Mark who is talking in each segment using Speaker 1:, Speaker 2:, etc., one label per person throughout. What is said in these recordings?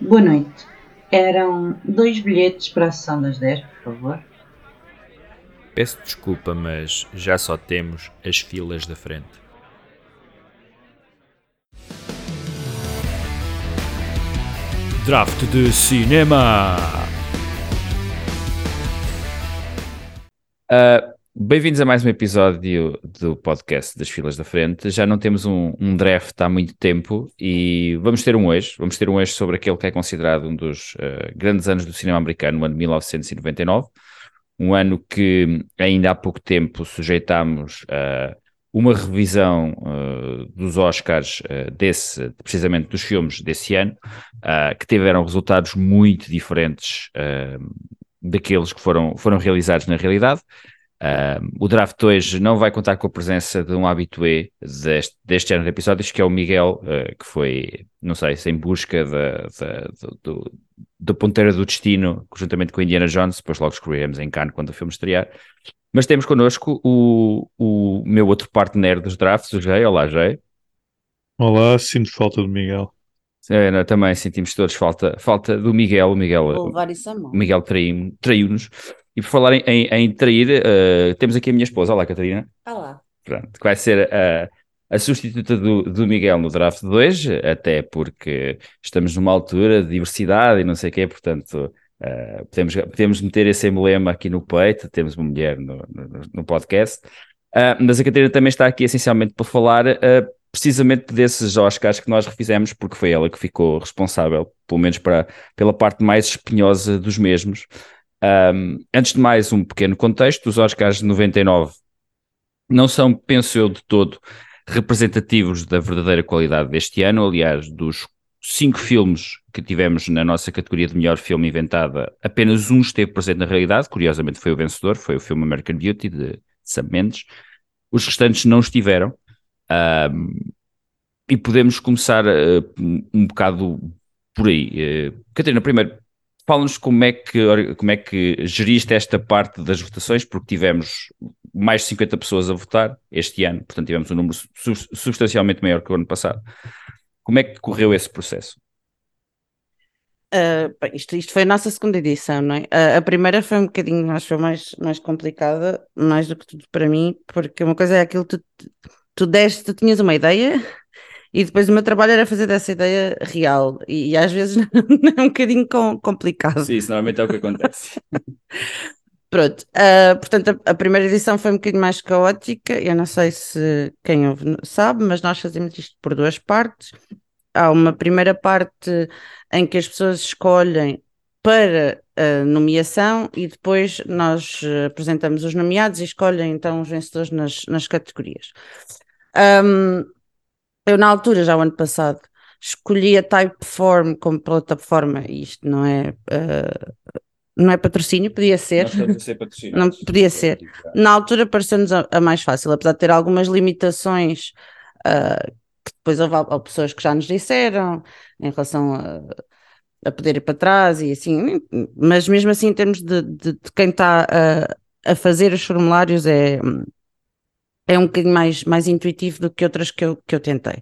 Speaker 1: Boa noite. Eram dois bilhetes para a sessão das 10, por favor.
Speaker 2: Peço desculpa, mas já só temos as filas da frente. Draft de cinema! Uh, Bem-vindos a mais um episódio do podcast das filas da frente. Já não temos um, um, draft há muito tempo e vamos ter um hoje. Vamos ter um hoje sobre aquele que é considerado um dos uh, grandes anos do cinema americano, o ano de 1999. Um ano que ainda há pouco tempo sujeitámos a uh, uma revisão uh, dos Oscars desse, precisamente dos filmes desse ano, que tiveram resultados muito diferentes daqueles que foram, foram realizados na realidade. Uh, o draft hoje não vai contar com a presença de um habitué deste, deste género de episódios, que é o Miguel, uh, que foi, não sei, sem busca do, do ponteiro do destino, juntamente com Indiana Jones, depois logo escreveremos em Cannes quando o filme estrear. Mas temos connosco o, o meu outro partner dos drafts, o Jay. Olá, Jay.
Speaker 3: Olá, sinto falta do Miguel.
Speaker 2: É, também sentimos todos falta, falta do Miguel. O Miguel. O Miguel traiu-nos. E por falar em, em, em trair, uh, temos aqui a minha esposa. Olá, Catarina.
Speaker 1: Olá.
Speaker 2: Pronto, que vai ser a, a substituta do, do Miguel no draft de hoje, até porque estamos numa altura de diversidade e não sei o quê, portanto. Uh, podemos, podemos meter esse emblema aqui no peito, temos uma mulher no, no, no podcast, uh, mas a Catarina também está aqui essencialmente para falar precisamente desses Oscars que nós refizemos, porque foi ela que ficou responsável, pelo menos para, pela parte mais espinhosa dos mesmos. Um, antes de mais, um pequeno contexto: os Oscars de 99 não são, penso eu, de todo representativos da verdadeira qualidade deste ano. Aliás, dos cinco filmes que tivemos na nossa categoria de melhor filme inventada, apenas um esteve presente na realidade. Curiosamente, foi o vencedor, foi o filme American Beauty de Sam Mendes. Os restantes não estiveram. Um, e podemos começar uh, um bocado por aí. Uh, Catarina, primeiro, Fala-nos como, é que, como é que geriste esta parte das votações, porque tivemos mais de 50 pessoas a votar este ano, portanto tivemos um número substancialmente maior que o ano passado. Como é que correu esse processo?
Speaker 1: Uh, bem, isto, isto foi a nossa segunda edição, não é? Uh, a primeira foi um bocadinho, acho foi mais, mais complicada, mais do que tudo para mim, porque uma coisa é aquilo que tu, tu deste, tu tinhas uma ideia e depois o meu trabalho era fazer dessa ideia real, e, e às vezes é um bocadinho com, complicado.
Speaker 2: Sim, isso normalmente é o que acontece.
Speaker 1: Pronto, uh, portanto, a, a, primeira edição foi um bocadinho mais caótica. Eu não sei se quem ouve sabe, mas nós fazemos isto por duas partes. Há uma primeira parte em que as pessoas escolhem para a nomeação e depois nós apresentamos os nomeados e escolhem então os vencedores nas, nas categorias. Um, eu, na altura, já o ano passado, escolhi a Typeform como plataforma, e isto não é. Uh, não é patrocínio, podia ser.
Speaker 2: Não,
Speaker 1: não podia ser. Na altura pareceu-nos a, a, mais fácil, apesar de ter algumas limitações uh, que depois houve, houve, pessoas que já nos disseram em relação a, a poder ir para trás e assim, mas mesmo assim, em termos de, de, de quem está a, a fazer os formulários, é, é um bocadinho mais, mais intuitivo do que outras que eu, que eu tentei.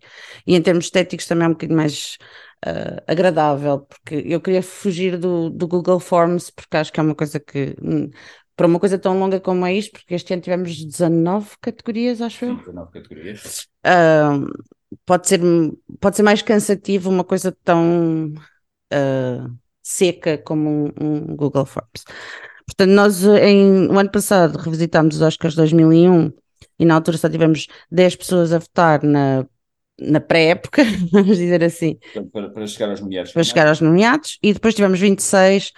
Speaker 1: E em termos estéticos também é um bocadinho mais uh, agradável, porque eu queria fugir do, do Google Forms, porque acho que é uma coisa que. Hum, para uma coisa tão longa como é isto, porque este ano tivemos 19 categorias, acho
Speaker 2: eu. 19 categorias.
Speaker 1: Uh, pode, ser, pode ser mais cansativo uma coisa tão uh, seca como um, um, Google Forms. Portanto, nós em, no ano passado revisitámos os Oscars 2001 e na altura só tivemos 10 pessoas a votar na, na pré-época, vamos dizer assim.
Speaker 2: Para, para, chegar aos nomeados.
Speaker 1: Para chegar aos nomeados, e depois tivemos 26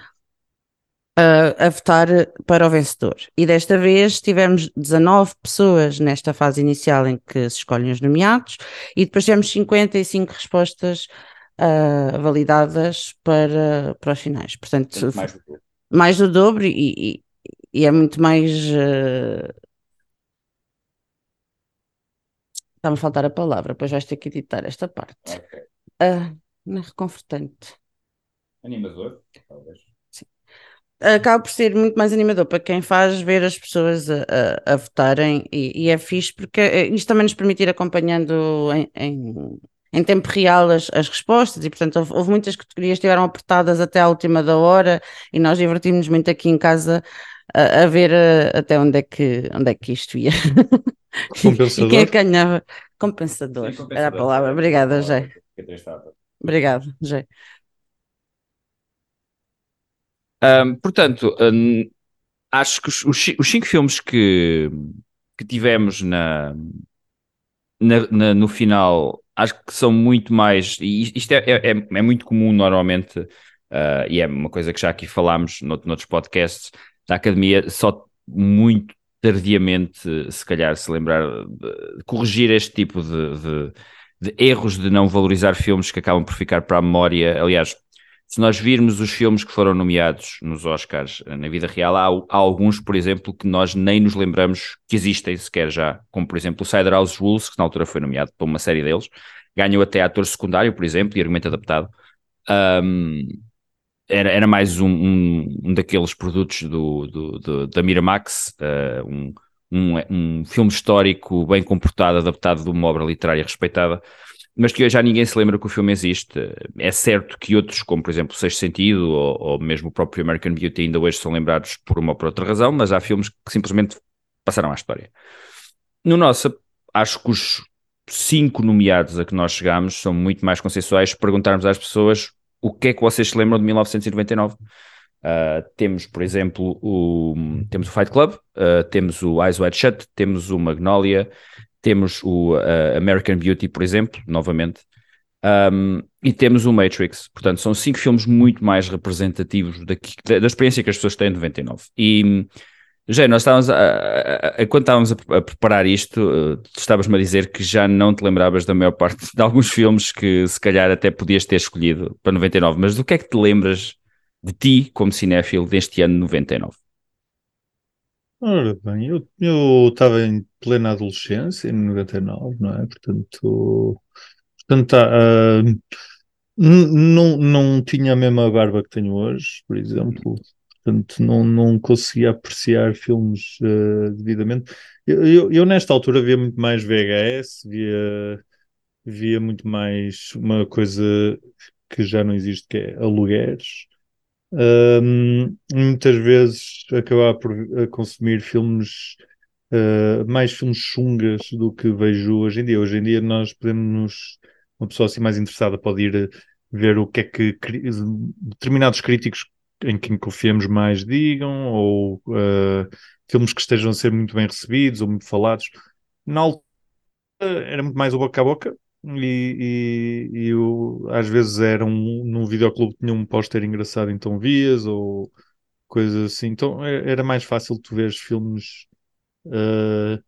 Speaker 1: uh, a votar para o vencedor. E desta vez tivemos 19 pessoas nesta fase inicial em que se escolhem os nomeados, e depois tivemos 55 respostas uh, validadas para, para os finais. Portanto, mais do dobro, mais do dobro e, e, e é muito mais. Uh, Está-me a faltar a palavra, depois vais ter que editar esta parte. Ok. Uh, reconfortante.
Speaker 2: Animador, talvez.
Speaker 1: Sim. Acaba por ser muito mais animador para quem faz ver as pessoas a, a, a votarem e, e, é fixe porque eh, isto também nos permite ir acompanhando em, em, em tempo real as, as respostas e, portanto, houve, houve, muitas categorias que estiveram apertadas até à última da hora e nós divertimos muito aqui em casa a, a ver a, até onde é, que, onde é que isto ia.
Speaker 3: Compensador.
Speaker 1: e quem é que ganhava? Compensador. Sim, compensador. Era a palavra. Obrigada, Jé. Obrigado, Jé.
Speaker 2: Um, portanto, um, acho que os, os, cinco filmes que, que tivemos na, na, na, no final acho que são muito mais. E isto é, é, é muito comum normalmente, uh, e é uma coisa que já aqui falámos nout, noutros podcasts da academia, só muito tardiamente, se calhar, se lembrar corrigir este tipo de, de, de erros de não valorizar filmes que acabam por ficar para a memória. Aliás, se nós virmos os filmes que foram nomeados nos Oscars eh, na vida real, há, há, alguns, por exemplo, que nós nem nos lembramos que existem sequer já, como por exemplo o Cider House Rules, que na altura foi nomeado para uma série deles, ganhou até ator secundário, por exemplo, e argumento adaptado. Um, era, era mais um, um, um daqueles produtos do, do, do da Miramax, uh, um, um, um filme histórico bem comportado, adaptado de uma obra literária respeitada mas que hoje já ninguém se lembra que o filme existe. É certo que outros, como por exemplo Sexto Sentido ou, ou, mesmo o próprio American Beauty, ainda hoje são lembrados por uma ou por outra razão, mas há filmes que simplesmente passaram à história. No nosso, acho que os cinco nomeados a que nós chegamos são muito mais consensuais se perguntarmos às pessoas o que é que vocês se lembram de 1999. Uh, ah, temos, por exemplo, o, temos o Fight Club, uh, temos o Eyes Wide Shut, temos o Magnolia, temos o uh, American Beauty, por exemplo, novamente, um, e temos o Matrix. Portanto, são cinco filmes muito mais representativos da, da, experiência que as pessoas têm de 99. E já nós estávamos, a, a, a, quando estávamos a, preparar isto, uh, estavas-me a dizer que já não te lembravas da maior parte de alguns filmes que se calhar até podias ter escolhido para 99, mas do que é que te lembras de ti, como cinéfilo, deste ano 99?
Speaker 3: Ora bem, eu estava em plena adolescência, em 99, não é? Portanto, portanto uh, não, não tinha a mesma barba que tenho hoje, por exemplo. Portanto, não, não conseguia apreciar filmes uh, devidamente. Eu, eu, eu, nesta altura via muito mais VHS, via, via muito mais uma coisa que já não existe, que é alugueres. Um, muitas vezes acabava por consumir filmes, uh, mais filmes chungas do que vejo hoje em dia. Hoje em dia nós podemos, uma pessoa assim mais interessada pode ir ver o que é que determinados críticos em quem confiamos mais digam, ou uh, filmes que estejam a ser muito bem recebidos ou muito falados. Na altura era muito mais o boca a boca, e, e, e o, às vezes era um, num videoclube tinha um póster engraçado, então vias, ou coisas assim. Então é, era mais fácil tu veres filmes. Uh,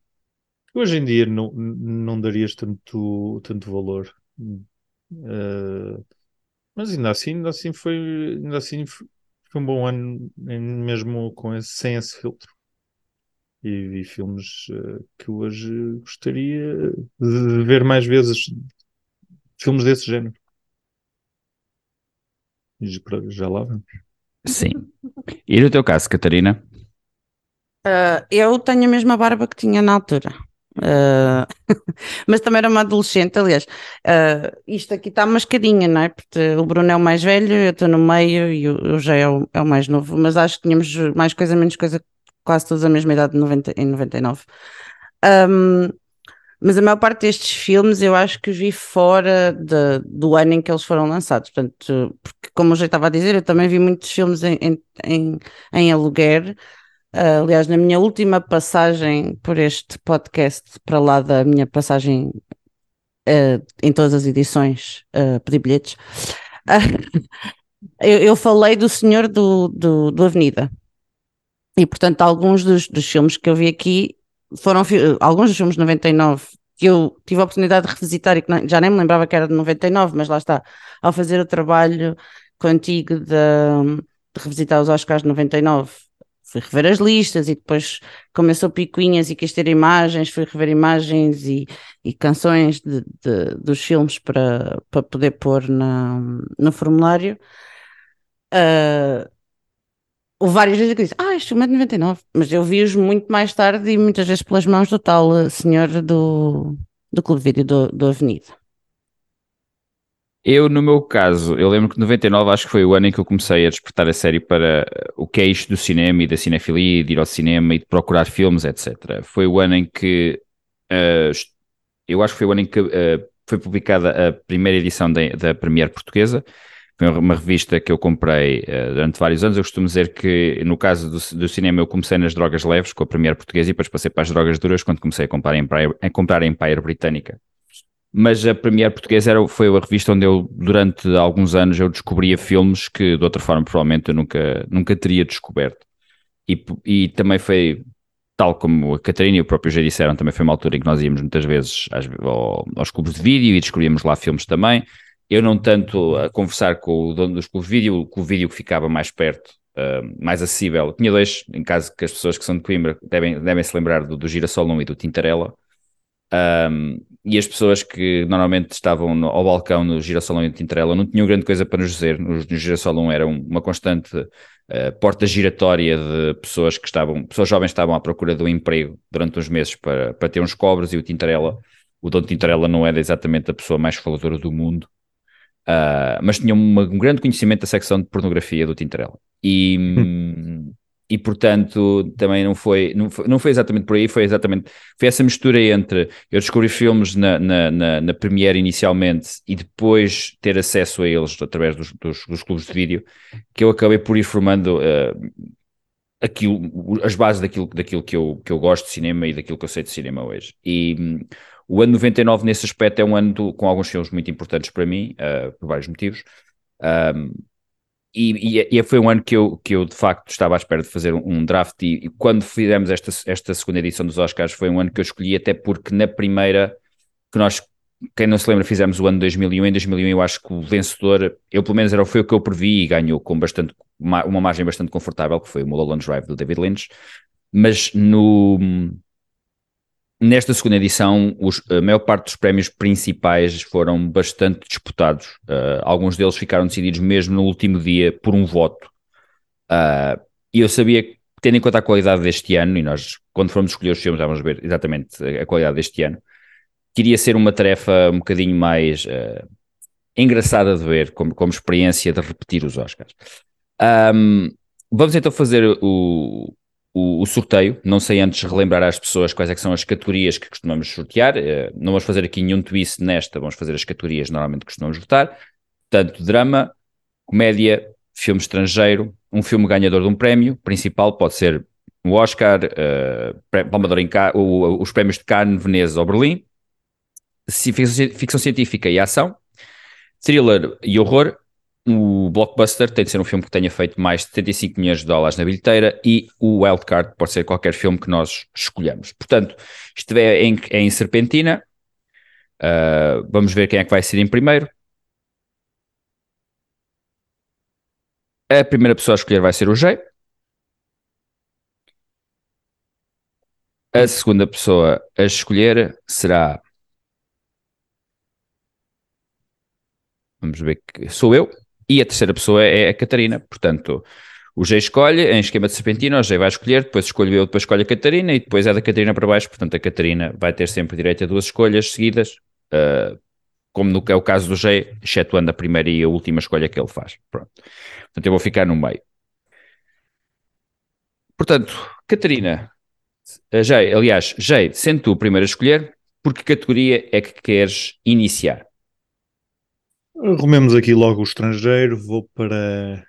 Speaker 3: hoje em dia não, não darias tanto, tanto valor. Uh, mas ainda assim, ainda assim foi, ainda assim foi um bom ano, mesmo com esse, sem esse filtro. E vi filmes uh, que hoje gostaria de ver mais vezes filmes desse género. Já lá vamos.
Speaker 2: Sim. E no teu caso, Catarina?
Speaker 1: Uh, eu tenho a mesma barba que tinha na altura. Uh, mas também era uma adolescente, aliás. Uh, isto aqui está mascadinha, não é? Porque o Bruno é o mais velho, eu estou no meio e o, já é o, é o mais novo. Mas acho que tínhamos mais coisa, menos coisa, quase todos a mesma idade 90, em 99. Um, mas a maior parte destes filmes eu acho que vi fora de, do ano em que eles foram lançados. Portanto, porque, como eu já estava a dizer, eu também vi muitos filmes em, em, em, em aluguer. Uh, aliás, na minha última passagem por este podcast, para lá da minha passagem uh, em todas as edições, uh, pedi bilhetes, eu, eu, falei do Senhor do, do, do Avenida. E, portanto, alguns dos, dos filmes que eu vi aqui foram alguns dos filmes de 99 que eu tive a oportunidade de revisitar e que não, já nem me lembrava que era de 99, mas lá está, ao fazer o trabalho contigo de, de revisitar os Oscars de 99, fui rever as listas e depois começou picuinhas e quis ter imagens, fui rever imagens e, e canções de, de, dos filmes para, para poder pôr na, no formulário. Uh, houve várias vezes que disse, ah, este filme é de 99, mas eu vi-os muito mais tarde e muitas vezes pelas mãos do tal eh, senhor do, do Clube Vídeo do, do Avenida.
Speaker 2: Eu, no meu caso, eu lembro que 99 acho que foi o ano em que eu comecei a despertar a série para o que é isto do cinema e da cinefilia, de ir ao cinema e de procurar filmes, etc. Foi o ano em que uh, eu acho que foi o ano em que uh, foi publicada a primeira edição da, da Premiere Portuguesa. Foi uma revista que eu comprei uh, durante vários anos. Eu costumo dizer que, no caso do, do, cinema, eu comecei nas drogas leves com a Premiere Portuguesa e depois passei para as drogas duras quando comecei a comprar em a comprar Empire Britânica mas a Premiere Portuguesa era, foi a revista onde eu, durante alguns anos, eu descobria filmes que de outra forma provavelmente eu nunca, nunca teria descoberto. E, e também foi, tal como a Catarina e o próprio já disseram, também foi uma altura em que nós íamos muitas vezes às, ao, aos clubes de vídeo e descobríamos lá filmes também. Eu não tanto a conversar com o dono dos clubes de vídeo, com o vídeo que ficava mais perto, uh, mais acessível. Tinha dois, em caso que as pessoas que são de Coimbra devem, devem se lembrar do, do Girassol 1 e do Tintarela. Um, e as pessoas que normalmente estavam no, ao balcão no Girassol e Tintrela não tinham grande coisa para nos dizer. No, no Girassol 1 era uma constante uh, porta giratória de pessoas que estavam, pessoas jovens que estavam à procura de um emprego durante uns meses para, para ter uns cobres e o Tintarela, o dono Tintarela não era exatamente a pessoa mais faladora do mundo, uh, mas tinha uma, um grande conhecimento da secção de pornografia do Tintarela. E, hum e portanto também não foi, não foi, não foi exatamente por aí, foi exatamente foi essa mistura entre eu descobri filmes na, na, na, na Premiere inicialmente e depois ter acesso a eles através dos, dos, dos clubes de vídeo que eu acabei por ir formando uh, aquilo, as bases daquilo, daquilo que, eu, que eu gosto de cinema e daquilo que eu sei de cinema hoje. E um, o ano 99 nesse aspecto é um ano do, com alguns filmes muito importantes para mim, uh, por vários motivos. Um, e, e, e, foi um ano que eu, que eu de facto estava à espera de fazer um, draft. E, e, quando fizemos esta, esta segunda edição dos Oscars foi um ano que eu escolhi até porque na primeira que nós, quem não se lembra, fizemos o ano 2001, em 2001 eu acho que o vencedor, eu pelo menos era, foi o que eu previ e ganhou com bastante, uma, uma margem bastante confortável, que foi o Mulholland Drive do David Lynch, mas no Nesta segunda edição, os, a maior parte dos prémios principais foram bastante disputados. Uh, alguns deles ficaram decididos mesmo no último dia por um voto. Uh, e eu sabia que, tendo em conta a qualidade deste ano, e nós, quando formos escolher os filmes, vamos ver exatamente a, qualidade deste ano, queria ser uma tarefa um bocadinho mais uh, engraçada de ver, como, como experiência de repetir os Oscars. Um, vamos então fazer o, o, o, sorteio. Não sei antes relembrar às pessoas quais é são as categorias que costumamos sortear. Uh, não vamos fazer aqui nenhum twist nesta, vamos fazer as categorias normalmente que costumamos votar. Portanto, drama, comédia, filme estrangeiro, um filme ganhador de um prémio principal, pode ser o Oscar, uh, o, os prémios de Cannes, Veneza ou Berlim, ficção científica e ação, thriller e horror, o blockbuster tem de ser um filme que tenha feito mais de 75 milhões de dólares na bilheteira e o wildcard pode ser qualquer filme que nós escolhamos. Portanto, isto é em, é em Serpentina. Uh, vamos ver quem é que vai ser em primeiro. A primeira pessoa a escolher vai ser o J. A segunda pessoa a escolher será. Vamos ver que sou eu. E a terceira pessoa é a Catarina, portanto, o G escolhe em esquema de serpentina, o G vai escolher, depois escolho eu, depois escolhe a Catarina e depois é da Catarina para baixo, portanto a Catarina vai ter sempre direito a duas escolhas seguidas, uh, como no, é o caso do G, excetuando a primeira e a última escolha que ele faz. Pronto. Portanto, eu vou ficar no meio. Portanto, Catarina, Jay, aliás, Jay, sendo tu o primeiro a escolher, por que categoria é que queres iniciar?
Speaker 3: Arrumemos aqui logo o estrangeiro, vou para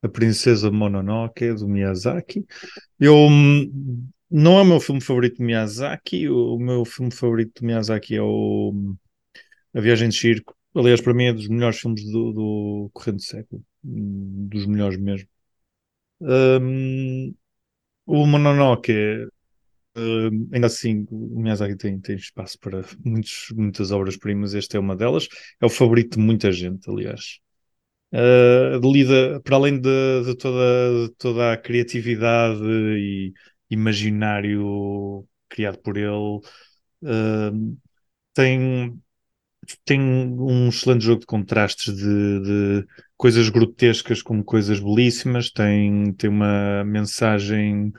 Speaker 3: a Princesa Mononoke do Miyazaki. Eu não é o meu filme favorito de Miyazaki, o, meu filme favorito de Miyazaki é o A Viagem de Circo. Aliás, para mim é dos melhores filmes do, do corrente século, dos melhores mesmo. Um, o Mononoke Uh, ainda assim, o Miyazaki tem, tem espaço para muitos, muitas obras-primas, esta é uma delas. É o favorito de muita gente, aliás. Uh, lida, para além de, de, toda, de toda a criatividade e imaginário criado por ele, uh, tem, tem um excelente jogo de contrastes de, de coisas grotescas como coisas belíssimas, tem, tem uma mensagem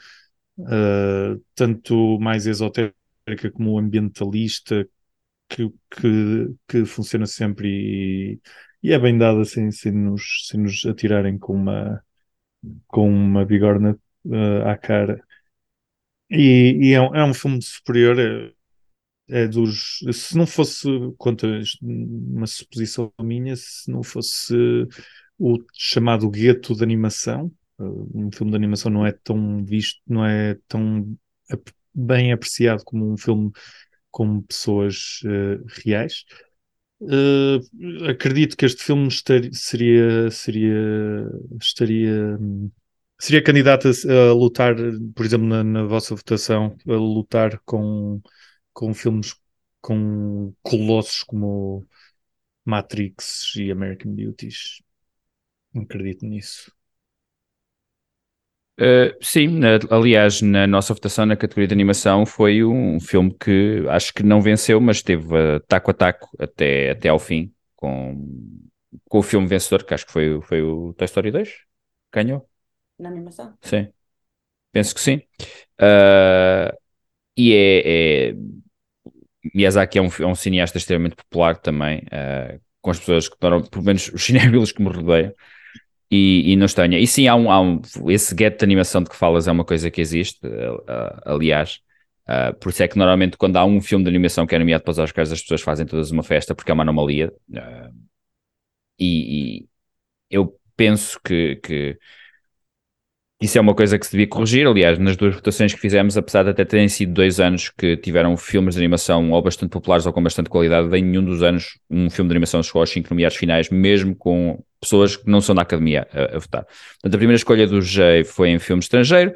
Speaker 3: uh, tanto mais esotérica como ambientalista, que, que, que funciona sempre e, e é bem dado assim, sem nos, sem nos atirarem com uma, com uma bigorna uh, à cara. E, e é, um, é um filme superior. É, é dos. Se não fosse, conta uma suposição minha, se não fosse o chamado gueto de animação, um filme de animação não é tão visto, não é tão bem apreciado como um filme com pessoas uh, reais. Uh, acredito que este filme estaria, seria, seria, estaria, seria candidato a, a lutar, por exemplo, na, na, vossa votação, a lutar com, com filmes com colossos como Matrix e American Beauties. Acredito nisso.
Speaker 2: Uh, sim, aliás, na nossa votação na categoria de animação foi um filme que acho que não venceu, mas esteve uh, taco a taco até, até ao fim com, com o filme vencedor, que acho que foi, foi o Toy Story 2. Ganhou?
Speaker 1: Na animação?
Speaker 2: Sim, penso que sim. Uh, e é, é, Miyazaki é um, é um cineasta extremamente popular também, com as pessoas que, pelo menos os cinéfilos que me rodeiam e, e não estranha. E sim, há um, há um, esse get de animação de que falas é uma coisa que existe, uh, uh, aliás. Uh, por isso é que normalmente quando há um filme de animação que é nomeado para os Oscars as pessoas fazem todas uma festa porque é uma anomalia. E, e, eu penso que, que isso é uma coisa que se devia corrigir. Aliás, nas duas votações que fizemos, apesar de até terem sido dois anos que tiveram filmes de animação ou bastante populares ou com bastante qualidade, em nenhum dos anos um filme de animação chegou aos cinco nomeados finais, mesmo com pessoas que não são da academia a, a votar. Portanto, a primeira escolha do Jay foi em filme estrangeiro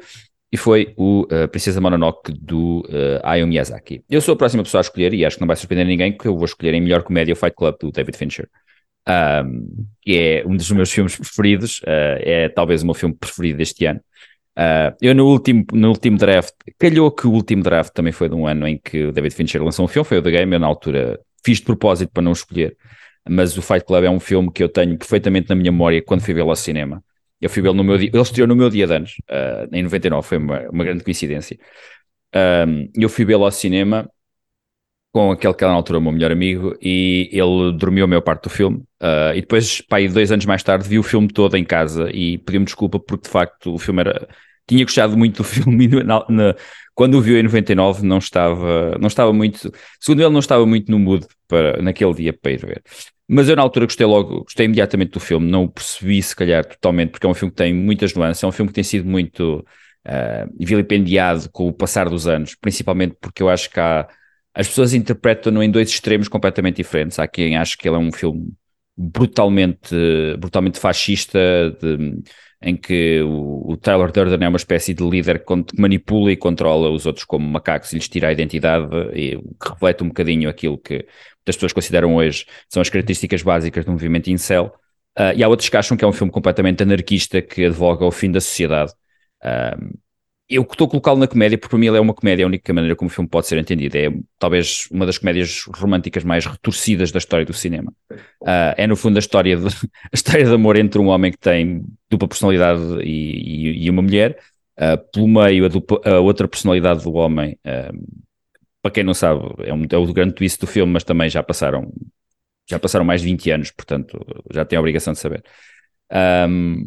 Speaker 2: e foi o uh, Princesa Mononoke do uh, Hayao Miyazaki. Eu sou a próxima pessoa a escolher e acho que não vai surpreender ninguém que eu vou escolher em melhor comédia o Fight Club do David Fincher um, que é um dos meus filmes preferidos, uh, é talvez o meu filme preferido deste ano. Uh, eu no último, no último draft, calhou que o último draft também foi de um ano em que o David Fincher lançou um filme, foi o The Game, eu na altura fiz de propósito para não escolher, mas o Fight Club é um filme que eu tenho perfeitamente na minha memória quando fui vê-lo ao cinema. Eu fui vê-lo no meu dia, ele estreou no meu dia de anos, uh, em 99, foi uma, uma grande coincidência. Um, eu fui vê-lo ao cinema com aquele que era na altura o meu melhor amigo e ele dormiu a maior parte do filme uh, e depois, pá, dois anos mais tarde vi o filme todo em casa e pediu-me desculpa porque de facto o filme era... Tinha gostado muito do filme na, na, quando o viu em 99 não estava, não estava muito... Segundo ele não estava muito no mood para, naquele dia para ir ver. Mas eu na altura gostei logo, gostei imediatamente do filme, não o percebi se calhar totalmente porque é um filme que tem muitas nuances, é um filme que tem sido muito... Uh, vilipendiado com o passar dos anos, principalmente porque eu acho que há as pessoas interpretam-no em dois extremos completamente diferentes. Há quem acha que ele é um filme brutalmente, brutalmente fascista, de, em que o, o, Tyler Durden é uma espécie de líder que manipula e controla os outros como macacos e lhes tira a identidade, e que reflete um bocadinho aquilo que as pessoas consideram hoje são as características básicas do movimento incel. Uh, e há outros que acham que é um filme completamente anarquista que advoga ao fim da sociedade. Uh, eu estou a colocá-lo na comédia, porque para mim ele é uma comédia, a única maneira como o filme pode ser entendido. É talvez uma das comédias românticas mais retorcidas da história do cinema. Uh, é no fundo a história, de, a história de amor entre um homem que tem dupla personalidade e, e, e uma mulher. Uh, pelo meio, a, dupla, a, outra personalidade do homem, uh, para quem não sabe, é, um, é o grande twist do filme, mas também já passaram, já passaram mais de 20 anos, portanto já tem a obrigação de saber. Um,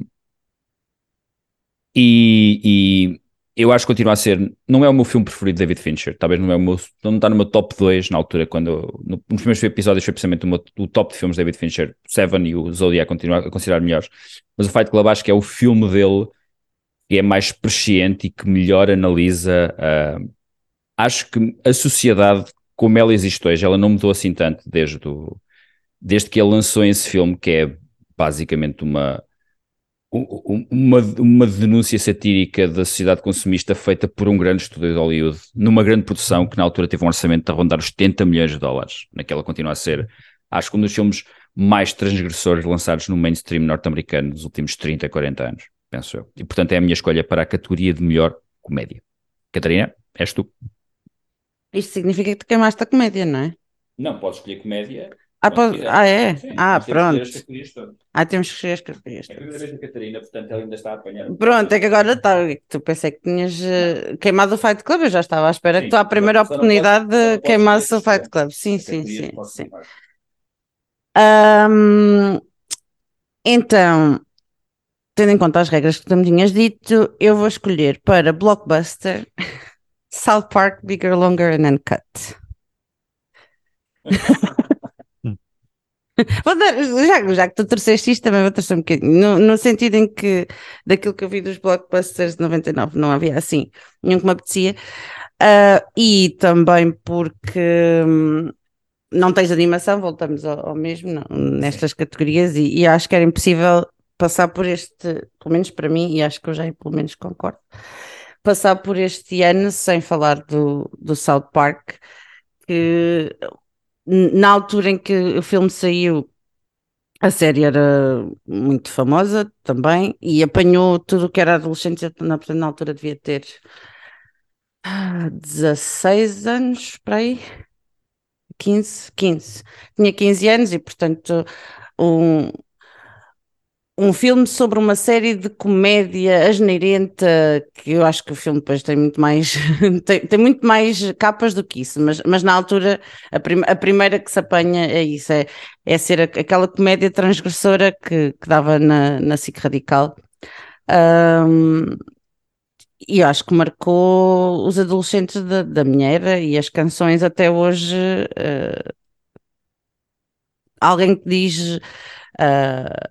Speaker 2: e, eu acho que continua a ser, não é o meu filme preferido de David Fincher, talvez não é o meu, não está no meu top 2 na altura, quando no, nos primeiros episódios foi precisamente o, meu, o top de filmes de David Fincher, Seven e o Zodiac continuam a considerar melhores, mas o Fight Club acho que é o filme dele que é mais presciente e que melhor analisa, uh, acho que a sociedade como ela existe hoje, ela não mudou assim tanto desde, desde que ele lançou esse filme, que é basicamente uma uma, uma denúncia satírica da sociedade consumista feita por um grande estúdio de Hollywood, numa grande produção que na altura teve um orçamento de rondar os 70 milhões de dólares. Naquela continua a ser, acho que um dos filmes mais transgressores lançados no mainstream norte-americano nos últimos 30, 40 anos, penso eu. E portanto é a minha escolha para a categoria de melhor comédia. Catarina, és tu.
Speaker 1: Isto significa que tu queimaste a comédia, não é?
Speaker 2: Não, podes escolher comédia
Speaker 1: Ah, pode-
Speaker 2: quiser.
Speaker 1: ah, é?
Speaker 2: Sim,
Speaker 1: ah, pronto. Ah, temos que escolher as categorias.
Speaker 2: É a primeira vez da Catarina, portanto ela ainda está a apanhar.
Speaker 1: Pronto, é que agora está. Tu pensei que tinhas eh, queimado o Fight Club, eu já estava à espera
Speaker 2: Sim,
Speaker 1: que tu, à primeira oportunidade,
Speaker 2: posso-
Speaker 1: queimasse o Fight Club. Sim, sim, sim, sim. então, tendo em conta as regras que tu me tinhas dito, eu vou escolher para Blockbuster South Park Bigger, Longer and Uncut. Dar, já, já que tu trouxeste isto, também vou trazer um bocadinho. No, no sentido em que, daquilo que eu vi dos blockbusters de 99, não havia assim nenhum que me apetecia. Ah, e também porque hum, não tens animação, voltamos ao, ao mesmo não, nestas categorias, e, e acho que era impossível passar por este, pelo menos para mim, e acho que eu já pelo menos concordo, passar por este ano sem falar do, do South Park, que na altura em que o filme saiu, a série era muito famosa também e apanhou tudo o que era adolescente. Na, na altura devia ter ah, 16 anos, para aí. 15, 15. Tinha 15 anos e, portanto, um, um filme sobre uma série de comédia asneirenta, que eu acho que o filme depois tem muito mais, tem, tem muito mais capas do que isso, mas, mas na altura a, prim- a primeira que se apanha é isso, é, é ser aquela comédia transgressora que, que dava na, na SIC Radical. Ahm, e eu acho que marcou os adolescentes da, da minha era e as canções até hoje. eh, alguém que diz. ah,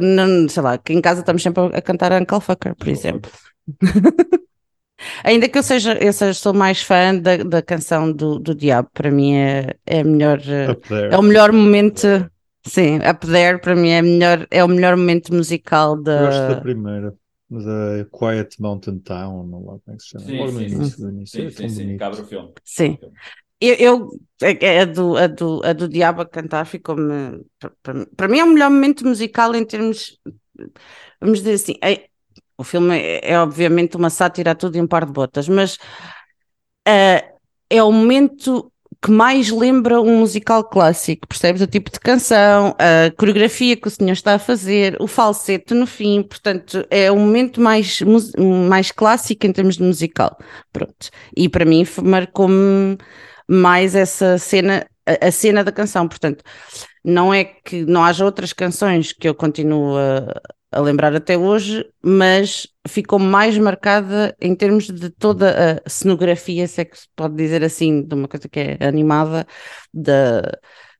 Speaker 1: não, sei lá, que em casa estamos sempre a, a cantar Uncle Fucker, por exemplo. Ainda que eu seja, eu seja, sou mais fã da, da canção do, do Diabo, para mim é, é a melhor, eh, é o melhor momento, sim, Up There para mim é, a melhor, é o melhor momento musical
Speaker 3: Eu gosto da
Speaker 1: da.
Speaker 3: primeira, da Quiet Mountain Town, não lá como é que se chama.
Speaker 2: Sim,
Speaker 3: no
Speaker 2: sim, sim.
Speaker 3: início.
Speaker 2: Sim,
Speaker 3: é
Speaker 2: sim, sim, cabe o filme.
Speaker 1: Sim. Eu, eu- a, do, a, do, a do Diabo a cantar ficou-me. Para, mim é o melhor momento musical em termos. Vamos dizer assim. é- o filme é, é obviamente uma sátira a tudo e um par de botas, mas ah, é o momento que mais lembra um musical clássico, percebes? O tipo de canção, a coreografia que o senhor está a fazer, o falsete no fim, portanto, é o momento mais, mais clássico em termos de musical. Pronto. E para mim marcou-me mais essa cena, a, a cena da canção. Portanto, não é que não haja outras canções que eu continuo a, a lembrar até hoje, mas ficou mais marcada em termos de toda a cenografia, se é que se pode dizer assim, de uma coisa que é animada, da,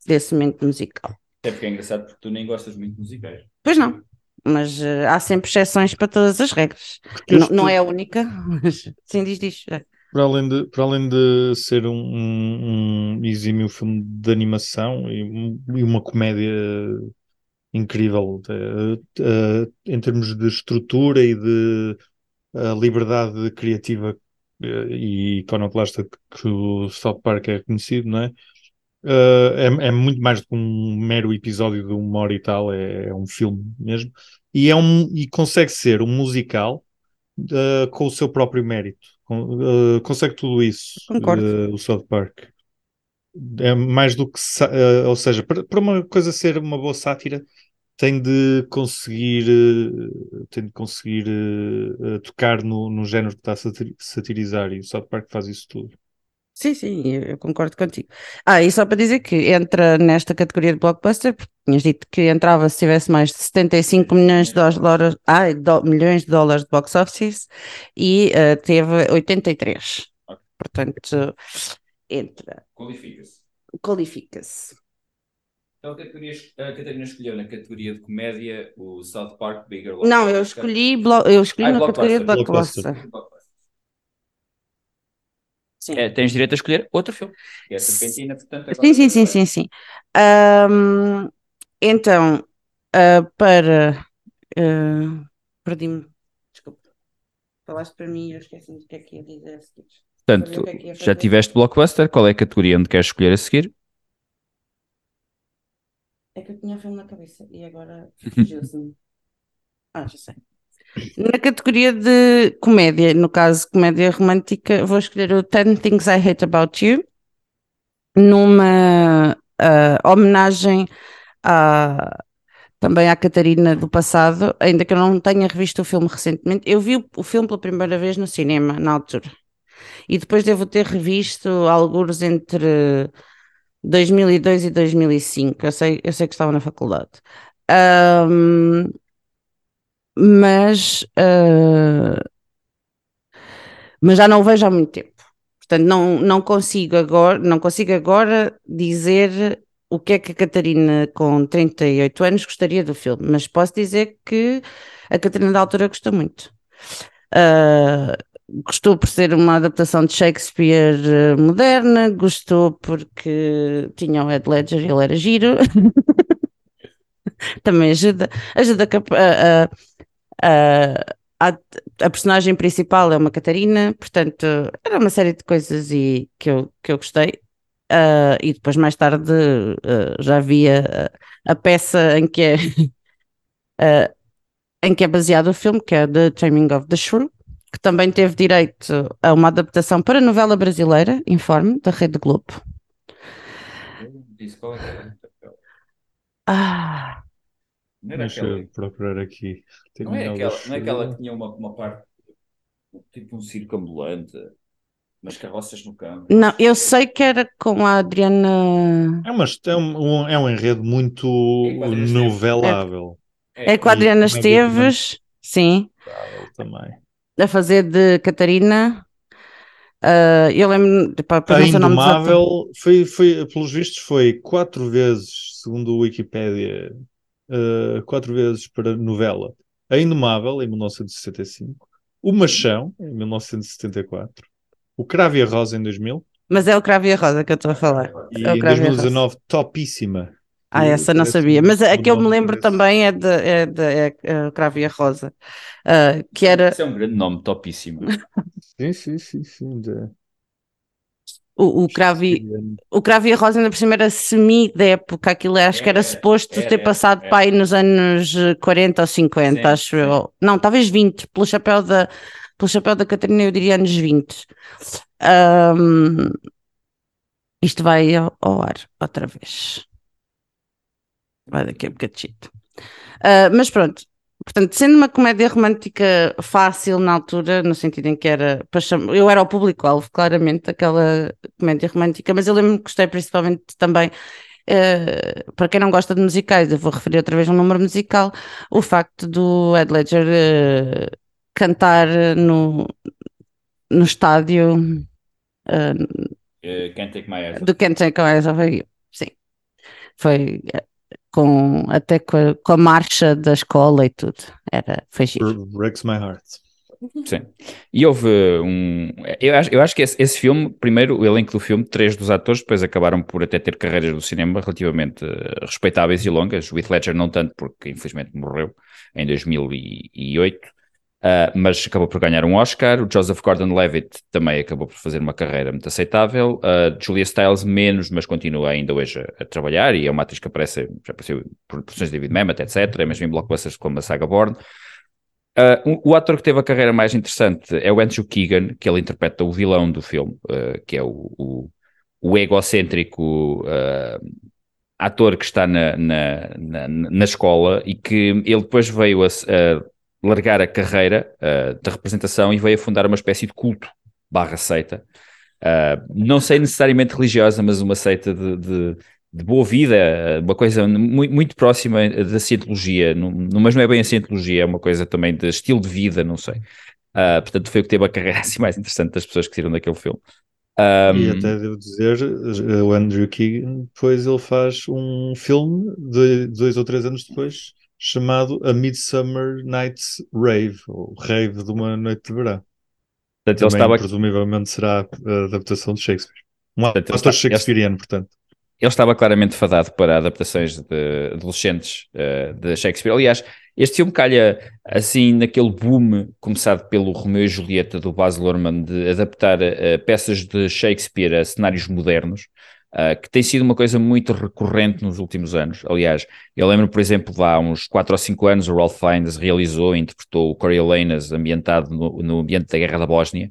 Speaker 1: desse momento musical.
Speaker 2: Até porque é engraçado porque tu nem gostas muito de musicais.
Speaker 1: Pois não, mas eh, há sempre exceções para todas as regras. Não, não é a única, mas sim, diz, diz. é.
Speaker 3: Para além de, para além de ser um, um, um exímio filme de animação e, um- e uma comédia incrível eh, eh, em termos de estrutura e de eh, liberdade criativa e iconoclasta que o South Park é conhecido, não é? É, é muito mais do que um mero episódio de uma hora e tal, é, é um filme mesmo, e, é um, e consegue ser um musical com o seu próprio mérito. Eh, consegue tudo isso,
Speaker 1: Concordo.
Speaker 3: eh, o South Park. É mais do que, eh, ou seja, para, para uma coisa ser uma boa sátira, tem de conseguir, tem de conseguir tocar no, no género que está a sati- satirizar, e o South Park faz isso tudo.
Speaker 1: Sim, sim, eu concordo contigo. Ah, e só para dizer que entra nesta categoria de blockbuster, porque tinhas dito que entrava se tivesse mais de 75 milhões de dólares, ah, do- milhões de dólares de box office e eh, teve 83.
Speaker 2: Ok.
Speaker 1: Portanto, entra,
Speaker 2: Qualifica-se.
Speaker 1: qualifica-se.
Speaker 2: Então a, categoria, a Catarina escolheu na categoria de comédia o South Park Bigger.
Speaker 1: Não, eu escolhi, blo- eu escolhi
Speaker 2: Ah,
Speaker 1: na categoria de
Speaker 3: blockbuster.
Speaker 1: blockbuster. Sim.
Speaker 2: É, tens direito a escolher outro filme. É a Serpentina, portanto. agora-
Speaker 1: Sim, sim, sim, sim, sim. Ahm, então, ah, para. ah, Perdi-me. Desculpa. Falaste para mim e eu esqueci-me do que é que ia dizer a seguir.
Speaker 2: Portanto,
Speaker 1: é ia
Speaker 2: já tiveste Blockbuster, qual é a categoria onde queres escolher a seguir?
Speaker 1: É que eu tinha o filme na cabeça e agora fugiu-se-me. Ah, já sei. Na categoria de comédia, no caso comédia romântica, vou escolher o 10 Things I Hate About You. numa uh, homenagem a, também à Catarina do passado, ainda que eu não tenha revisto o filme recentemente. Eu vi o, o filme pela primeira vez no cinema, na altura. E depois devo ter revisto alguns entre 2002 e 2005. Eu sei, eu sei que estava na faculdade. Um, mas, uh, mas já não o vejo há muito tempo. Portanto, não, não consigo agora, não consigo agora dizer o que é que a Catarina, com 38 anos, gostaria do filme, mas posso dizer que a Catarina da altura gostou muito. Uh, gostou por ser uma adaptação de Shakespeare eh, moderna, gostou porque tinha o Ed Ledger e ele era giro. Também ajuda, ajuda a, a, a, a, personagem principal é uma Catarina, portanto, era uma série de coisas e, que, eu, que eu gostei. Uh, e depois, mais tarde, uh, já havia a peça em que é. Uh, em que é baseado o filme, que é The Taming of the Shrew, que também teve direito a uma adaptação para a novela brasileira, Informe, da Rede Globo.
Speaker 2: Disse qual é
Speaker 1: Ah,
Speaker 2: Não era
Speaker 3: Deixa
Speaker 2: aquela,
Speaker 3: eu procurar aqui.
Speaker 2: não é aquela, não é aquela que tinha uma, uma parte, tipo um circo ambulante, umas carroças no campo.
Speaker 1: não, eu sei que era com a Adriana.
Speaker 3: É, mas é um, um- é um enredo muito
Speaker 2: É Adriana
Speaker 3: novelável.
Speaker 1: É com a
Speaker 3: E
Speaker 1: Adriana
Speaker 3: comédia
Speaker 1: Esteves, sim,
Speaker 3: também.
Speaker 1: a fazer de Catarina. Ah, eu lembro. Pá,
Speaker 3: A. Indomável foi, foi, pelos vistos, foi quatro vezes, segundo o Wikipédia, eh, quatro vezes para novela. A Indomável, em 1965. O Machão, em 1974. O Cravo e a Rosa, em 2000.
Speaker 1: Mas é o Cravo e a Rosa que eu estou a falar.
Speaker 3: E
Speaker 1: É o
Speaker 3: em
Speaker 1: Cravo e a Rosa.
Speaker 3: 2019, Topíssima.
Speaker 1: Ah,
Speaker 3: que
Speaker 1: essa não sabia. Mas a
Speaker 3: o
Speaker 1: que eu me lembro também é de, é de é, é Cravo e a Rosa, Ah, que era
Speaker 2: Isso é um grande nome, topíssimo.
Speaker 3: Sim, sim, sim, sim. de-
Speaker 1: o, o Cravo e, o Cravo e a Rosa ainda por cima era semi da época, aquilo acho que era
Speaker 2: Era,
Speaker 1: suposto
Speaker 2: era,
Speaker 1: ter passado
Speaker 2: era.
Speaker 1: para aí nos anos eh, 40 ou 50,
Speaker 2: Sim,
Speaker 1: acho
Speaker 2: sim.
Speaker 1: eu. Não, talvez 20, pelo chapéu da, pelo chapéu da Catarina eu diria anos 20. Ahm, isto vai ao, ao ar outra vez. Vai daqui a bocadito. Ah, mas pronto, portanto, sendo uma comédia romântica fácil na altura, no sentido em que era para eu era o público-alvo, claramente, daquela comédia romântica, mas eu lembro-me que gostei principalmente também. eh, para quem não gosta de musicais, eu vou referir outra vez um número musical, o facto do Ed Ledger eh, cantar no, no estádio eh,
Speaker 2: Uh, can't take my eyes off.
Speaker 1: do Can't Take Your Eyes Off. Sim. Foi eh, com, até com a, com a marcha da escola e tudo. Era, foi giro.
Speaker 3: Breaks My Heart.
Speaker 2: Sim. E houve um. Eu acho, eu acho que esse, esse filme, primeiro, o elenco do filme, três dos atores, depois acabaram por até ter carreiras no cinema relativamente eh, respeitáveis e longas. O Heath Ledger não tanto, porque infelizmente morreu em 2008. Ah, mas acabou por ganhar um Oscar. O Joseph Gordon-Levitt também acabou por fazer uma carreira muito aceitável. A Julia Stiles menos, mas continua ainda hoje a, a trabalhar e é uma atriz que aparece, já apareceu em produções de David Mamet, etc. É mesmo em blockbusters como a Saga Born. Uh, o, ator que teve a carreira mais interessante é o Andrew Keegan, que ele interpreta o vilão do filme, uh, que é o, o, o egocêntrico uh, ator que está na, na, na, na, escola e que ele depois veio a, a largar a carreira uh, da representação e veio a fundar uma espécie de culto barra seita. não sei necessariamente religiosa, mas uma seita de, de de boa vida, uma coisa muito, muito próxima da cientologia, não, mas não é bem a cientologia, é uma coisa também de estilo de vida, não sei. Uh, portanto, foi o que teve a carreira assim, mais interessante das pessoas que saíram daquele filme.
Speaker 3: Um, e até devo dizer, o Andrew Keegan, depois ele faz um filme, de, dois ou três anos depois, chamado A Midsummer Night's Rave, ou Rave de uma Noite de Verão.
Speaker 2: Portanto,
Speaker 3: Também,
Speaker 2: ele estava...
Speaker 3: presumivelmente será a adaptação de Shakespeare. Um
Speaker 2: portanto,
Speaker 3: ator está... shakespeariano, portanto.
Speaker 2: ele estava claramente fadado para adaptações de adolescentes uh, de Shakespeare. Aliás, este filme calha assim naquele boom começado pelo Romeu e Julieta do Baz Luhrmann de adaptar uh, peças de Shakespeare a cenários modernos, uh, que tem sido uma coisa muito recorrente nos últimos anos. Aliás, eu lembro, por exemplo, há uns 4 ou 5 anos o Ralph Fiennes realizou e interpretou o Coriolanus ambientado no, no ambiente da Guerra da Bósnia.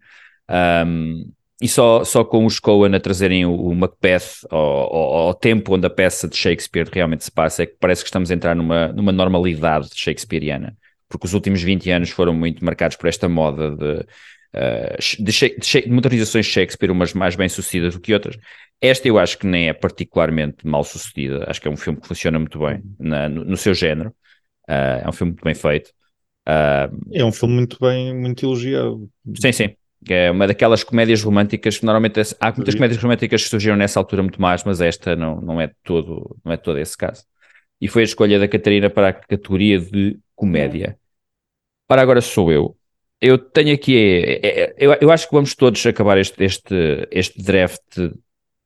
Speaker 2: Um, e só, só com os Coen a trazerem o, o Macbeth ao, ao, ao, tempo onde a peça de Shakespeare realmente se passa, é que parece que estamos a entrar numa, numa normalidade shakespeariana, porque os últimos 20 anos foram muito marcados por esta moda de uh, de, de, de motorizações Shakespeare, umas mais bem sucedidas do que outras. Esta eu acho que nem é particularmente mal sucedida, acho que é um filme que funciona muito bem na, no, no, seu género, uh, é um filme muito bem feito.
Speaker 3: Uh, é um filme muito bem, muito elogiado.
Speaker 2: Sim, sim. É uma daquelas comédias românticas que normalmente há muitas comédias românticas que surgiram nessa altura muito mais, mas esta não, não é todo não é todo esse caso. E foi a escolha da Catarina para a categoria de comédia. Ora, agora sou eu eu tenho aqui, é, é, é, eu, eu acho que vamos todos acabar este, este, este draft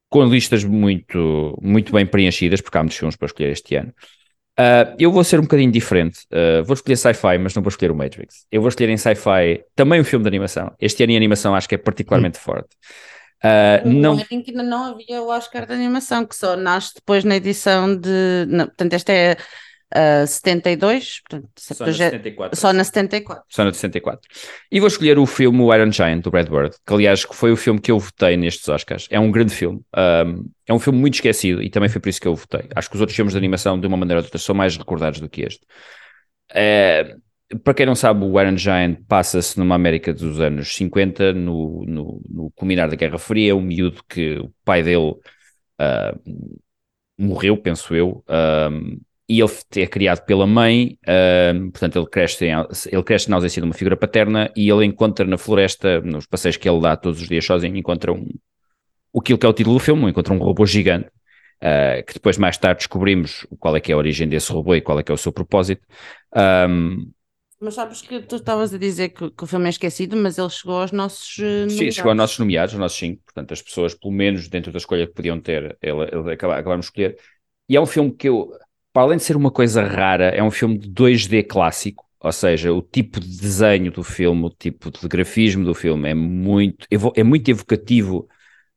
Speaker 2: com listas muito, muito bem preenchidas, porque há muitos filmes para escolher este ano. Uh, eu vou ser um bocadinho diferente. Uh, vou escolher sci-fi, mas não vou escolher o Matrix. Eu vou escolher em sci-fi também um filme de animação. Este ano em animação acho que é particularmente hum. forte.
Speaker 1: Uh, não... que ainda não havia o Oscar de animação, que só nasce depois na edição de. Não, portanto, esta é uh, 72, portanto,
Speaker 2: só, na 74.
Speaker 1: só na 74.
Speaker 2: Só na 74. E vou escolher o filme Iron Giant, do Brad Bird, que aliás foi o filme que eu votei nestes Oscars. É um grande filme. Um, é um filme muito esquecido e também foi por isso que eu votei. Acho que os outros filmes de animação, de uma maneira ou de outra, são mais recordados do que este. É, para quem não sabe, o Iron Giant passa-se numa América dos anos 50, no, no, no culminar da Guerra Fria, um miúdo que o pai dele uh, morreu, penso eu, uh, e ele é criado pela mãe, uh, portanto ele cresce, em, ele cresce na ausência de uma figura paterna e ele encontra na floresta, nos passeios que ele dá todos os dias sozinho, encontra um, aquilo que é o título do filme, encontra um robô gigante, uh, que depois mais tarde descobrimos qual é que é a origem desse robô e qual é que é o seu propósito. Um,
Speaker 1: mas sabes que tu estavas a dizer que, que, o filme é esquecido, mas ele chegou aos nossos
Speaker 2: uh, Sim, chegou aos nossos nomeados, aos nossos cinco, portanto as pessoas, pelo menos dentro da escolha que podiam ter, ele, ele acabaram de escolher. E é um filme que eu para além de ser uma coisa rara, é um filme de 2D clássico, ou seja, o tipo de desenho do filme, o tipo de grafismo do filme é muito, é muito evocativo,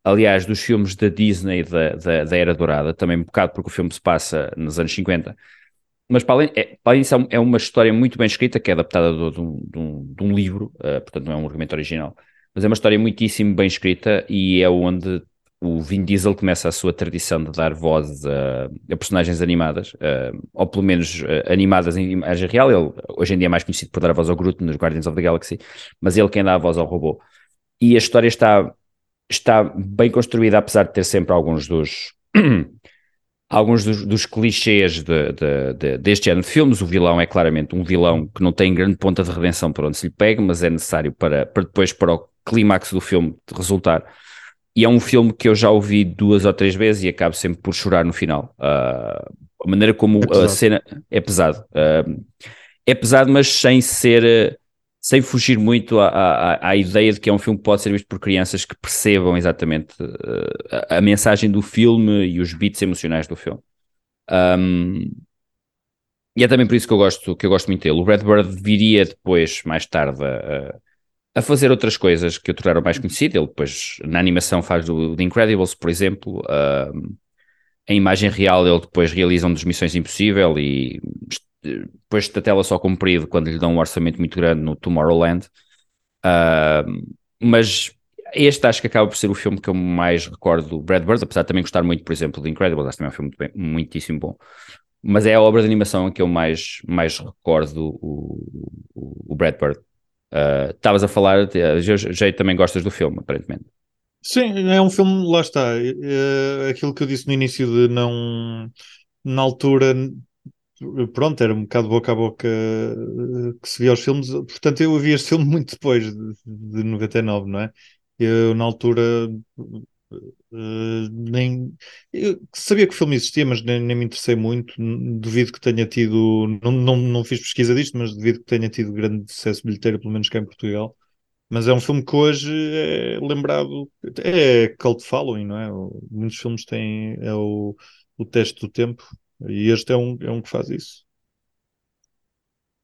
Speaker 2: aliás, dos filmes da Disney da, da, da Era Dourada, também um bocado porque o filme se passa nos anos 50. Mas para além, é, para além disso, é uma história muito bem escrita, que é adaptada de, de, um, de, um, de um, livro, uh, portanto não é um argumento original, mas é uma história muitíssimo bem escrita e é onde o Vin Diesel começa a sua tradição de dar voz a, a personagens animadas, ou pelo menos uh, animadas em imagem real. Ele hoje em dia é mais conhecido por dar a voz ao Groot nos Guardians of the Galaxy, mas ele quem dá a voz ao robô. E a história está, está bem construída, apesar de ter sempre alguns dos. alguns dos, dos clichês de, de, de, deste ano de filmes. O vilão é claramente um vilão que não tem grande ponta de redenção por onde se lhe pega, mas é necessário para, para depois, para o clímax do filme resultar e é um filme que eu já ouvi duas ou três vezes e acabo sempre por chorar no final. Uh, a maneira como é a cena é pesado. Uh, é pesado, mas sem ser, sem fugir muito à, à, à, ideia de que é um filme que pode ser visto por crianças que percebam exatamente uh, a, a, mensagem do filme e os beats emocionais do filme. Um, e é também por isso que eu gosto, que eu gosto muito dele. O Redbird viria depois, mais tarde, a, a fazer outras coisas que o tornaram mais conhecido. Ele depois, na animação, faz do The Incredibles, por exemplo. Uh, em imagem real, ele depois realiza um dos Missões Impossível e depois da tela só cumprido quando lhe dão um orçamento muito grande no Tomorrowland. Uh, mas este acho que acaba por ser o filme que eu mais recordo do Brad Bird, apesar de também gostar muito, por exemplo, do Incredibles, acho que também é um filme muito bem, muitíssimo bom. Mas é a obra de animação que eu mais, mais recordo o, o, o Brad Bird. Uh, estavas uh, a falar, já também gostas do filme, aparentemente.
Speaker 3: Sim, é um filme, lá está, é, aquilo que eu disse no início de não, na altura, pronto, era um bocado boca a boca eh, que se via os filmes, portanto eu vi este filme muito depois de, de 99, não é? Eu na altura Uh, nem eu sabia que o filme existia, mas nem, nem, me interessei muito. Duvido que tenha tido, não, não, não fiz pesquisa disto, mas duvido que tenha tido grande sucesso bilheteiro, pelo menos cá em Portugal. Mas é um filme que hoje é lembrado, é cult following, não é? Muitos filmes têm é o, o teste do tempo e este é um, é um que faz isso.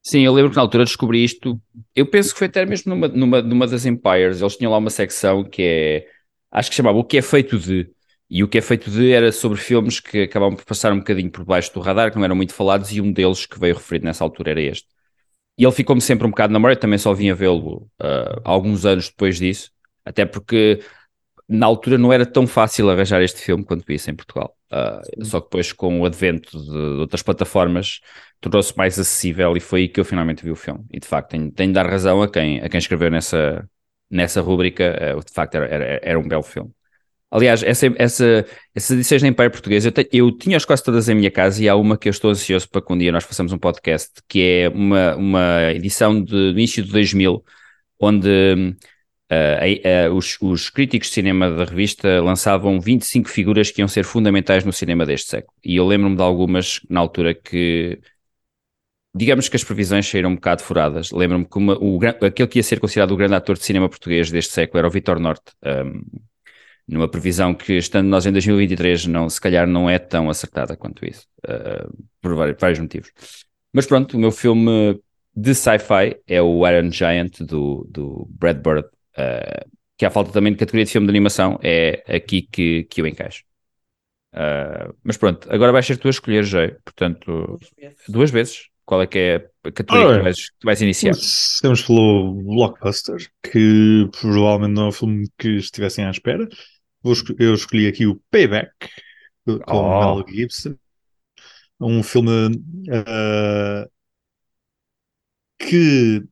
Speaker 2: Sim, eu lembro que na altura descobri isto. Eu penso que foi até mesmo numa, numa, numa das Empires. Eles tinham lá uma secção que é acho que chamava O que é feito de. E o que é feito de era sobre filmes que acabavam por passar um bocadinho por baixo do radar, que não eram muito falados, e um deles que veio referido nessa altura era este. E ele ficou-me sempre um bocado na memória, também só vim a vê-lo uh, alguns anos depois disso, até porque na altura não era tão fácil arranjar este filme quanto isso em Portugal. Uh, só que depois, com o advento de, outras plataformas, tornou-se mais acessível e foi aí que eu finalmente vi o filme. E de facto, tenho, tenho de dar razão a quem, a quem escreveu nessa, nessa rúbrica, uh, de facto era, era, era, um belo filme. Aliás, essa, essa, essas edições da Empire Portuguesa, eu, te, eu tinha-as quase todas em minha casa e há uma que eu estou ansioso para que um dia nós façamos um podcast, que é uma, uma edição de, do início de 2000, onde Uh, uh, os, os, críticos de cinema da revista lançavam 25 figuras que iam ser fundamentais no cinema deste século. E eu lembro-me de algumas na altura que, digamos que as previsões saíram um bocado furadas. Lembro-me que uma, o, aquele que ia ser considerado o grande ator de cinema português deste século era o Vitor Norte. Um, numa previsão que, estando nós em 2023, não, se calhar não é tão acertada quanto isso, uh, por vários, vários motivos. Mas pronto, o meu filme de sci-fi é o Iron Giant do, do Brad Bird, uh, que há falta também de categoria de filme de animação, é aqui que, que eu encaixo. Uh, mas pronto, agora vais ser tu a escolher, Jay, portanto, duas vezes. Duas vezes. Qual é que é a categoria que, tu vais, que vais iniciar?
Speaker 3: Temos pelo Blockbuster, que provavelmente não é um filme que estivessem à espera. Eu escolhi aqui o Payback, com oh. Mel Gibson. Um filme uh, que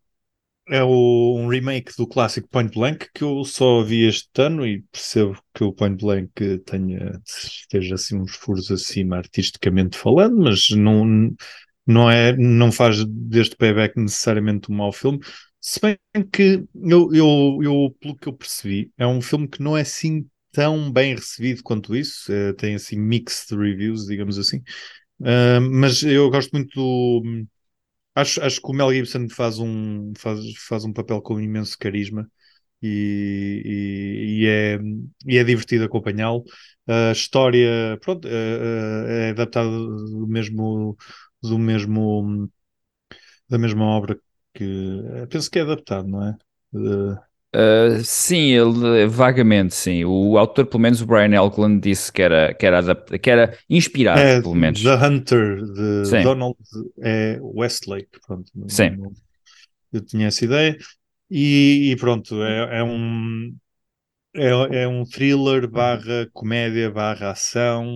Speaker 3: é o, um remake do clássico Point Blank que eu só vi este ano e percebo que o Point Blank tenha, esteja assim uns furos acima artisticamente falando, mas não, não, é, não faz deste payback necessariamente um mau filme. Se bem que eu, eu, eu, pelo que eu percebi, é um filme que não é assim tão bem recebido quanto isso, é, tem assim mixed reviews, digamos assim. Uh, mas eu gosto muito do Acho, acho que o Mel Gibson faz um, faz, faz um papel com imenso carisma e, e, e é, e é divertido acompanhá-lo. A história, pronto, é, é adaptada do mesmo, do mesmo, da mesma obra que penso que é adaptado, não é?
Speaker 2: Uh, sim, ele vagamente sim. O autor, pelo menos o Brian Elkland, disse que era, que era, adapt... que era inspirado, é, pelo menos.
Speaker 3: The Hunter de sim. Donald é Westlake. Pronto,
Speaker 2: sim.
Speaker 3: eu tinha essa ideia. E, e pronto, é, é, um é, é, um thriller barra comédia barra ação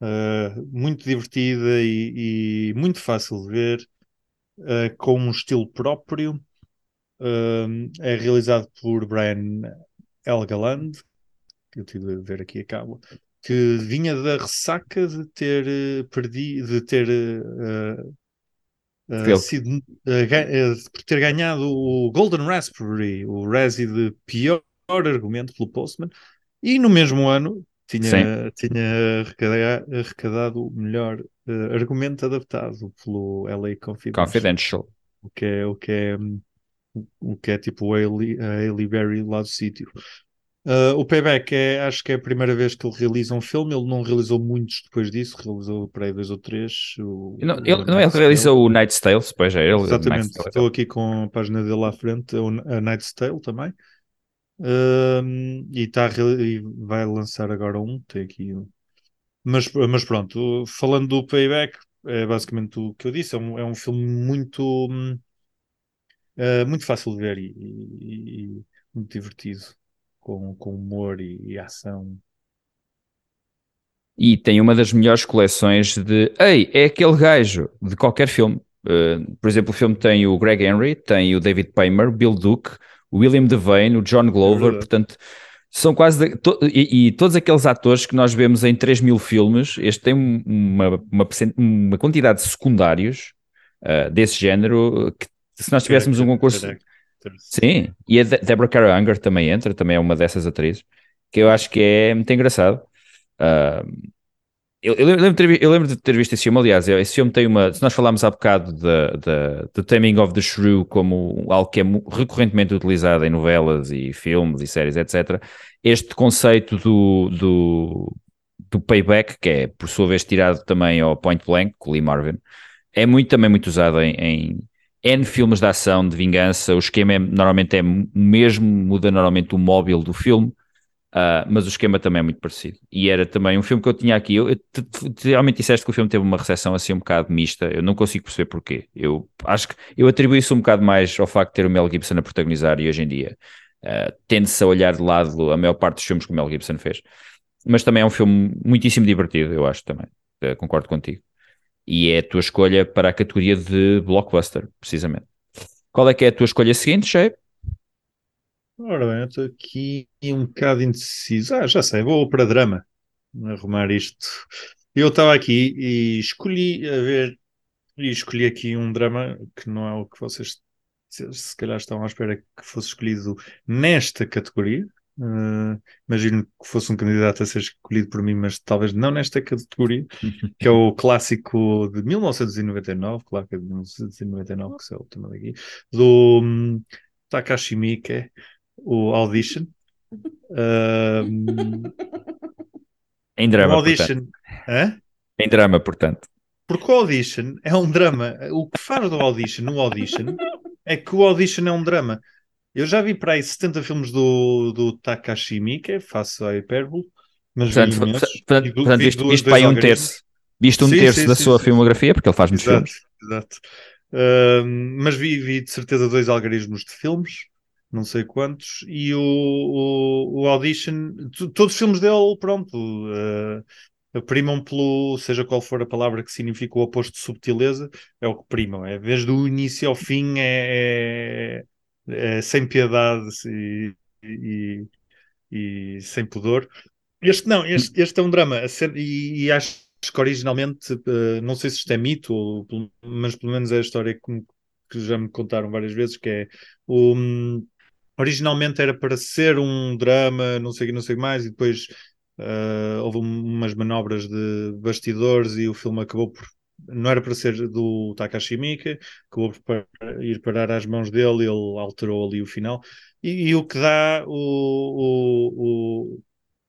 Speaker 3: uh, muito divertida e, e, muito fácil de ver, uh, com um estilo próprio. Uh, é realizado por Brian Elgaland, que eu tive a ver aqui a cabo, que vinha da ressaca de ter uh, perdido, de ter uh, uh, sido, por ter ganhado o Golden Raspberry, o Razzie de pior argumento pelo Postman, e no mesmo ano tinha, tinha arrecadado o melhor argumento adaptado pelo LA Confidential.
Speaker 2: Confidential.
Speaker 3: O que é, o que é o que é tipo a Hailey Berry lá do sítio. Uh, o Payback é, acho que é a primeira vez que ele realiza um filme. Ele não realizou muitos depois disso, realizou para aí dois ou três. O,
Speaker 2: não, ele, não, ele realizou o Night's Tale, depois é ele.
Speaker 3: Exatamente, estou aqui com a página dele à frente, a Night's Tale também. E, tá, e vai lançar agora um, tem aqui um. Mas, mas pronto, falando do Payback, é basicamente o que eu disse. É um, é um filme muito. Uh, muito fácil de ver e, e, e, muito divertido, com, com humor e, e, ação.
Speaker 2: E tem uma das melhores coleções de Ei, é aquele gajo de qualquer filme. Uh, por exemplo, o filme tem o Greg Henry, tem o David Paymer, Bill Duke, o William Devane, o John Glover, é portanto, são quase de, to, e, e, todos aqueles atores que nós vemos em 3 mil filmes, este tem uma, uma, uma quantidade de secundários uh, desse género que se nós tivéssemos um concurso. Sim, e a Deborah Kara Unger também entra, também é uma dessas atrizes, que eu acho que é muito engraçado. Uh, eu, eu, lembro ter, eu, lembro de ter visto esse filme, aliás, esse filme tem uma. Se nós falámos há bocado do Taming of the Shrew como algo que é recorrentemente utilizado em novelas e filmes e séries, etc., este conceito do, do, do payback, que é por sua vez tirado também ao Point Blank, com Lee Marvin, é muito, também muito usado em, em N filmes de ação, de vingança, o esquema é, normalmente é o mesmo, muda normalmente o móvel do filme, uh, mas o esquema também é muito parecido. E era também um filme que eu tinha aqui. Eu, realmente disseste que o filme teve uma recepção assim um bocado mista, eu não consigo perceber porquê. Eu acho que eu atribuo isso um bocado mais ao facto de ter o Mel Gibson a protagonizar e hoje em dia. uh, tende-se a olhar de lado a maior parte dos filmes que o Mel Gibson fez. Mas também é um filme muitíssimo divertido, eu acho também. Uh, concordo contigo. E é a tua escolha para a categoria de blockbuster, precisamente. Qual é que é a tua escolha seguinte, Shea?
Speaker 3: Ora bem, eu estou aqui um bocado indeciso. Ah, já sei, vou para drama. Arrumar isto. Eu estava aqui e escolhi a ver e escolhi aqui um drama que não é o que vocês se, se calhar estão à espera que fosse escolhido nesta categoria. Uh, imagino que fosse um candidato a ser escolhido por mim, mas talvez não nesta categoria, que é o clássico de 1999, claro que é de 1999 que é o tema daqui, do um, Takashi Miike, o Audition.
Speaker 2: Em drama, audition, Em drama, portanto.
Speaker 3: Porque o Audition é um drama. O que faz do Audition no Audition é que o Audition é um drama. Eu já vi para aí 70 filmes do, do Takashi Miike, faço a hipérbole, mas
Speaker 2: portanto, vi imensos. Portanto, portanto viste para aí um terço. Viste um sim, terço sim, da sim, sua filmografia, porque ele faz muitos
Speaker 3: exato,
Speaker 2: filmes.
Speaker 3: Exato. Uh, mas vi, vi de certeza dois algarismos de filmes, não sei quantos, e o, o, o Audition, todos os filmes dele, pronto, uh, primam pelo, seja qual for a palavra que significa o oposto de subtileza, é o que primam. É desde o início ao fim, é, é, é sem piedade e, e, e, sem pudor. Este não, este, este é um drama, e, e acho que originalmente, uh, não sei se isto é mito, ou, mas pelo menos é a história que, que já me contaram várias vezes, que é o. Um, originalmente era para ser um drama, não sei não sei mais, e depois Uh, houve umas manobras de bastidores e o filme acabou por. Não era para ser do Takashi Miike, acabou por ir parar às mãos dele, ele alterou ali o final. E, e o que dá o, o,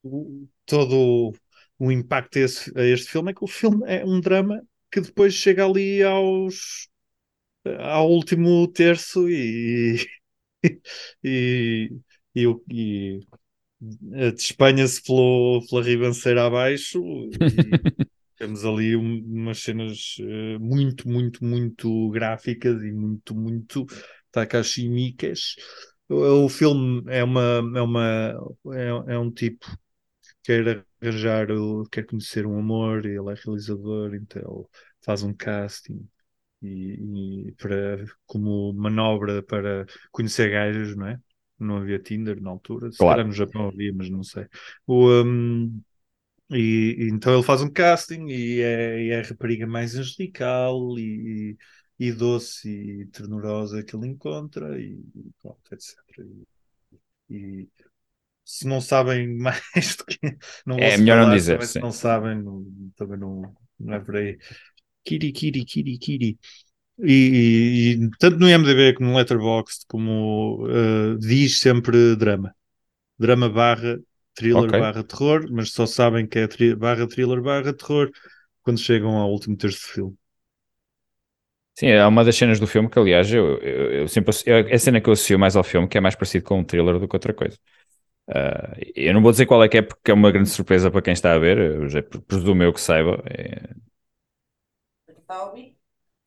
Speaker 3: o, todo o impacto a, esse, a este filme é que o filme é um drama que depois chega ali aos ao último terço e, e, e, e, despanha-se pela ribanceira abaixo e temos ali um, umas cenas uh, muito, muito, muito gráficas e muito, muito takashimicas. O, o filme é uma, é uma é, é um tipo que quer arranjar, quer conhecer um amor, ele é realizador, então faz um casting e, e para, como manobra para conhecer gajos, não é? não havia Tinder na altura, se claro. calhar no Japão havia, mas não sei. O, um, e, e, então ele faz um casting e é, e é a rapariga mais angelical e, e, doce e ternurosa que ele encontra e pronto, etc. E, se não sabem mais do que
Speaker 2: não é melhor falar, não dizer.
Speaker 3: Se não sabem, não, também não, não é por aí. Kiri, Kiri, Kiri, Kiri. E, e, tanto no IMDB como no Letterboxd, como uh, diz sempre drama. Drama barra thriller okay. barra terror, mas só sabem que é tri barra thriller barra terror quando chegam ao último terço do filme.
Speaker 2: Sim, é uma das cenas do filme que, aliás, eu, eu, eu sempre é a cena que eu associo mais ao filme, que é mais parecido com um thriller do que outra coisa. Uh, eu não vou dizer qual é que é, porque é uma grande surpresa para quem está a ver, eu já presumo eu que saiba. É... Está a ouvir?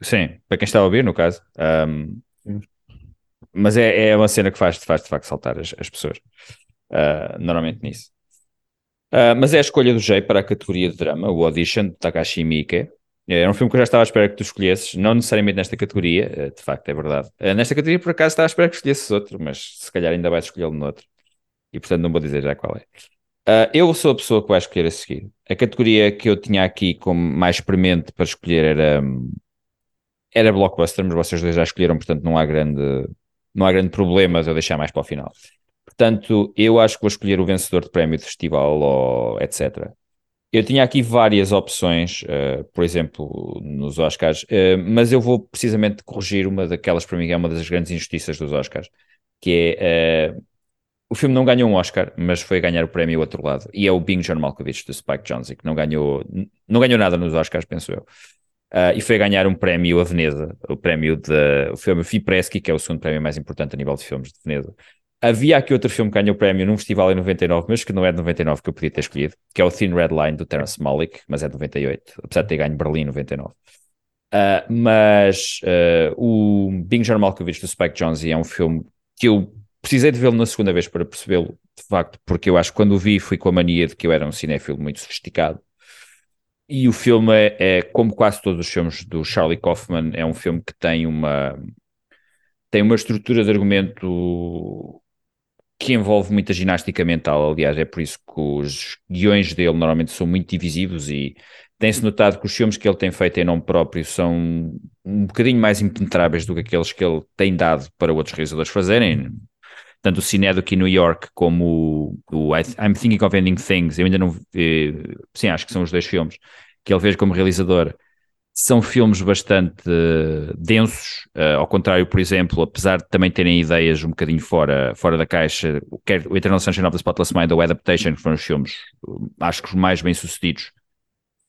Speaker 2: Sim, para quem está a ouvir, no caso. Um, mas é, é uma cena que faz, faz de facto saltar as, as pessoas. Uh, normalmente nisso. Uh, mas é a escolha do Jay para a categoria de drama, o Audition de Takashi Miike. É um filme que eu já estava à espera que tu escolhesses, não necessariamente nesta categoria, uh, de facto é verdade. nesta categoria, por acaso, estava à espera que escolhesses outro, mas se calhar ainda vais escolhê-lo noutro. E portanto não vou dizer já qual é. Eu sou a pessoa que vai escolher a seguir. A categoria que eu tinha aqui como mais experimente para escolher era. Era blockbuster, mas vocês dois já escolheram, portanto não há grande, não há grande problema eu deixar mais para o final. Portanto, eu acho que vou escolher o vencedor de prémio de festival ou etc. Eu tinha aqui várias opções, uh, por exemplo, nos Oscars, uh, mas eu vou precisamente corrigir uma daquelas, para mim, é uma das grandes injustiças dos Oscars, que é uh, o filme não ganhou um Oscar, mas foi ganhar o prémio outro lado, e é o Bing John Malkovich do Spike Jonze, que não ganhou, não ganhou nada nos Oscars, penso eu. Uh, e foi ganhar um prémio a Veneza, o prémio de o filme Fipreschi, que é o segundo prémio mais importante a nível de filmes de Veneza. Havia aqui outro filme que ganhou o prémio num festival em 99, mas que não é de 99 que eu podia ter escolhido, que é o Thin Red Line do Terence Malick, mas é de 98, apesar de ter ganho Berlim em 99. Uh, mas uh, o Bing John Malkovich do Spike Jonze é um filme que eu precisei de vê-lo na segunda vez para percebê-lo, de facto, porque eu acho que quando o vi fui com a mania de que eu era um cinéfilo muito sofisticado. E o filme é, é, como quase todos os filmes do Charlie Kaufman, é um filme que tem uma tem uma estrutura de argumento que envolve muita ginástica mental. Aliás, é por isso que os guiões dele normalmente são muito divisivos e tem-se notado que os filmes que ele tem feito em nome próprio são um bocadinho mais impenetráveis do que aqueles que ele tem dado para outros realizadores fazerem. Tanto o Cinedo aqui em New York como o, o I'm Thinking of Ending Things, eu ainda não. Eh, sim, acho que são os dois filmes que ele fez como realizador são filmes bastante uh, densos, uh, ao contrário, por exemplo, apesar de também terem ideias um bocadinho fora, fora da caixa, quer o Eternal Sunshine of the Spotless Mind ou Adaptation, que foram os filmes, acho que os mais bem-sucedidos,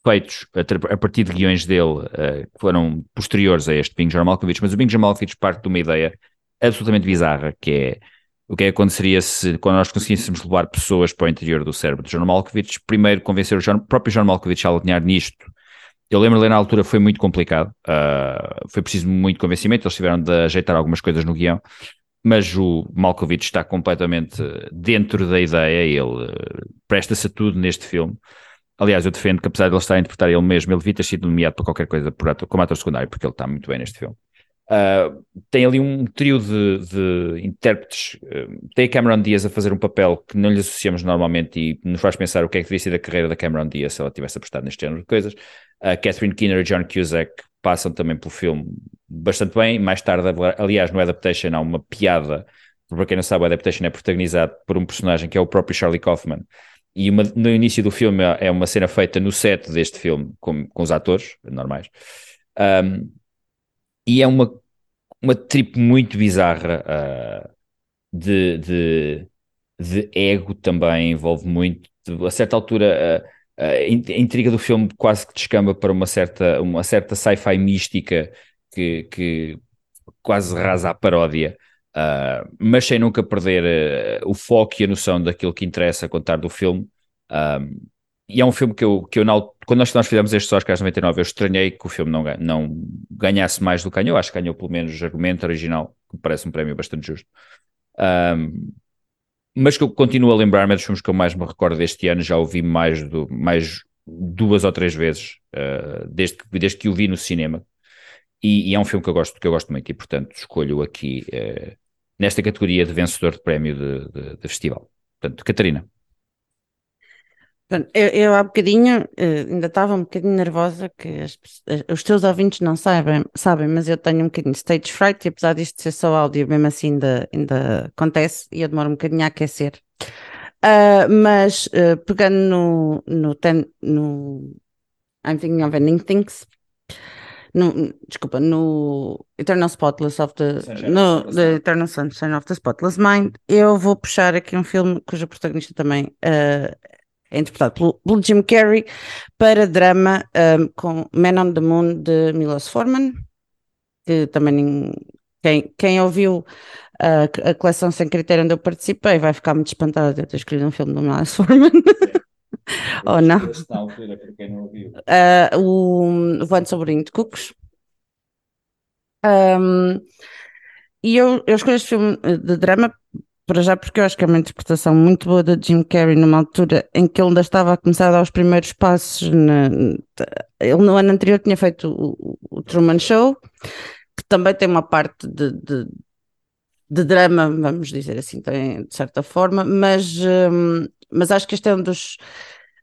Speaker 2: feitos a, partir de guiões dele, uh, que foram posteriores a este Bing Malkovich, mas o Bing Malkovich parte de uma ideia absolutamente bizarra, que é o que, é que aconteceria se, quando nós conseguíssemos levar pessoas para o interior do cérebro de John Malkovich, primeiro convencer o John, próprio John Malkovich a alinhar nisto, eu lembro-lhe na altura foi muito complicado, uh, foi preciso muito convencimento, eles tiveram de ajeitar algumas coisas no guião, mas o Malkovich está completamente dentro da ideia, ele uh, presta-se a tudo neste filme. Aliás, eu defendo que apesar de ele estar a interpretar ele mesmo, ele devia ter sido nomeado para qualquer coisa por ator, como ator secundário, porque ele está muito bem neste filme. Uh, tem ali um trio de, de intérpretes. Uh, tem a Cameron Diaz a fazer um papel que não lhe associamos normalmente e nos faz pensar o que é que devia ser a carreira da Cameron Diaz se ela tivesse apostado neste género de coisas. Uh, Catherine Keener e John Cusack passam também pelo filme bastante bem. Mais tarde, aliás, no Adaptation há uma piada. Para quem não sabe, o Adaptation é protagonizado por um personagem que é o próprio Charlie Kaufman. E uma, no início do filme é uma cena feita no set deste filme com, com os atores normais. Um, e é uma, uma trip muito bizarra uh, de, de, de, ego também, envolve muito. A certa altura, uh, a intriga do filme quase que descamba para uma certa, uma certa sci-fi mística que, que quase rasa a paródia. Uh, mas sem nunca perder uh, o foco e a noção daquilo que interessa contar do filme. Um, e é um filme que eu, que eu quando nós, nós fizemos estes Oscars 99, eu estranhei que o filme não, não ganhasse mais do que ganhou. Acho que ganhou pelo menos o argumento original, que me parece um prémio bastante justo. Um, mas que eu continuo a lembrar-me é dos filmes que eu mais me recordo deste ano. Já ouvi mais, do, mais duas ou três vezes uh, desde, que, desde que o vi no cinema. E, e, é um filme que eu gosto, que eu gosto muito e, portanto, escolho aqui uh, nesta categoria de vencedor de prémio de, de, de festival. Portanto, Catarina.
Speaker 1: Eu, eu há bocadinho eh, ainda estava um bocadinho nervosa que as, os teus ouvintes não sabem, sabem, mas eu tenho um bocadinho de stage fright e apesar disto ser só áudio, mesmo assim ainda, ainda acontece e eu demoro um bocadinho a aquecer. Uh, mas uh, pegando no, no, ten, no I'm thinking of ending things, no, desculpa, no Eternal Spotless of the, no, the Eternal Sunshine of the Spotless Mind, eu vou puxar aqui um filme cuja protagonista também uh, é interpretado pelo, pelo Jim Carrey, para drama um, com Man on the Moon de Milos Forman, que também quem, quem ouviu a, a coleção Sem Critério onde eu participei vai ficar muito espantado de eu ter escolhido um filme do Milos Forman. Ou oh, não? Uh, o Voando sobre o de Cucos. Um, e eu, eu escolhi este filme de drama para já porque eu acho que é uma interpretação muito boa de Jim Carrey numa altura em que ele ainda estava a começar a dar os primeiros passos na... ele no ano anterior tinha feito o, o Truman Show que também tem uma parte de, de, de drama, vamos dizer assim, tem, de certa forma, mas, um, mas acho que este é um dos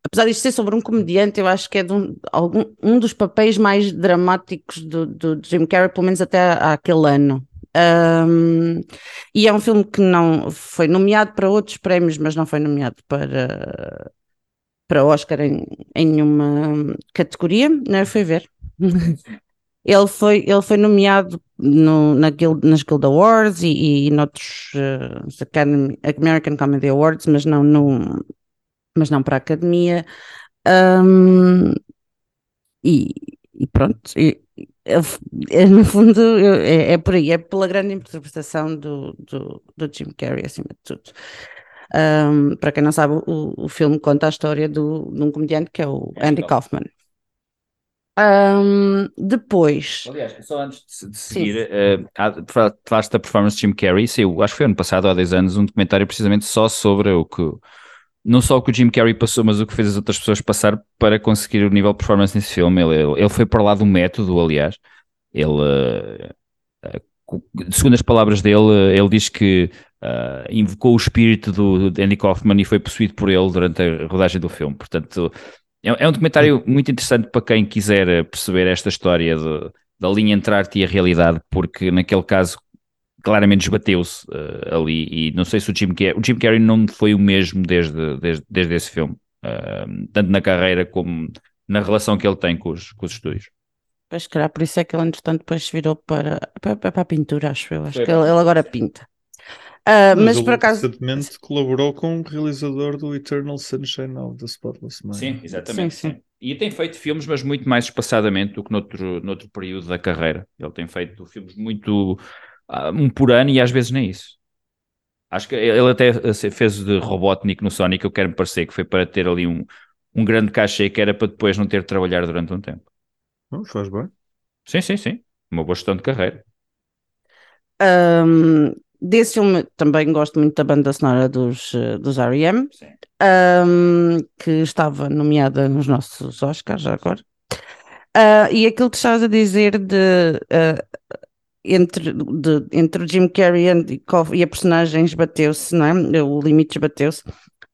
Speaker 1: apesar de ser sobre um comediante, eu acho que é um, algum, um dos papéis mais dramáticos do, do Jim Carrey, pelo menos até aquele ano. Um, e é um filme que não foi nomeado para outros prémios, mas não foi nomeado para, para Oscar em, em nenhuma categoria. Não, eu fui ver. ele, foi, ele foi nomeado no, na Guild, nas Guild Awards e, e noutros uh, Academy, American Comedy Awards, mas não, no, mas não para a Academia. Um, e, e pronto, e, é, no fundo é, é, por aí, é pela grande interpretação do, do, do Jim Carrey acima de tudo. Um, para quem não sabe, o, o filme conta a história do, de um comediante que é o Andy Kaufman. Um, depois.
Speaker 2: Aliás, só antes de, de seguir, uh, falaste da performance de Jim Carrey, saiu, acho que foi ano passado, há 10 anos, um documentário precisamente só sobre o que. Não só o que o Jim Carrey passou, mas o que fez as outras pessoas passar para conseguir o nível de performance nesse filme. Ele, ele, ele foi para lá do método, aliás. Ele, uh, segundo as palavras dele, ele diz que uh, invocou o espírito do, do Andy Kaufman e foi possuído por ele durante a rodagem do filme. Portanto, é, é, um documentário muito interessante para quem quiser eh, perceber esta história de, da linha entre arte e a realidade, porque naquele caso claramente esbateu-se uh, ali e não sei se o Jim Carrey, o Jim Carrey não foi o mesmo desde, desde, desde esse filme, uh, tanto na carreira como na relação que ele tem com os, com os estúdios.
Speaker 1: Pois, calhar, por isso é que ele, entretanto, depois virou para, para, para a pintura, acho eu. Acho que ele, ele, agora pinta. Uh, mas, mas por acaso.
Speaker 3: Recentemente colaborou com o realizador do Eternal Sunshine of the Spotless Mind.
Speaker 2: Sim, exatamente. Sim, sim. E tem feito filmes, mas muito mais espaçadamente do que noutro, noutro período da carreira. Ele tem feito filmes muito. Uh, um por ano e às vezes nem isso. Acho que ele até fez de Robotnik no Sonic, eu quero me parecer que foi para ter ali um, um grande cachê que era para depois não ter de trabalhar durante um tempo.
Speaker 3: Não, faz bem.
Speaker 2: Sim, sim, sim. Uma boa gestão de carreira.
Speaker 1: Um, Desse filme também gosto muito da banda sonora dos, eh, dos R.E.M., um, que estava nomeada nos nossos Oscars já agora. Uh, e aquilo que estavas a dizer de, uh, entre, de, entre o Jim Carrey e, e a personagem esbateu-se, não é? O limite esbateu-se.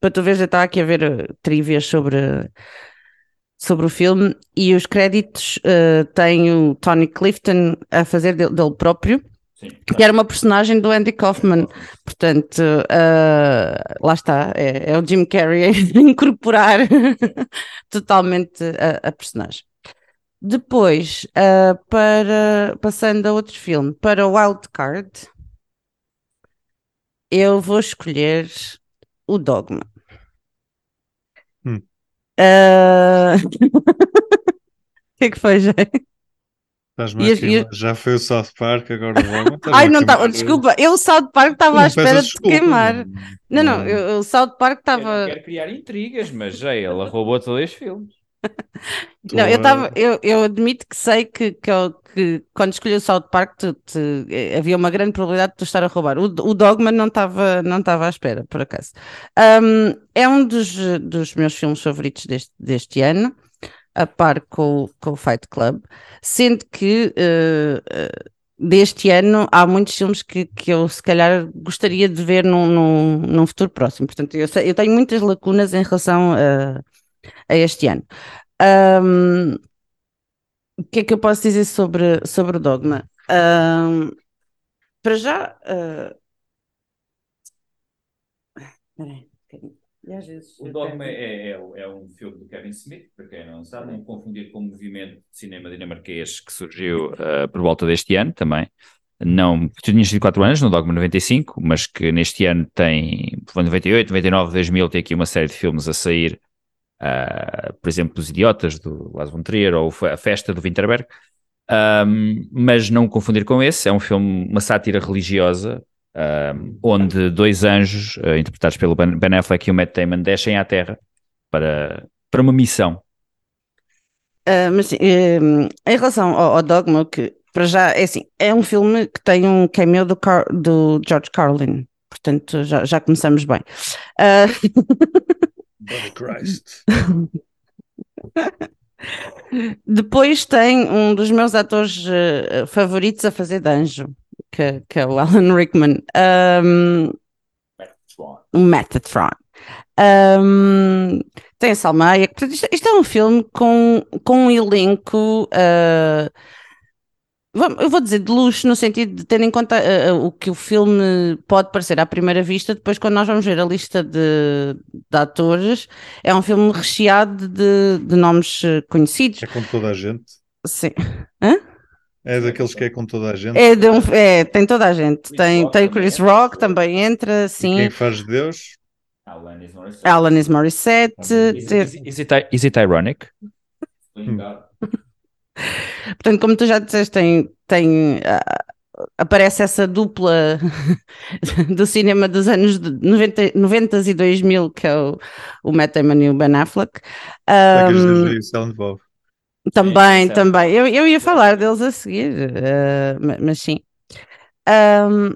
Speaker 1: Para tu veres, eu estava aqui a ver uh, trivias sobre, sobre o filme e os créditos uh, têm o Tony Clifton a fazer dele, dele próprio Sim, que era uma personagem do Andy Kaufman. Portanto, uh, lá está, é, é, o Jim Carrey a incorporar totalmente a, a, personagem. Depois, uh, para, passando a outro filme, para Wild Card, eu vou escolher o Dogma. Hum. Uh... o que é que foi, gente?
Speaker 3: Estás-me Já foi o South Park, agora vamos.
Speaker 1: Ai, não estava, desculpa, eu o South Park estava à espera de desculpa, queimar. Não, não, eu, o South Park estava.
Speaker 2: Quero criar intrigas, mas já ela roubou todos os filmes.
Speaker 1: não, eu estava, eu, eu admito que sei que, que, eu, que quando escolhi o South Park tu, tu, eh, havia uma grande probabilidade de tu estar a roubar. O, o Dogma não estava não à espera, por acaso. Um, é um dos, dos meus filmes favoritos deste, deste ano a par com, com o Fight Club, sendo que uh, deste ano há muitos filmes que, que eu se calhar gostaria de ver num, num, num futuro próximo. Portanto, eu, eu, tenho muitas lacunas em relação a, a este ano. Um, o que é que eu posso dizer sobre, sobre o Dogma? Um, para já. Uh...
Speaker 2: O Dogma é, é, é, um filme do Kevin Smith, para quem não sabe, não confundir com o movimento de cinema dinamarquês que surgiu uh, por volta deste ano também. Não, tu tinhas sido 4 anos no Dogma 95, mas que neste ano tem, foi 98, 99, 2000, tem aqui uma série de filmes a sair, uh, por exemplo, Os Idiotas, do Lars von Trier, ou A Festa, do Winterberg, um, mas não confundir com esse, é um filme, uma sátira religiosa, uh, onde dois anjos, uh, interpretados pelo Ben Affleck e o Matt Damon, descem à Terra para, para uma missão.
Speaker 1: Uh, mas em relação ao, ao, Dogma, que para já é assim, é um filme que tem um cameo do, Car do George Carlin, portanto já, já começamos bem.
Speaker 3: Christ.
Speaker 1: Depois tem um dos meus atores uh, favoritos a fazer de anjo, que, que é o Alan Rickman. Um, o Metatron. Um, tem a Salma Hayek. Isto, isto, é um filme com, com um elenco. Uh, eu vou dizer de luxo, no sentido de ter em conta uh, o que o filme pode parecer à primeira vista, depois, quando nós vamos ver a lista de, de atores, é um filme recheado de, de nomes conhecidos.
Speaker 3: É com toda a gente.
Speaker 1: Sim. Hã?
Speaker 3: É daqueles que é com toda a gente.
Speaker 1: É, de um, é tem toda a gente. tem, tem o Chris Rock, também entra, sim.
Speaker 3: Quem faz Deus?
Speaker 2: Alanis Morissette.
Speaker 1: Alanis Morissette.
Speaker 2: Is, is, is, it, is it ironic?
Speaker 1: Hum. Portanto, como tu já disseste, tem, tem uh, aparece essa dupla do cinema dos anos 90, 90 e 2000, que é o, o Matt Damon e o Ben Affleck. Um. Também, também. Eu, eu ia falar deles a seguir, uh, mas sim. Um,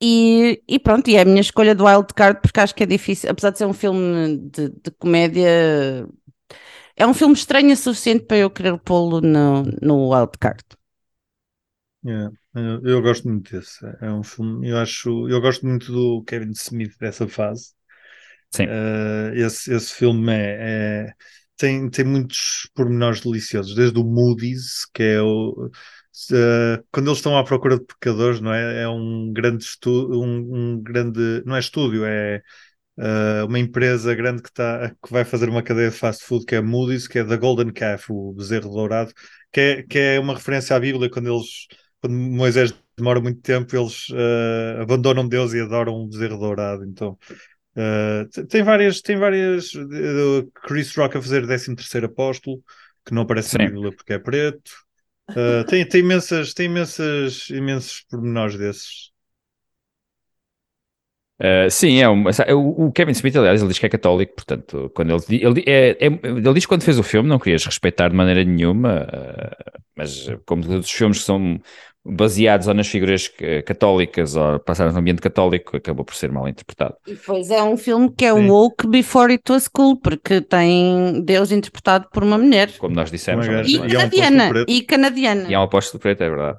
Speaker 1: e, e, pronto, e é a minha escolha do Wild Card porque acho que é difícil, apesar de ser um filme de, de comédia, é um filme estranho o suficiente para eu querer pô-lo no, no Wild Card.
Speaker 3: Yeah, eu, eu, gosto muito desse. É um filme, eu acho, eu gosto muito do Kevin Smith dessa fase.
Speaker 2: Sim.
Speaker 3: Uh, esse, esse filme é, é, tem, tem muitos pormenores deliciosos, desde o Moody's, que é o. Uh, quando eles estão à procura de pecadores, não é? É um grande estúdio, um, um, grande, não é estúdio, é uh, uma empresa grande que, tá, que vai fazer uma cadeia de fast food que é Moody's, que é da Golden Calf, o bezerro dourado, que é, que é uma referência à Bíblia quando eles quando Moisés demora muito tempo, eles uh, abandonam Deus e adoram um bezerro dourado. Então, uh, tem várias, tem várias. Uh, Chris Rock a fazer 13 terceiro apóstolo, que não aparece Sim. na Bíblia porque é preto. tem, tem imensas, tem imensas, imensos pormenores desses.
Speaker 2: Uh, sim, é, um, o, Kevin Smith, aliás, ele diz que é católico, portanto, quando ele, ele, é, é, ele diz que quando fez o filme não querias respeitar de maneira nenhuma, uh, mas como todos os filmes que são baseados ou nas figuras católicas ou passaram no ambiente católico, acabou por ser mal interpretado.
Speaker 1: E pois é um filme que é Sim. woke before it was cool, porque tem Deus interpretado por uma mulher.
Speaker 2: Como nós dissemos.
Speaker 1: É e, canadiana, é um e canadiana.
Speaker 2: E é um apóstolo preto, é verdade.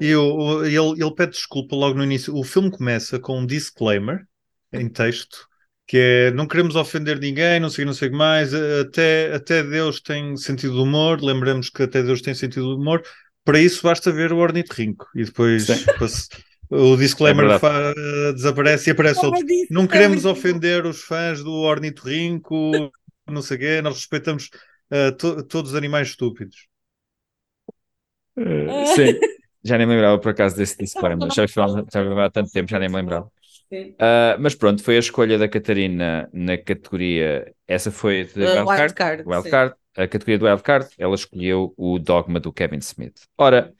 Speaker 3: E o, ele, ele pede desculpa logo no início. O filme começa com um disclaimer em texto que é não queremos ofender ninguém, não sei não sei o que mais, até, até Deus tem sentido de humor, lembramos que até Deus tem sentido de humor, para isso basta ver o ornitorrinco e depois o disclaimer é desaparece e aparece outro. Não queremos ofender os fãs do ornitorrinco, não sei o quê, nós respeitamos uh, to todos os animais estúpidos.
Speaker 2: Uh, sim, já nem me lembrava por acaso desse disclaimer, já vi há tanto tempo, já nem me lembrava. Uh, mas pronto, foi a escolha da Catarina na categoria. Essa foi de uh, Wildcard. Wild Wild a categoria do Wildcard, ela escolheu o Dogma do Kevin Smith. Ora,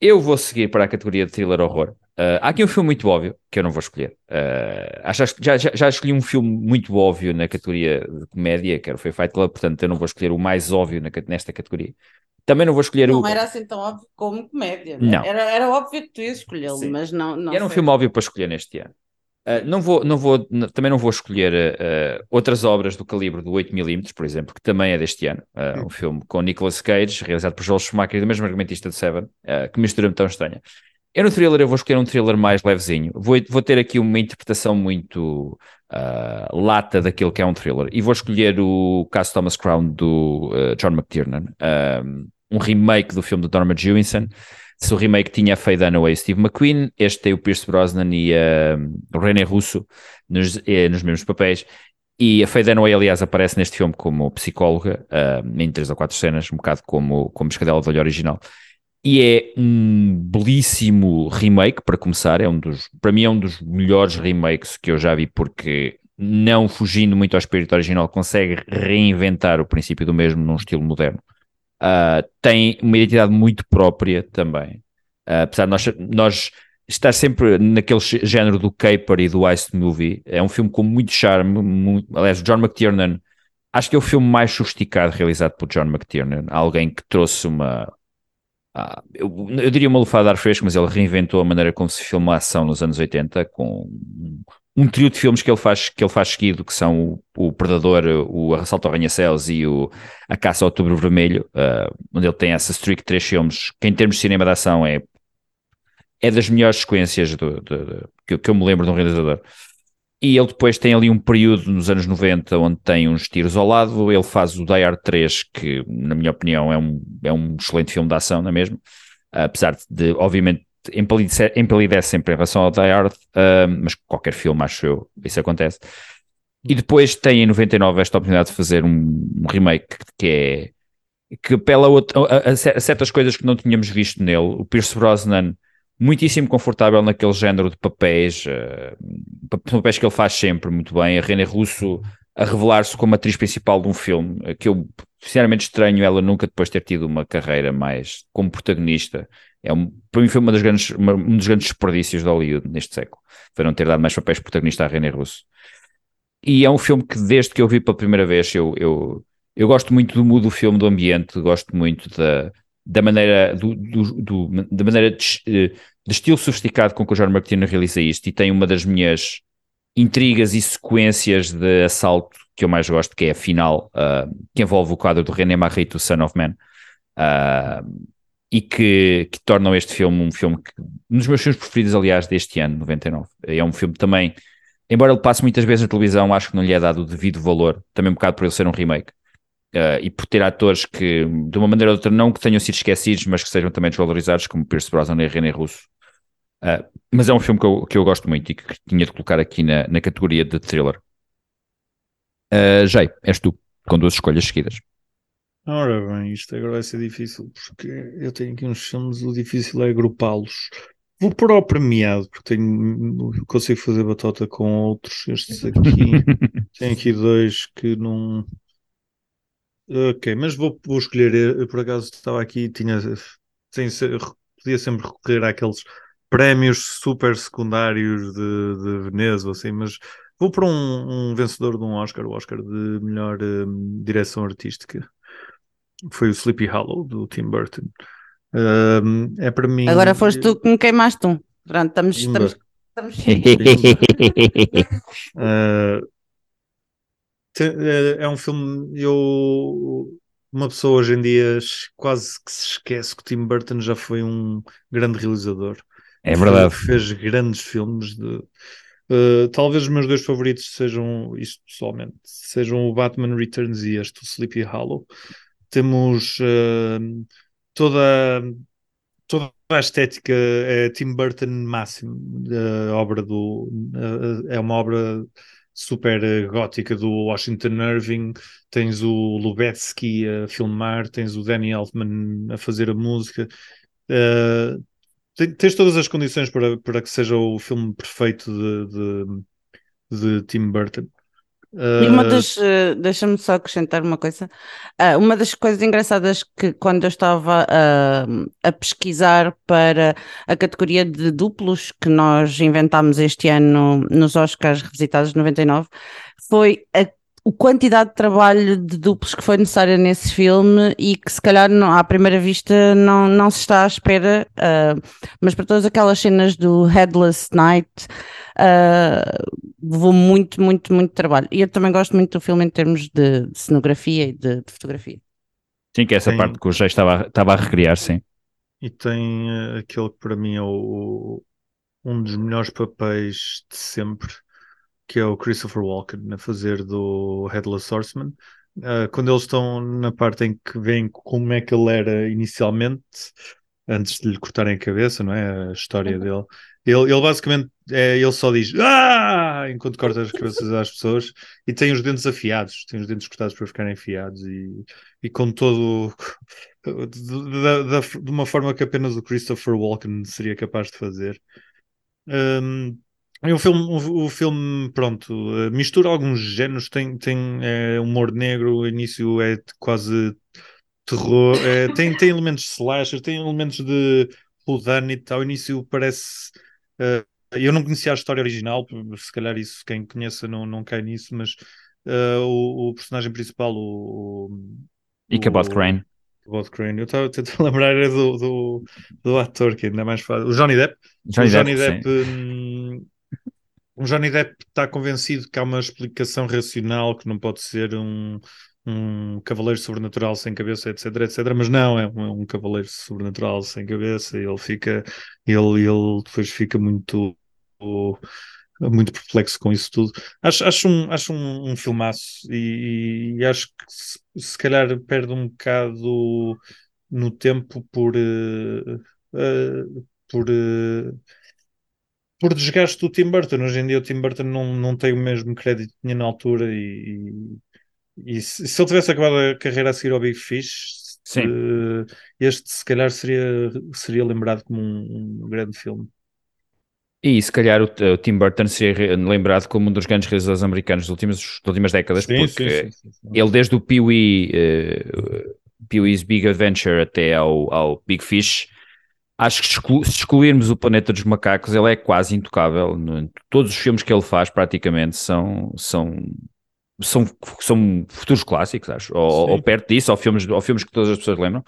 Speaker 2: eu vou seguir para a categoria de thriller horror. Uh, há aqui um filme muito óbvio que eu não vou escolher. Uh, já, já, já, escolhi um filme muito óbvio na categoria de comédia, que era o Fight Club, portanto eu não vou escolher o mais óbvio na, nesta categoria. Também não vou escolher
Speaker 1: não
Speaker 2: o.
Speaker 1: Não era assim tão óbvio como comédia. Né? Não. Era, era óbvio que tu ias escolhê-lo, mas não. não
Speaker 2: era um filme óbvio para escolher neste ano. Uh, não vou, não vou, também não vou escolher uh, outras obras do calibre do 8mm, por exemplo, que também é deste ano. Uh, um filme com Nicolas Cage, realizado por Joel Schumacher, do mesmo argumentista de Seven, que mistura-me tão estranha. Eu no thriller eu vou escolher um thriller mais levezinho. Vou, vou ter aqui uma interpretação muito lata daquilo que é um thriller. E vou escolher o caso Thomas Crown do John McTiernan, um remake do filme do Norma Jewison se o remake tinha a Faye Dunaway e Steve McQueen, este tem o Pierce Brosnan e uh, o René Russo nos, eh, nos mesmos papéis. E a Faye Dunaway, aliás, aparece neste filme como psicóloga, uh, em três ou quatro cenas, um bocado como, como Escadela do Olho original. E é um belíssimo remake, para começar, é um dos, para mim é um dos melhores remakes que eu já vi, porque não fugindo muito ao espírito original, consegue reinventar o princípio do mesmo num estilo moderno uh, tem uma identidade muito própria também. Uh, apesar de nós, nós estar sempre naquele género do caper e do ice movie, é um filme com muito charme. Muito, aliás, John McTiernan, acho que é o filme mais sofisticado realizado por John McTiernan. Alguém que trouxe uma. Ah, eu, eu, diria uma lufada de ar fresco, mas ele reinventou a maneira como se filma a ação nos anos 80, com um trio de filmes que ele faz, que ele faz seguido, que são o, o Predador, o Assalto ao Arranha-Céus e o A Caça ao Outubro Vermelho, uh, onde ele tem essa streak de três filmes, que em termos de cinema de ação é, é das melhores sequências do, do, do, que, que, eu me lembro de um realizador. E ele depois tem ali um período nos anos 90 onde tem uns tiros ao lado, ele faz o Die Hard 3, que na minha opinião é um, é um excelente filme de ação, não é mesmo? apesar de, obviamente, empalidece, empalidece sempre em relação ao Die Hard, uh, mas qualquer filme, acho eu, isso acontece. E depois tem em 99 esta oportunidade de fazer um, um remake que é que apela a, a, a, certas coisas que não tínhamos visto nele. O Pierce Brosnan, muitíssimo confortável naquele género de papéis, uh, papéis que ele faz sempre muito bem. A René Russo a revelar-se como atriz principal de um filme, que eu sinceramente estranho ela nunca depois ter tido uma carreira mais como protagonista. É um, para mim foi uma das grandes, uma, um dos grandes desperdícios de Hollywood neste século. Foi não ter dado mais papéis protagonista a René Russo. E é um filme que desde que eu vi pela primeira vez eu, eu, eu gosto muito do mood do filme, do ambiente, gosto muito da, da maneira, do, do, do da maneira de, de, estilo sofisticado com que o Jorge Martino realiza isto e tem uma das minhas intrigas e sequências de assalto que eu mais gosto, que é a final, uh, que envolve o quadro do René Magritte, o Son of Man, uh, e que, que tornam este filme um filme que, um dos meus filmes preferidos, aliás, deste ano, 99. É um filme também, embora ele passe muitas vezes na televisão, acho que não lhe é dado o devido valor, também um bocado por ele ser um remake. Uh, e por ter atores que, de uma maneira ou outra, não que tenham sido esquecidos, mas que sejam também desvalorizados, como Pierce Brosnan e René Russo. Uh, mas é um filme que eu, que eu gosto muito e que tinha de colocar aqui na, na categoria de thriller. Uh, Jay, és tu, com duas escolhas seguidas.
Speaker 3: Ora bem, isto agora vai ser difícil, porque eu tenho aqui uns filmes, o difícil é agrupá-los. Vou pôr ao premiado, porque tenho, consigo fazer batota com outros. Estes aqui, tenho aqui dois que não. Ok, mas vou, vou escolher. Eu, por acaso estava aqui, tinha, tem, podia sempre recorrer àqueles prémios super secundários de, de Veneza, assim, mas Vou para um, um, vencedor de um Oscar, o Oscar de melhor um, direção artística. Foi o Sleepy Hollow, do Tim Burton. Um, é para mim.
Speaker 1: Agora foste tu que me queimaste um. Pronto, estamos. estamos, estamos...
Speaker 3: uh, é um filme. Eu, uma pessoa hoje em dia quase que se esquece que o Tim Burton já foi um grande realizador.
Speaker 2: É verdade.
Speaker 3: Fez grandes filmes de Uh, talvez os meus dois favoritos sejam, isto pessoalmente, sejam o Batman Returns e este, o Sleepy Hollow. Temos uh, toda, toda a estética é Tim Burton máximo. A obra do, uh, é uma obra super gótica do Washington Irving. Tens o Lubetsky a filmar, tens o Danny Elfman a fazer a música. Uh, tens todas as condições para, para que seja o filme perfeito de, de, de Tim Burton.
Speaker 1: E uma ah, das, uh, deixa-me só acrescentar uma coisa. Uh, uma das coisas engraçadas que quando eu estava uh, a pesquisar para a categoria de duplos que nós inventámos este ano nos Oscars Revisitados de 99 foi a a quantidade de trabalho de duplos que foi necessária nesse filme e que se calhar não, à primeira vista não, não se está à espera, uh, mas para todas aquelas cenas do Headless Night uh, levou muito, muito, muito trabalho. E eu também gosto muito do filme em termos de, de cenografia e de, de, fotografia.
Speaker 2: Sim, que é essa tem, parte que o Jay estava, estava a recriar, sim.
Speaker 3: E tem uh, aquele que para mim é o, um dos melhores papéis de sempre que é o Christopher Walken a fazer do Headless Horseman. Uh, quando eles estão na parte em que veem como é que ele era inicialmente, antes de lhe cortarem a cabeça, não é? A história dele. Ele, ele basicamente é, ele só diz ah! enquanto corta as cabeças às pessoas e tem os dentes afiados, tem os dentes cortados para ficarem afiados e, e com todo de, de, de, uma forma que apenas o Christopher Walken seria capaz de fazer. Um, o filme, o, o, filme, pronto, eh, mistura alguns géneros, tem, tem é, humor negro, o início é quase terror, é, tem, tem elementos de slasher, tem elementos de whodunit, ao início parece... Uh, eu não conhecia a história original, se calhar isso, quem conheça não, não cai nisso, mas uh, o, o, personagem principal, o... o
Speaker 2: Ichabod Crane.
Speaker 3: Ichabod Crane, eu estava tentando lembrar do, do, do, ator, que ainda é mais fácil, o Johnny Depp.
Speaker 2: Johnny
Speaker 3: o Johnny
Speaker 2: Depp,
Speaker 3: Depp o Johnny Depp está convencido que há uma explicação racional que não pode ser um, um cavaleiro sobrenatural sem cabeça, etc, etc, mas não, é um, um cavaleiro sobrenatural sem cabeça e ele fica, ele, ele depois fica muito muito perplexo com isso tudo. Acho, acho, um, acho um, um filmaço e, e acho que se, se, calhar perde um bocado no tempo por uh, uh, por uh, por desgaste do Tim Burton. Hoje em dia o Tim Burton não, não tem o mesmo crédito que tinha na altura e, e, e se, se, ele tivesse acabado a carreira a seguir ao Big Fish, uh, este se calhar seria, seria lembrado como um, um grande filme.
Speaker 2: E se calhar o, o, Tim Burton seria lembrado como um dos grandes realizadores americanos das últimas, das últimas décadas, sim, porque sim, sim, ele desde o Pee-wee, uh, Pee-wee's Big Adventure até ao, ao Big Fish, acho que se excluirmos o Planeta dos Macacos, ele é quase intocável. Todos os filmes que ele faz, praticamente, são, são são, são futuros clássicos, acho, ou, ou, perto disso, ou filmes, ou filmes que todas as pessoas lembram.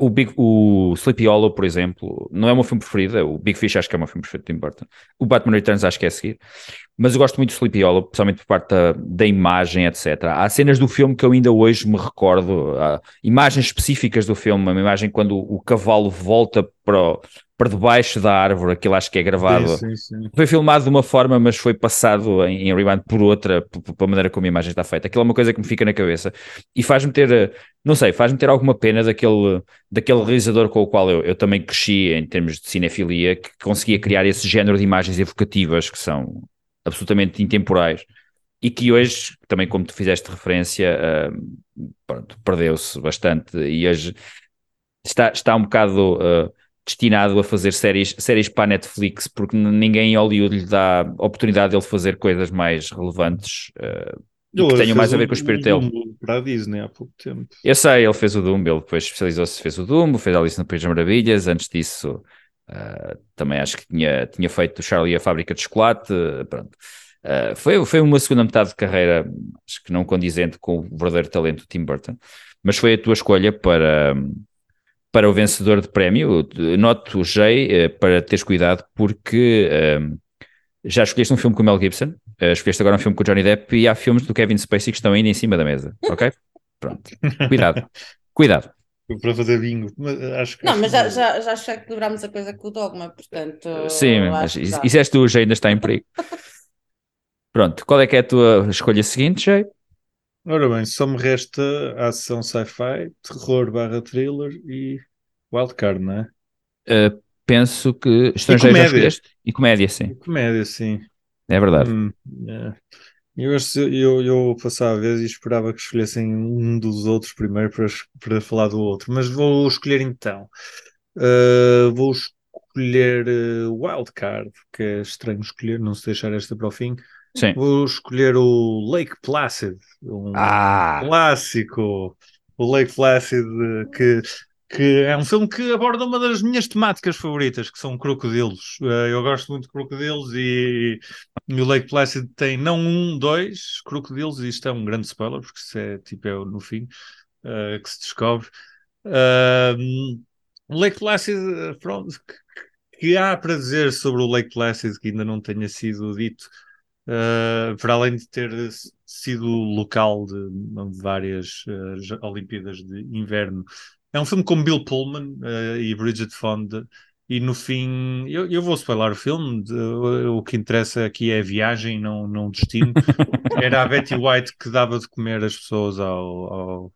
Speaker 2: O, Big, o Sleepy Hollow, por exemplo, não é o meu filme preferido. O Big Fish acho que é o meu filme preferido de Tim Burton. O Batman Returns acho que é a seguir. Mas eu gosto muito do Sleepy Hollow, principalmente por parte da, da, imagem, etc. Há cenas do filme que eu ainda hoje me recordo. imagens específicas do filme. Uma imagem quando o, o cavalo volta para o, para debaixo da árvore, aquilo acho que é gravado. Sim, sim, sim. Foi filmado de uma forma, mas foi passado em, em rewind por outra, pela maneira como a imagem está feita. Aquilo é uma coisa que me fica na cabeça e faz-me ter, não sei, faz-me ter alguma pena daquele, daquele realizador com o qual eu, eu também cresci em termos de cinefilia, que conseguia criar esse género de imagens evocativas que são absolutamente intemporais e que hoje, também como tu fizeste referência, uh, perdeu-se bastante e hoje está, está um bocado. Uh, destinado a fazer séries, séries para a Netflix, porque ninguém em Hollywood lhe dá oportunidade de ele fazer coisas mais relevantes uh, que tenham mais a ver com o espírito dele.
Speaker 3: Para a Disney há pouco tempo.
Speaker 2: Eu sei, ele fez o Doom, ele depois especializou-se, fez o Doom, fez Alice no País das Maravilhas, antes disso uh, também acho que tinha, tinha feito o Charlie a Fábrica de Chocolate, pronto. Uh, foi, foi uma segunda metade de carreira, acho que não condizente com o verdadeiro talento do Tim Burton, mas foi a tua escolha para, para o vencedor de prémio. Noto, Jay, eh, para teres cuidado, porque um, já escolheste um filme com o Mel Gibson, uh, escolheste agora um filme com o Johnny Depp e há filmes do Kevin Spacey que estão ainda em cima da mesa, ok? Pronto, cuidado, cuidado.
Speaker 3: Para fazer bingo, mas acho que.
Speaker 1: Não, mas já, já, já acho que equilibramos a coisa com o dogma, portanto.
Speaker 2: Sim, mas isso és tu, Jay, ainda está em perigo. Pronto, qual é que é a tua escolha seguinte, Jay?
Speaker 3: Ora bem, só me resta ação sci-fi, terror barra thriller e wildcard, não é?
Speaker 2: Uh, penso que estrangeiro e comédia. E comédia, sim. E
Speaker 3: comédia, sim.
Speaker 2: É verdade.
Speaker 3: Hum, é. Eu, eu, eu passava a vez e esperava que escolhessem um dos outros primeiro para, para falar do outro, mas vou escolher então. Uh, vou escolher uh, Wildcard, que é estranho escolher, não se deixar esta para o fim.
Speaker 2: Sim.
Speaker 3: Vou escolher o Lake Placid, um ah. clássico. O Lake Placid, que, que é um filme que aborda uma das minhas temáticas favoritas, que são crocodilos. Eh, eu gosto muito de crocodilos e, e o Lake Placid tem não um, dois crocodilos, e isto é um grande spoiler, porque isso é tipo é no fim uh, que se descobre. Uh, Lake Placid, pronto, que, que há para dizer sobre o Lake Placid que ainda não tenha sido dito uh, para além de ter sido local de várias Olimpíadas de Inverno. É um filme com Bill Pullman e Bridget Fonda. E no fim, eu, eu vou spoiler o filme. De, o, o que interessa aqui é a viagem, não, não o destino. Era a Betty White que dava de comer as pessoas ao, ao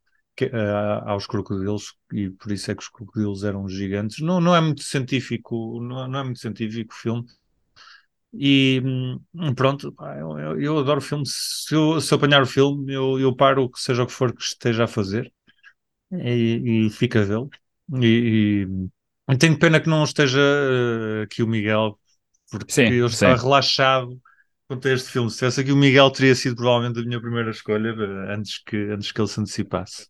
Speaker 3: aos crocodilos e por isso é que os crocodilos eram gigantes. Não, não é muito científico, não, não é muito científico o filme, e hum, pronto, eu, eu, adoro filmes. Se eu, se eu apanhar o filme, eu, eu paro, que seja o que for que esteja a fazer, e, e fica a vê-lo. E, e, tenho pena que não esteja uh, aqui o Miguel, porque sim, eu estava sim. relaxado quanto a este filme. Se tivesse aqui o Miguel, teria sido provavelmente a minha primeira escolha uh, antes, que, antes que ele se antecipasse.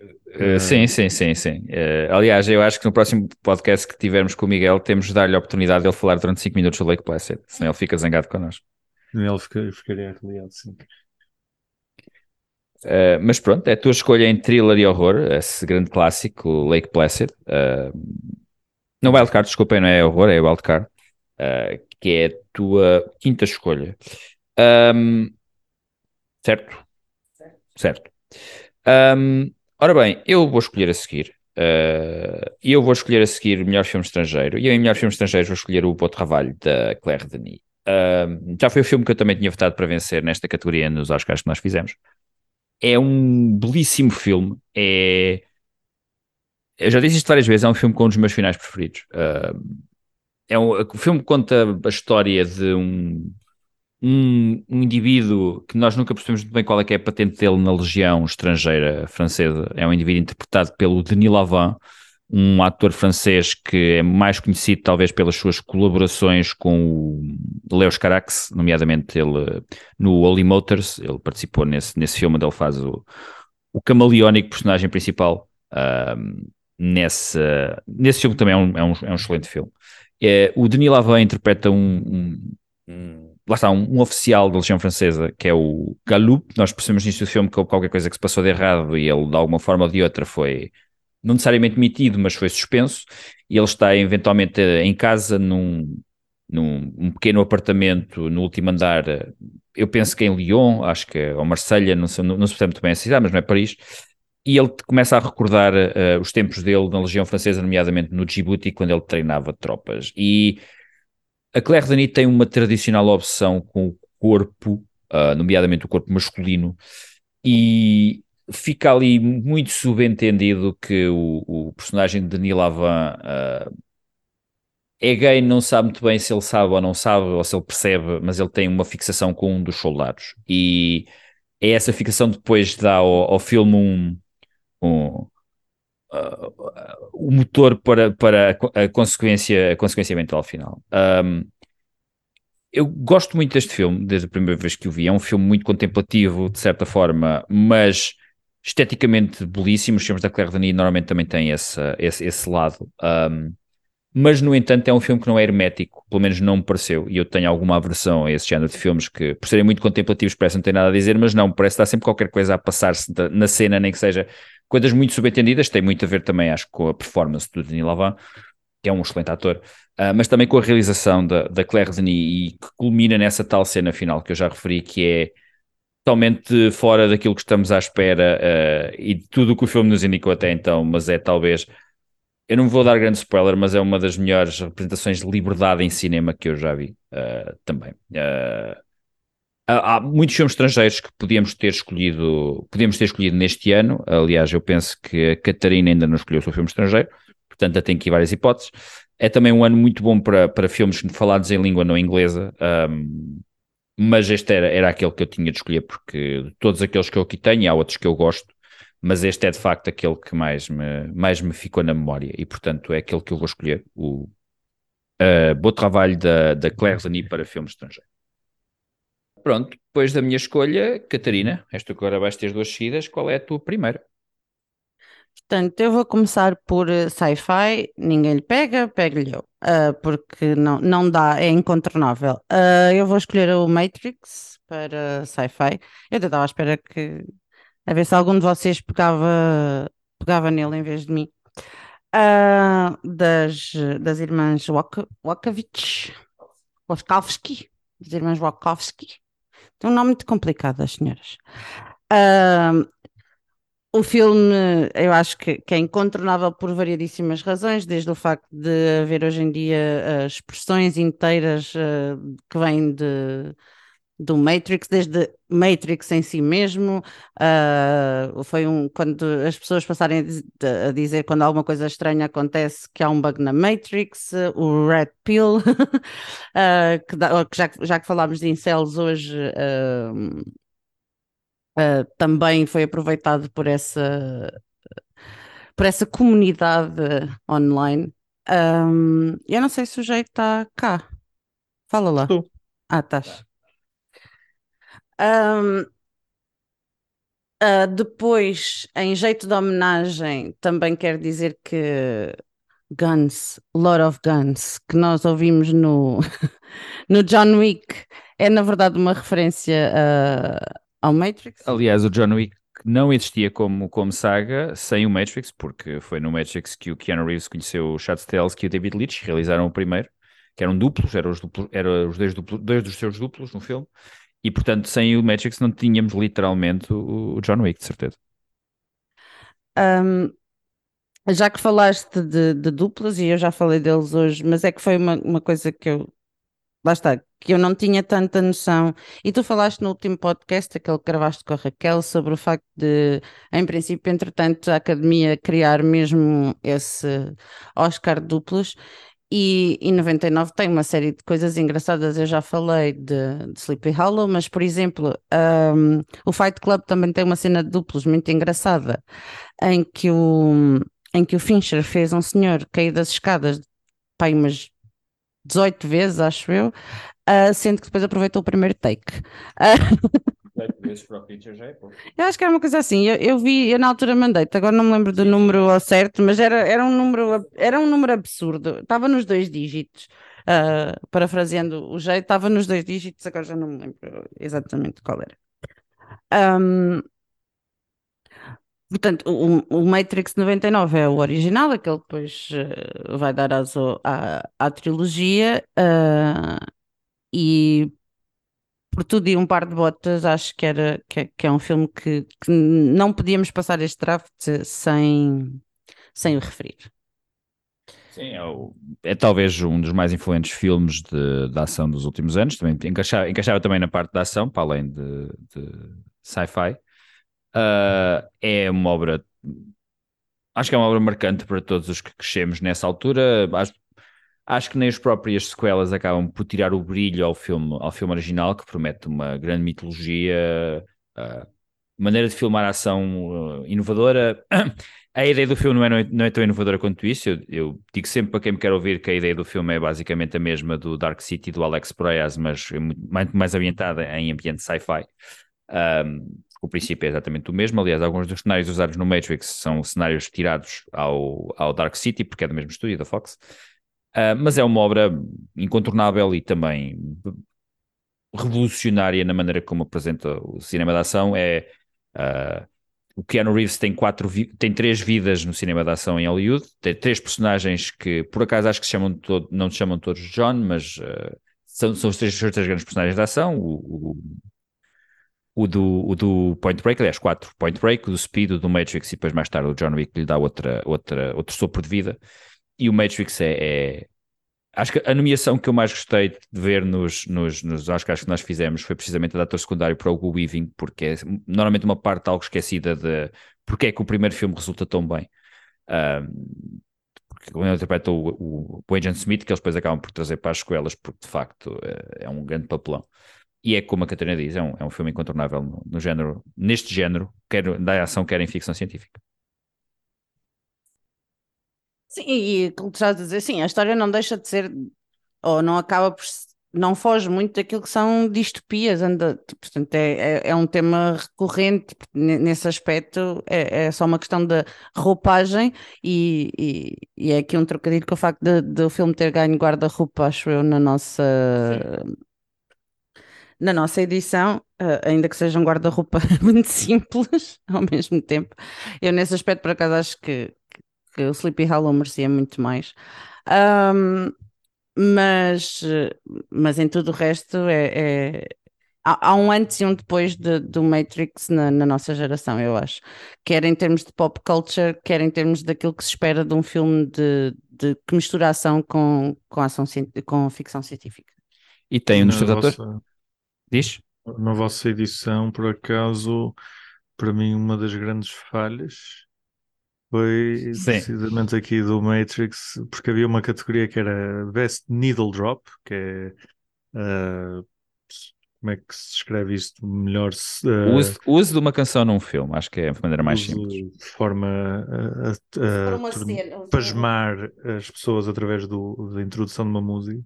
Speaker 2: Uh, sim, sim, sim, sim. Uh, aliás, eu acho que no próximo podcast que tivermos com o Miguel, temos de dar-lhe a oportunidade de ele falar durante 5 minutos do Lake Placid, senão ele fica zangado connosco.
Speaker 3: Ele fica, ficaria arreliado, sim.
Speaker 2: Mas pronto, é a tua escolha em thriller e horror, esse grande clássico, o Lake Placid. Não Wildcard, desculpem, não é horror, é Wildcard, uh, que é a tua quinta escolha. Um, certo? Certo. Um, Ora bem, eu vou escolher a seguir. Uh, eu vou escolher a seguir o melhor filme estrangeiro. E eu, em melhor filme estrangeiro, vou escolher o Beau Trabalho da Claire Denis. Uh, já foi o filme que eu também tinha votado para vencer nesta categoria nos Oscars que nós fizemos. É um belíssimo filme. É. Eu já disse isto várias vezes, é um filme com um dos meus finais preferidos. Uh, é um, o filme conta a história de um um, um, indivíduo que nós nunca percebemos muito bem qual é que é a patente dele na legião estrangeira francesa. É um indivíduo interpretado pelo Denis Lavant, um ator francês que é mais conhecido talvez pelas suas colaborações com o Leos Carax, nomeadamente ele no Holy Motors, ele participou nesse, nesse filme onde ele faz o, o camaleónico personagem principal. Nesse, nesse filme também é um, é um, é um excelente filme. É, o Denis Lavant interpreta um, um, lá está, um, oficial da Legião Francesa, que é o Galoup, nós percebemos nisto do filme que qualquer coisa que se passou de errado e ele, de alguma forma ou de outra, foi não necessariamente demitido, mas foi suspenso, e ele está eventualmente em casa num, num um pequeno apartamento no último andar, eu penso que em Lyon, acho que ou Marselha, não, sei, não, não sei muito bem a cidade, mas não é Paris, e ele começa a recordar uh, os tempos dele na Legião Francesa, nomeadamente no Djibouti, quando ele treinava tropas. E a Claire Denis tem uma tradicional obsessão com o corpo, uh, nomeadamente o corpo masculino, e fica ali muito subentendido que o, o personagem de Denis Lavin uh, é gay, não sabe muito bem se ele sabe ou não sabe, ou se ele percebe, mas ele tem uma fixação com um dos soldados. E é essa fixação depois dá ao, ao filme um, um uh, o motor para, para a, consequência, a consequência mental final. Um, eu gosto muito deste filme, desde a primeira vez que o vi. É um filme muito contemplativo, de certa forma, mas esteticamente belíssimo. Os filmes da Claire Denis normalmente também têm esse, esse, esse lado. Um, mas, no entanto, é um filme que não é hermético, pelo menos não me pareceu, e eu tenho alguma aversão a esse género de filmes que, por serem muito contemplativos, parece não ter nada a dizer, mas não, parece estar sempre qualquer coisa a passar-se na cena, nem que seja coisas muito subentendidas, tem muito a ver também, acho, com a performance do Denis Lavin, que é um excelente ator, uh, mas também com a realização da, da Claire Denis e que culmina nessa tal cena final que eu já referi, que é totalmente fora daquilo que estamos à espera uh, e de tudo o que o filme nos indicou até então, mas é talvez eu não vou dar grande spoiler, mas é uma das melhores representações de liberdade em cinema que eu já vi uh, também. Uh, há muitos filmes estrangeiros que podíamos ter escolhido, podíamos ter escolhido neste ano. Aliás, eu penso que a Catarina ainda não escolheu o seu filme estrangeiro, portanto, já tem aqui várias hipóteses. É também um ano muito bom para, para filmes falados em língua não inglesa. Um, mas este era, era aquele que eu tinha de escolher, porque de todos aqueles que eu aqui tenho, há outros que eu gosto, mas este é de facto aquele que mais me, mais me ficou na memória e portanto é aquele que eu vou escolher, o uh, Bom Trabalho da, da Claire Denis para filmes estrangeiros. Pronto, depois da minha escolha, Catarina, esta agora vais ter duas seguidas, qual é a tua primeira?
Speaker 1: Portanto, eu vou começar por uh, sci-fi, ninguém lhe pega, pega-lhe eu, uh, porque não, não dá, é incontornável. Uh, eu vou escolher o Matrix para sci-fi. Eu até estava à espera que a ver se algum de vocês pegava, pegava nele em vez de mim. Uh, das, das irmãs Wak, Wakavich, Waskowski, das irmãs Wachowski. Tem um nome muito complicado, as senhoras. Uh, o filme, eu acho que, que, é incontornável por variedíssimas razões, desde o facto de haver hoje em dia uh, expressões inteiras uh, que vêm de do Matrix, desde Matrix em si mesmo, uh, foi um, quando as pessoas passarem a dizer quando alguma coisa estranha acontece que há um bug na Matrix, o Red Pill, uh, que, dá, que já, já, que falámos de incels hoje, uh, também foi aproveitado por essa, por essa comunidade online. Um, eu não sei se o jeito está cá. Fala lá.
Speaker 3: Estou.
Speaker 1: Ah, estás. Um, uh, ah, depois, em jeito de homenagem, também quero dizer que Guns, Lot of Guns, que nós ouvimos no, no John Wick, é na verdade uma referência uh, ao Matrix.
Speaker 2: Aliás, o John Wick não existia como, como saga sem o Matrix, porque foi no Matrix que o Keanu Reeves conheceu o Chad Stahelski e o David Leitch, realizaram o primeiro, que eram duplos, eram os, duplos, eram os dois, duplos, dois dos seus duplos no filme, e portanto, sem o Matrix não tínhamos literalmente o John Wick, de certeza.
Speaker 1: Um, já que falaste de, de, duplas, e eu já falei deles hoje, mas é que foi uma, uma coisa que eu. Lá está, que eu não tinha tanta noção. E tu falaste no último podcast, aquele que gravaste com a Raquel, sobre o facto de, em princípio, entretanto, a academia criar mesmo esse Oscar duplos. E em 99 tem uma série de coisas engraçadas, eu já falei de, de Sleepy Hollow, mas por exemplo, um, o Fight Club também tem uma cena de duplos muito engraçada, em que o, em que o Fincher fez um senhor cair das escadas, pai, umas 18 vezes, acho eu, uh, sendo que depois aproveitou o primeiro take. Uh, vezes para o já é pouco. Eu acho que era uma coisa assim. Eu, eu vi, eu na altura mandei-te, agora não me lembro do número ao certo, mas era, era, um número, era um número absurdo. Estava nos dois dígitos. uh, parafraseando o jeito, estava nos dois dígitos, agora já não me lembro exatamente qual era. Um, portanto, o, o, Matrix 99 é o original, aquele que depois uh, vai dar aso à, à trilogia, uh, e por tudo e um par de botas, acho que, era, que, é, que é um filme que, que, não podíamos passar este draft sem, sem o referir.
Speaker 2: Sim, é, o, é, talvez um dos mais influentes filmes de, de ação dos últimos anos. Também encaixava, encaixava também na parte da ação, para além de, de sci-fi. Uh, é uma obra, acho que é uma obra marcante para todos os que crescemos nessa altura. Acho, acho que nem as próprias sequelas acabam por tirar o brilho ao filme, ao filme original, que promete uma grande mitologia, uh, maneira de filmar a ação uh, inovadora. A ideia do filme não é, não é tão inovadora quanto isso. Eu, eu, digo sempre para quem me quer ouvir que a ideia do filme é basicamente a mesma do Dark City do Alex Proyas, mas é muito mais ambientada em ambiente sci-fi. Um, o princípio é exatamente o mesmo. Aliás, alguns dos cenários usados no Matrix são cenários tirados ao, ao Dark City, porque é do mesmo estúdio da Fox. Uh, mas é uma obra incontornável e também revolucionária na maneira como apresenta o cinema de ação. É. Uh, o Keanu Reeves tem, quatro tem três vidas no cinema de ação em Hollywood, tem três personagens que, por acaso, acho que se chamam todo, não se chamam todos John, mas uh, são, são os, três, os três grandes personagens de ação. O, o, o, do, o do Point Break, aliás, quatro: Point Break, o do Speed, o do Matrix, e depois mais tarde o John Wick lhe dá outra, outra, outro sopro de vida. E o Matrix é, é Acho que a nomeação que eu mais gostei de ver nos, nos, nos Oscars que nós fizemos foi precisamente a de ator secundário para o Hugo Weaving, porque é normalmente uma parte algo esquecida de porque é que o primeiro filme resulta tão bem. Um, porque quando interpreta o, o, o, Agent Smith, que eles depois acabam por trazer para as escolas, porque de facto é, é um grande papelão. E é como a Catarina diz, é um, é um filme incontornável no, no género, neste género, quer da ação, quer em ficção científica.
Speaker 1: Sim, e como tu estás a dizer, sim, a história não deixa de ser, ou não acaba por, não foge muito daquilo que são distopias, anda, portanto é, é, é um tema recorrente nesse aspecto, é, é, só uma questão de roupagem e, e, e, é aqui um trocadilho com o facto de, de o filme ter ganho guarda-roupa, acho eu, na nossa... Na nossa edição, uh, ainda que seja um guarda-roupa muito simples ao mesmo tempo, eu nesse aspecto por acaso acho que que o Sleepy Hollow merecia muito mais. Um, mas, mas em tudo o resto é, é há, há, um antes e um depois de, do Matrix na, na, nossa geração, eu acho. Quer em termos de pop culture, quer em termos daquilo que se espera de um filme de, de que mistura ação com, com, ação, com ficção científica.
Speaker 2: E tem um dos seus atores. Diz?
Speaker 3: Na vossa edição, por acaso, para mim, uma das grandes falhas foi Sim. precisamente aqui do Matrix, porque havia uma categoria que era Best Needle Drop, que é uh, como é que se escreve isto melhor?
Speaker 2: Uh, o, uso, uso, de uma canção num filme, acho que é a maneira mais simples.
Speaker 3: De forma a, a, a, a pasmar as pessoas através do, da introdução de uma música.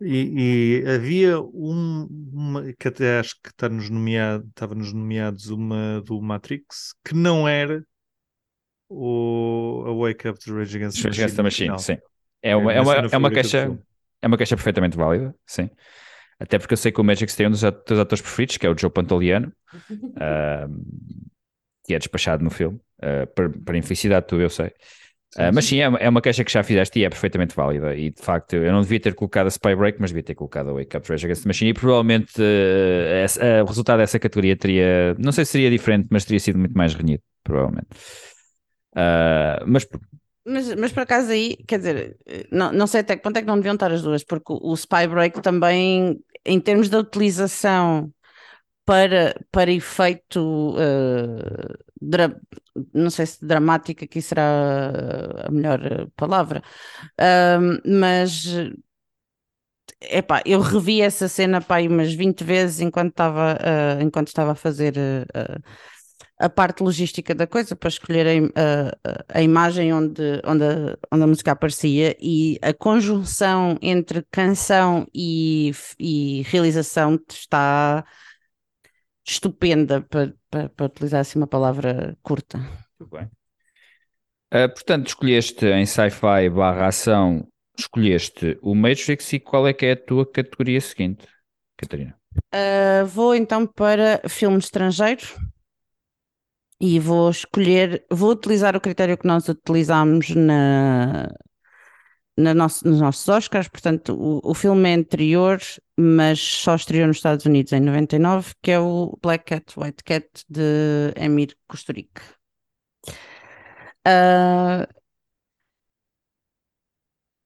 Speaker 3: E, e, havia um, uma que até acho que está nos nomeado, estava nos nomeados uma do Matrix que não era o a Wake Up to Rage Against,
Speaker 2: Rage Against the Machine. sim. É uma, é, é uma, é uma queixa, é uma queixa perfeitamente válida, sim. Até porque eu sei que o Magic tem um dos atores, atores preferidos, que é o Joe Pantoliano, uh, que é despachado no filme, uh, para, para infelicidade tua, eu sei. Uh, mas sim, é uma, é uma queixa que já fizeste e é perfeitamente válida. E de facto, eu não devia ter colocado a Spy Break, mas devia ter colocado a Wake Up Rage Against the Machine. E provavelmente uh, o resultado dessa categoria teria, não sei se seria diferente, mas teria sido muito mais renhido, provavelmente. Uh, mas
Speaker 1: mas, mas por acaso aí, quer dizer, não, não sei até que ponto é que não deviam estar as duas, porque o, Spy Break também, em termos da utilização para, para efeito, uh, não sei se dramática aqui será a melhor palavra, uh, mas epá, eu revi essa cena pá, umas 20 vezes enquanto estava, uh, enquanto estava a fazer a parte logística da coisa para escolher a, a, a, imagem onde, onde, a, onde a música aparecia e a conjunção entre canção e, e realização está estupenda para, para, para, utilizar assim uma palavra curta.
Speaker 2: Muito bem. Uh, portanto, escolheste em sci-fi barra ação escolheste o Matrix e qual é que é a tua categoria seguinte, Catarina?
Speaker 1: Uh, vou então para filme estrangeiro e vou escolher, vou utilizar o critério que nós utilizámos na, na nosso, nos nossos Oscars, portanto, o, o filme é anterior, mas só estreou nos Estados Unidos em 99, que é o Black Cat, White Cat de Emir Kusturica. Uh,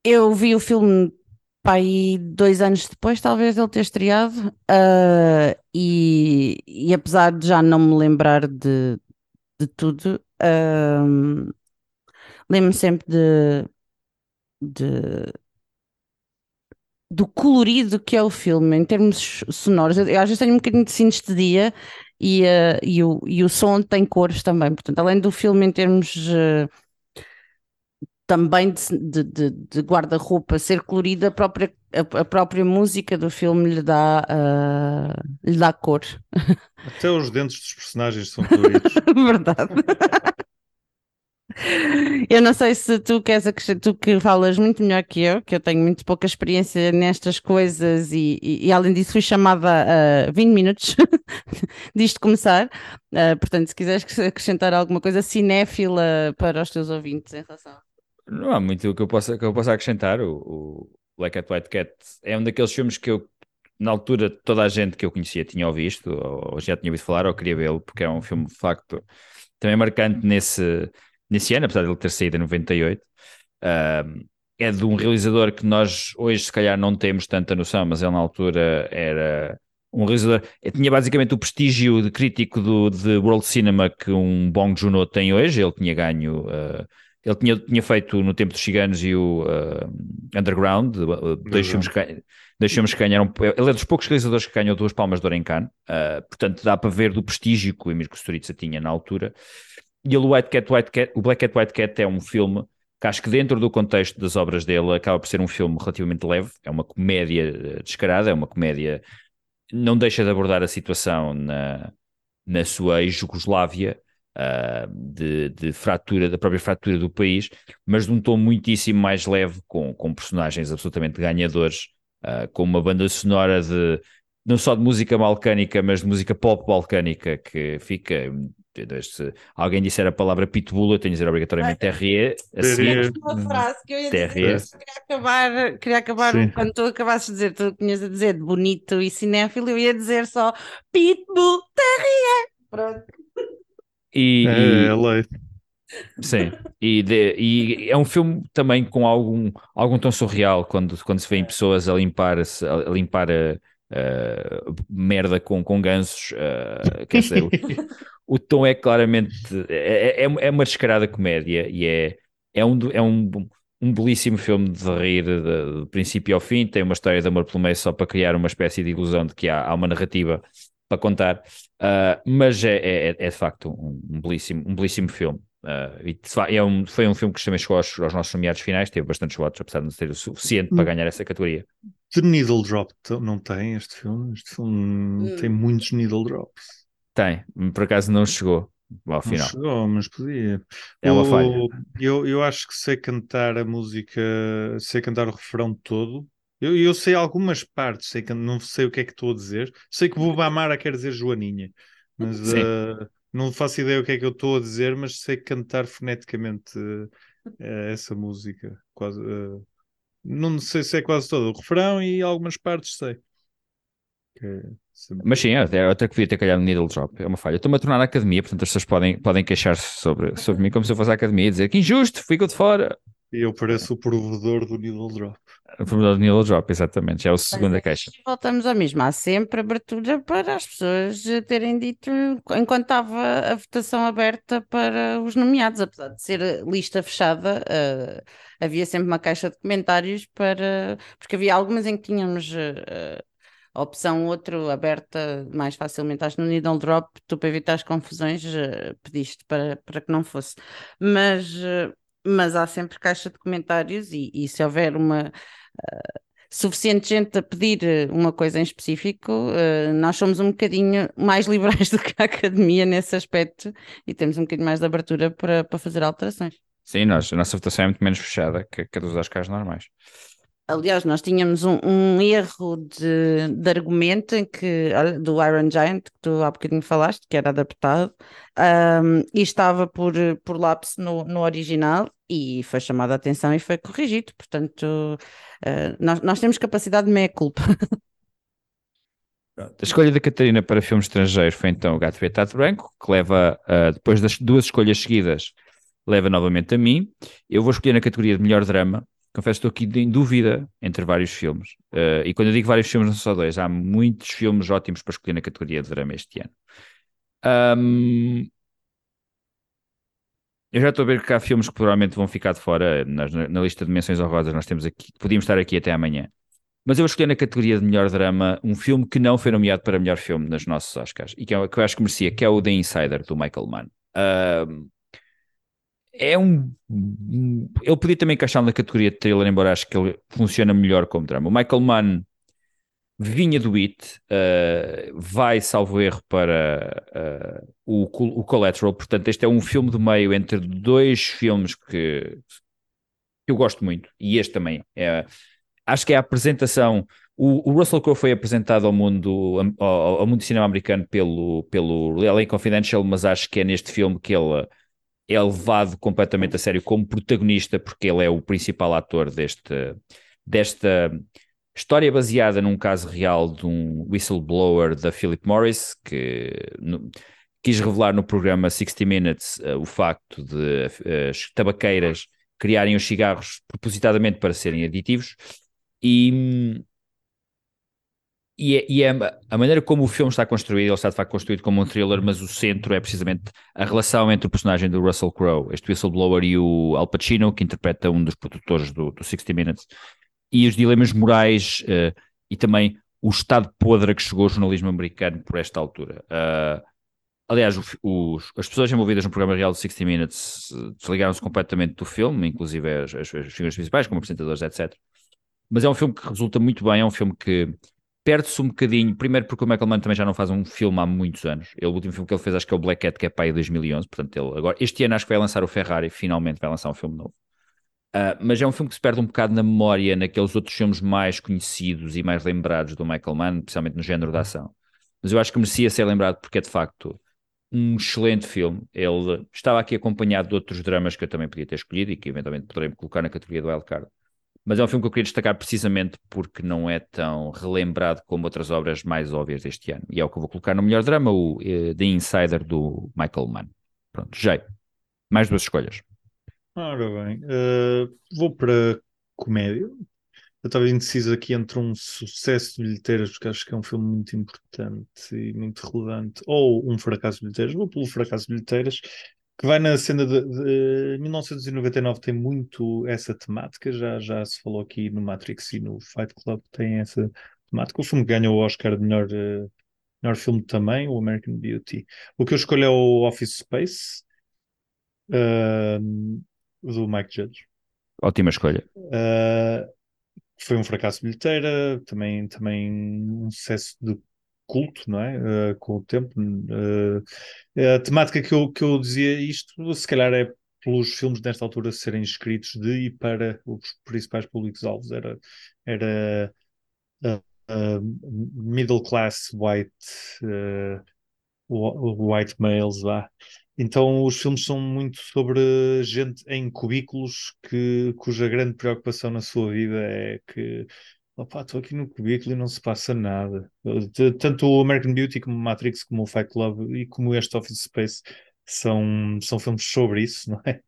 Speaker 1: eu vi o filme aí dois anos depois, talvez ele ter estreado, uh, e, e apesar de já não me lembrar de, de tudo, uh, lembro-me sempre de, de do colorido que é o filme em termos sonoros. Eu, eu às vezes tenho um bocadinho de sinestesia e, uh, e, o, e o som tem cores também. Portanto, além do filme em termos uh, também de, de, de guarda-roupa ser colorida, a própria, a, a, própria música do filme lhe dá, uh, lhe dá cor.
Speaker 3: Até os dentes dos personagens são coloridos.
Speaker 1: Verdade. Eu não sei se tu queres tu que falas muito melhor que eu, que eu tenho muito pouca experiência nestas coisas e, e, e além disso fui chamada a uh, 20 minutos disto começar. Uh, portanto, se quiseres acrescentar alguma coisa cinéfila para os teus ouvintes em relação.
Speaker 2: Não há muito que eu possa, que eu possa acrescentar. O, o Black Cat White Cat é um daqueles filmes que eu, na altura, toda a gente que eu conhecia tinha visto, ou, já tinha ouvido falar, ou queria vê-lo, porque é um filme de facto também marcante nesse nesse ano, apesar de ele ter saído em 98. Uh, é de um realizador que nós hoje, se calhar, não temos tanta noção, mas ele na altura era um realizador. Tinha basicamente o prestígio de crítico do, de World Cinema que um Bong Joon-ho tem hoje. Ele tinha ganho. Uh, ele tinha, tinha feito no Tempo dos Ciganos e o uh, Underground, uh, dois filmes que ganharam. Ele é dos poucos realizadores que ganhou duas palmas de ouro uh, portanto dá para ver do prestígio que o Emir Kusturica tinha na altura. E o White Cat, White Cat, o Black Cat, White Cat é um filme que acho que dentro do contexto das obras dele acaba por ser um filme relativamente leve, é uma comédia eh, descarada, é uma comédia não deixa de abordar a situação na, na sua ex-Jugoslávia, uh, de, de, fratura, da própria fratura do país, mas de um tom muitíssimo mais leve, com, com personagens absolutamente ganhadores, uh, com uma banda sonora de não só de música balcânica, mas de música pop balcânica, que fica se alguém disser a palavra pitbull, eu tenho de dizer obrigatoriamente Terrier.
Speaker 1: Assim, é uma frase que eu ia terrier. dizer. Queria acabar, queria acabar quando tu acabasses de dizer, tu tinhas a dizer bonito e cinéfilo, eu ia dizer só Pitbull Terrier. Pronto.
Speaker 2: E,
Speaker 3: é, e, é lei.
Speaker 2: Sim, e, de, e, é um filme também com algum, algum tom surreal quando, quando se vêem pessoas a limpar, a, limpar a, a merda com, com gansos. Uh, quer dizer, o tom é claramente é, é, é uma descarada comédia e é, é, um, é um, um belíssimo filme de rir de, de, princípio ao fim, tem uma história de amor pelo meio só para criar uma espécie de ilusão de que há, há uma narrativa para contar, uh, mas é, é, é, de facto um, um, belíssimo, um belíssimo filme. Uh, e é um, foi um filme que também chegou aos, aos nossos nomeados finais, teve bastantes votos, apesar de não ser o suficiente para hum. ganhar essa categoria.
Speaker 3: The Needle Drop não tem este filme? Este filme hum. tem muitos Needle Drops.
Speaker 2: Tem, por acaso não chegou ao final. Não
Speaker 3: chegou, mas podia.
Speaker 2: É uma falha.
Speaker 3: Eu, eu acho que sei cantar a música, sei cantar o refrão todo. Eu, eu sei algumas partes, sei que, não sei o que é que estou a dizer. Sei que Bubamara quer dizer Joaninha, mas uh, não faço ideia o que é que eu estou a dizer, mas sei cantar foneticamente uh, essa música. Quase, uh, não sei se é quase todo o refrão e algumas partes sei.
Speaker 2: Que, mas sim, eu até que devia ter calhado no Needle Drop, é uma falha. Estou-me a tornar na academia, portanto as pessoas podem, podem queixar-se sobre, sobre mim como se eu fosse à academia e dizer que injusto, fico de fora.
Speaker 3: E eu pareço o provedor do Needle Drop.
Speaker 2: O provedor do Needle Drop, exatamente, já é a segunda queixa.
Speaker 1: Voltamos ao mesmo, há sempre abertura para as pessoas terem dito, enquanto estava a votação aberta para os nomeados, apesar de ser lista fechada, uh, havia sempre uma caixa de comentários para. Porque havia algumas em que tínhamos. Uh, a opção outro aberta mais facilmente, acho no needle drop, tu para evitar as confusões eh, pediste para, para que não fosse. Mas, mas há sempre caixa de comentários e, e se houver uma uh, suficiente gente a pedir uma coisa em específico, uh, nós somos um bocadinho mais liberais do que a academia nesse aspecto e temos um bocadinho mais de abertura para, para fazer alterações.
Speaker 2: Sim, nós, a nossa votação é muito menos fechada que, que a dos Oscars normais.
Speaker 1: Aliás, nós tínhamos um, um erro de, de argumento em que, do Iron Giant, que tu há bocadinho falaste, que era adaptado, um, e estava por, por lapso no, no original, e foi chamada a atenção e foi corrigido. Portanto, uh, nós, nós temos capacidade de meia-culpa.
Speaker 2: A escolha da Catarina para filmes estrangeiros foi então o Gato Vetado Branco, que leva, uh, depois das duas escolhas seguidas, leva novamente a mim. Eu vou escolher na categoria de melhor drama. Confesso que estou aqui em dúvida entre vários filmes. Uh, e quando eu digo vários filmes, não são só dois. Há muitos filmes ótimos para escolher na categoria de drama este ano. Um, eu já estou a ver que há filmes que provavelmente vão ficar de fora. Na, na lista de menções honrosas nós temos aqui, podíamos estar aqui até amanhã. Mas eu escolhi na categoria de melhor drama um filme que não foi nomeado para melhor filme nas nossas Oscars e que, é, que eu acho que merecia, que é o The Insider, do Michael Mann. Uh, é um. Ele podia também encaixar na categoria de thriller, embora acho que ele funciona melhor como drama. O Michael Mann vinha do It, uh, vai, salvo erro, para uh, o, o Collateral. Portanto, este é um filme do meio entre dois filmes que, eu gosto muito, e este também. É, acho que é a apresentação. O, o Russell Crowe foi apresentado ao mundo, ao, ao mundo cinema americano pelo, pelo LA Confidential, mas acho que é neste filme que ele é levado completamente a sério como protagonista, porque ele é o principal ator deste, desta história baseada num caso real de um whistleblower da Philip Morris, que no, quis revelar no programa 60 Minutes uh, o facto de uh, as tabaqueiras criarem os cigarros propositadamente para serem aditivos. E, e, é, e é a maneira como o filme está construído, ele está de facto construído como um thriller, mas o centro é precisamente a relação entre o personagem do Russell Crowe, este whistleblower, e o Al Pacino, que interpreta um dos produtores do, do 60 Minutes, e os dilemas morais uh, e também o estado podre a que chegou o jornalismo americano por esta altura. Uh, aliás, o, os, as pessoas envolvidas no programa real do 60 Minutes uh, desligaram-se completamente do filme, inclusive as, as, as figuras principais, como apresentadores, etc. Mas é um filme que resulta muito bem, é um filme que perde-se um bocadinho, primeiro porque o Michael Mann também já não faz um filme há muitos anos. Ele, o último filme que ele fez acho que é o Black Cat, que é pai de 2011, portanto ele agora, este ano acho que vai lançar o Ferrari, finalmente vai lançar um filme novo. Uh, mas é um filme que se perde um bocado na memória naqueles outros filmes mais conhecidos e mais lembrados do Michael Mann, especialmente no género da ação. Mas eu acho que merecia ser lembrado porque é de facto um excelente filme. Ele estava aqui acompanhado de outros dramas que eu também podia ter escolhido e que eventualmente poderei colocar na categoria do Wildcard. Mas é um filme que eu queria destacar precisamente porque não é tão relembrado como outras obras mais óbvias deste ano. E é o que eu vou colocar no melhor drama, o uh, The Insider do Michael Mann. Pronto, já. Mais duas escolhas.
Speaker 3: Ora bem, uh, vou para comédia. Eu estava indeciso aqui entre um sucesso de bilheteiras, porque acho que é um filme muito importante e muito relevante, ou um fracasso de bilheteiras. Vou pelo fracasso de bilheteiras, que vai na cena de, de 1999 tem muito essa temática, já, já se falou aqui no Matrix e no Fight Club tem essa temática. O filme ganhou o Oscar de melhor, uh, melhor filme também, o American Beauty. O que eu escolho é o Office Space, uh, do Mike Judge.
Speaker 2: Ótima escolha.
Speaker 3: Uh, foi um fracasso de bilheteira, também, também um sucesso de culto, não é? Uh, com o tempo. Uh, a temática que eu, que eu dizia isto, se calhar é pelos filmes nesta altura serem escritos de e para os principais públicos-alvos. Era, era uh, middle class white, white males, vá. Então os filmes são muito sobre gente em cubículos que, cuja grande preocupação na sua vida é que Opa, estou aqui no cubículo e não se passa nada. Tanto o American Beauty como o Matrix, como o Fight Club e como este Office Space são, são filmes sobre isso, não é?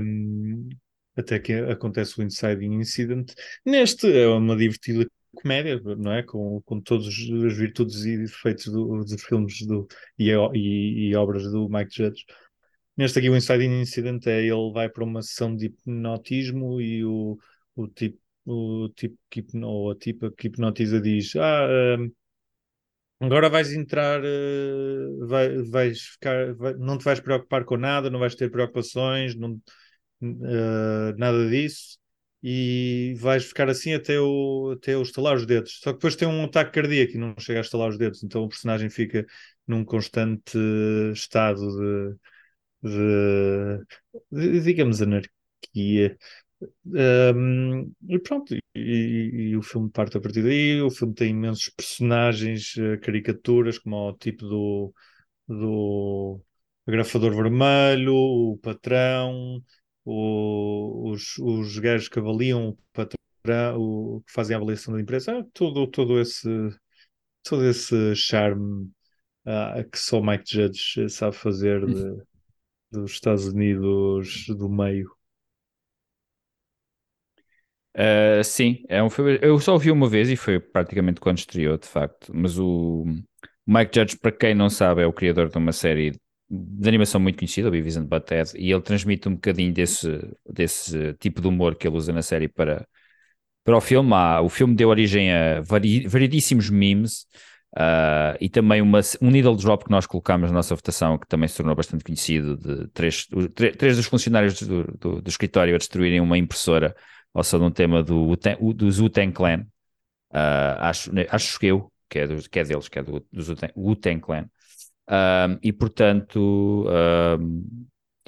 Speaker 3: Um, até que acontece o Inciting Incident. Neste é uma divertida comédia, não é? Com, com todas as virtudes e defeitos do, dos filmes do, e, e, e, obras do Mike Judge. Neste aqui, o Inciting Incident é ele vai para uma sessão de hipnotismo e o, o tipo o tipo que ou a tipa que hipnotiza diz: Ah, uh, agora vais entrar, uh, vai, vais ficar, vai, não te vais preocupar com nada, não vais ter preocupações, não, uh, nada disso, e vais ficar assim até o, até o estalar os dedos. Só que depois tem um ataque cardíaco e não chega a estalar os dedos, então o personagem fica num constante estado de de, de digamos, anarquia. Um, e pronto, e, e, o filme parte a partir daí. O filme tem imensos personagens, uh, caricaturas, como o tipo do, do agrafador vermelho, o patrão, o, os, os gajos que avaliam o patrão, o, que fazem a avaliação da empresa, ah, todo, todo, esse, todo esse charme uh, que só Mike Judge sabe fazer de, dos Estados Unidos do meio.
Speaker 2: Uh, sim, é um filme. Eu só vi uma vez e foi praticamente quando estreou, de facto. Mas o Mike Judge, para quem não sabe, é o criador de uma série de animação muito conhecida, o Beavis and Butthead, e ele transmite um bocadinho desse, desse tipo de humor que ele usa na série para, para o filme. Ah, o filme deu origem a vari, variedíssimos memes uh, e também uma, um needle drop que nós colocámos na nossa votação, que também se tornou bastante conhecido, de três, três dos funcionários do, do, do escritório a destruírem uma impressora som de um tema do, do Wu-Tang Clan. Uh, acho, acho que eu, que é, do, que é deles, que é do, do Wu-Tang Clan. E portanto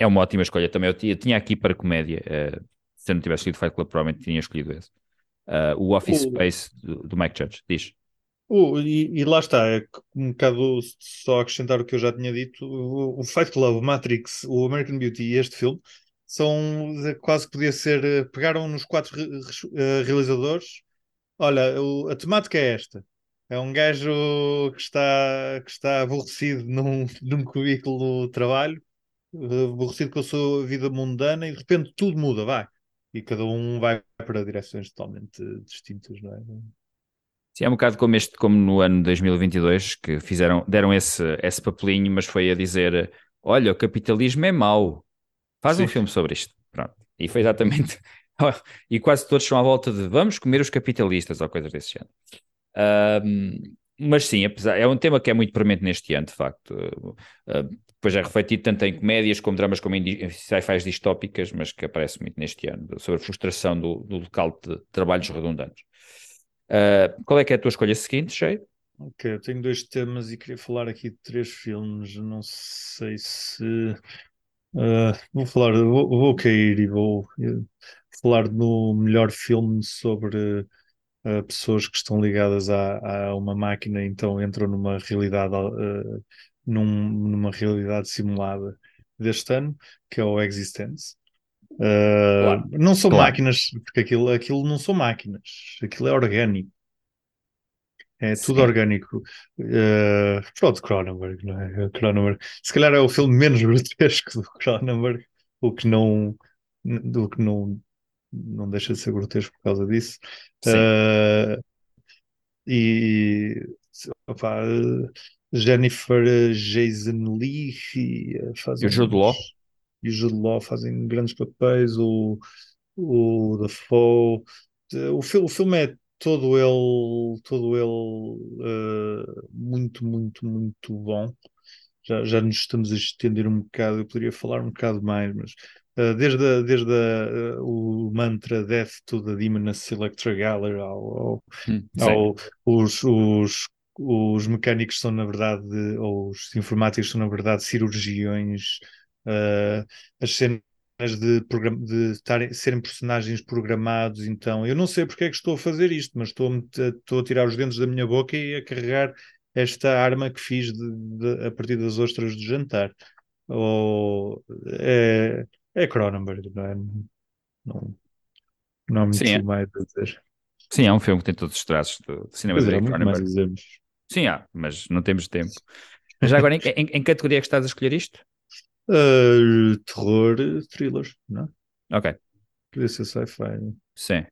Speaker 2: é uma ótima escolha também. Eu tinha, tinha aqui para comédia, uh, se eu não tivesse escolhido Fight Club, provavelmente tinha escolhido esse. Uh, o Office o, Space do, do, Mike Judge, diz.
Speaker 3: O, e, e, lá está, é um bocado só acrescentar o que eu já tinha dito: o, o Fight Club, o Matrix, o American Beauty e este filme são quase que podia ser. Eh, pegaram nos quatro re, realizadores. Olha, a temática é esta é um gajo que está, que está aborrecido num, num cubículo de trabalho, aborrecido com a sua vida mundana e de repente tudo muda, vai. E cada um vai para direções totalmente distintas, não é?
Speaker 2: Sim, é um bocado como, este, como no ano 2022, que fizeram, deram esse, esse papelinho, mas foi a dizer: olha, o capitalismo é mau, faz Sim. um filme sobre isto. Pronto. E foi exatamente. e quase todos são à volta de vamos comer os capitalistas ou coisas desse género. Um, mas sim, apesar, é um tema que é muito premente neste ano, de facto. Uh, depois é refletido tanto em comédias como dramas, como em sci-fi distópicas, mas que aparece muito neste ano, sobre a frustração do, do local de trabalhos redundantes. Uh, qual é que é a tua escolha seguinte, Cheio?
Speaker 3: Ok, eu tenho dois temas e queria falar aqui de três filmes. Não sei se. Uh, vou falar, vou, vou cair e vou falar no melhor filme sobre uh, pessoas que estão ligadas a, a, uma máquina, então entram numa realidade, uh, num, numa realidade simulada deste ano, que é o Existence. Uh, claro. Não são claro. máquinas, porque aquilo, aquilo não são máquinas, aquilo é orgânico. É tudo Sim. orgânico. Uh, pronto, Cronenberg, não é? Cronenberg. Se calhar é o filme menos grotesco do Cronenberg, o que não, do que não não deixa de ser grotesco por causa disso. Uh, e opa, Jennifer Jason Lee
Speaker 2: fazem, e o Jude Law.
Speaker 3: E o Jude Law fazem grandes papéis, o, o Dafoe. O, o filme é todo ele, todo ele uh, muito, muito, muito bom. Já, já nos estamos a estender um bocado, eu poderia falar um bocado mais, mas eh, desde, a, desde a, uh, o mantra Death to the Demoness Electra Galler ao, ao, hum, ao os, os, os mecânicos são na verdade, ou os informáticos são na verdade cirurgiões, uh, as cenas de, de serem personagens programados, então eu não sei porque é que estou a fazer isto, mas estou a, estou a tirar os dentes da minha boca e a carregar esta arma que fiz de, de, a partir das ostras do jantar. Ou, é, é Cronenberg, não é? Não, não há muito Sim, é. mais a dizer.
Speaker 2: Sim, é um filme que tem todos os traços do, cinema de Cronenberg. Sim, há, mas não temos tempo. Mas já agora, em, em, em, categoria é que estás a escolher isto?
Speaker 3: Uh, terror, thriller, não
Speaker 2: é? Ok.
Speaker 3: Podia ser sci-fi.
Speaker 2: Sim.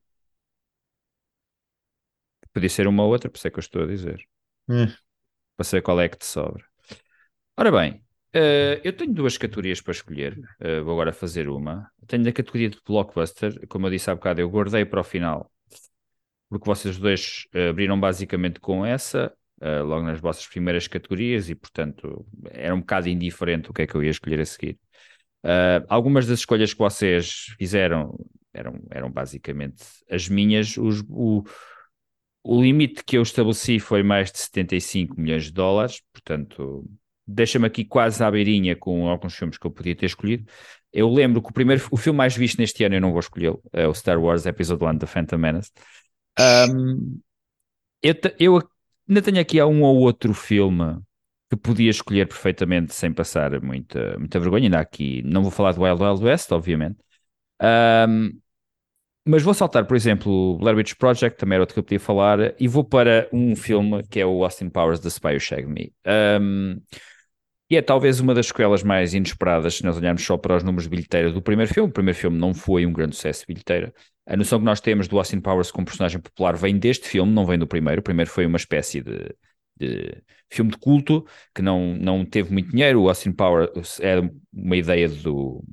Speaker 2: Podia ser uma ou outra, por isso é que eu estou a dizer.
Speaker 3: É.
Speaker 2: Para saber qual é que te sobra. Ora bem, Uh, eu tenho duas categorias para escolher. Uh, vou agora fazer uma. Tenho a categoria de blockbuster, como eu disse há bocado, eu guardei para o final, porque vocês dois abriram basicamente com essa, logo nas vossas primeiras categorias, e portanto era um bocado indiferente o que é que eu ia escolher a seguir. algumas das escolhas que vocês fizeram eram, eram basicamente as minhas. Os, o, o limite que eu estabeleci foi mais de 75 milhões de dólares, portanto deixa-me aqui quase à beirinha com alguns filmes que eu podia ter escolhido. Eu lembro que o primeiro, o filme mais visto neste ano, eu não vou escolhê-lo, é o Star Wars Episode 1 da Phantom Menace. Um, eu, eu ainda tenho aqui um ou outro filme que podia escolher perfeitamente sem passar muita, muita vergonha. Ainda aqui, não vou falar do Wild Wild West, obviamente. Um, mas vou saltar, por exemplo, o Blair Witch Project, também era outro que eu podia falar, e vou para um filme que é o Austin Powers, The Spy Who Shagged Me. Um, e é talvez uma das sequelas mais inesperadas se nós olharmos só para os números de bilheteira do primeiro filme. O primeiro filme não foi um grande sucesso de bilheteira. A noção que nós temos do Austin Powers como personagem popular vem deste filme, não vem do primeiro. O primeiro foi uma espécie de, de filme de culto que não, não teve muito dinheiro. O Austin Powers é uma ideia do.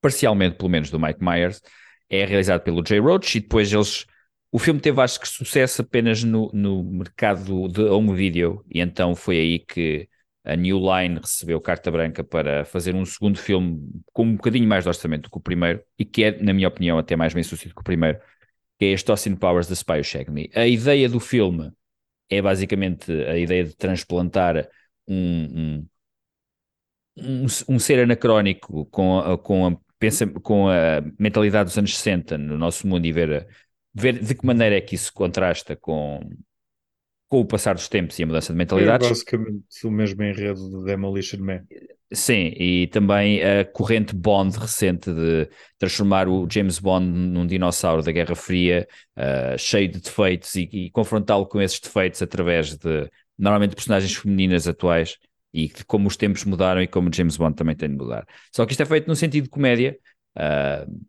Speaker 2: parcialmente, pelo menos, do Mike Myers. É realizado pelo Jay Roach e depois eles o filme teve, acho que, sucesso apenas no, no mercado de home video, e então foi aí que a New Line recebeu carta branca para fazer um segundo filme com um bocadinho mais de orçamento do que o primeiro e que é, na minha opinião, até mais bem sucedido que o primeiro, que é este Austin Powers The Spy Who Me. A ideia do filme é basicamente a ideia de transplantar um, um, um, um ser anacrónico com a, com, a, pensa, com a mentalidade dos anos 60 no nosso mundo e ver, ver de que maneira é que isso contrasta com com o passar dos tempos e a mudança de mentalidades.
Speaker 3: É basicamente o mesmo enredo de Demolition Man.
Speaker 2: Sim, e também a corrente Bond recente de transformar o James Bond num dinossauro da Guerra Fria, uh, cheio de defeitos, e, e confrontá-lo com esses defeitos através de, normalmente, personagens femininas atuais e de como os tempos mudaram e como James Bond também tem de mudar. Só que isto é feito no sentido de comédia, uh,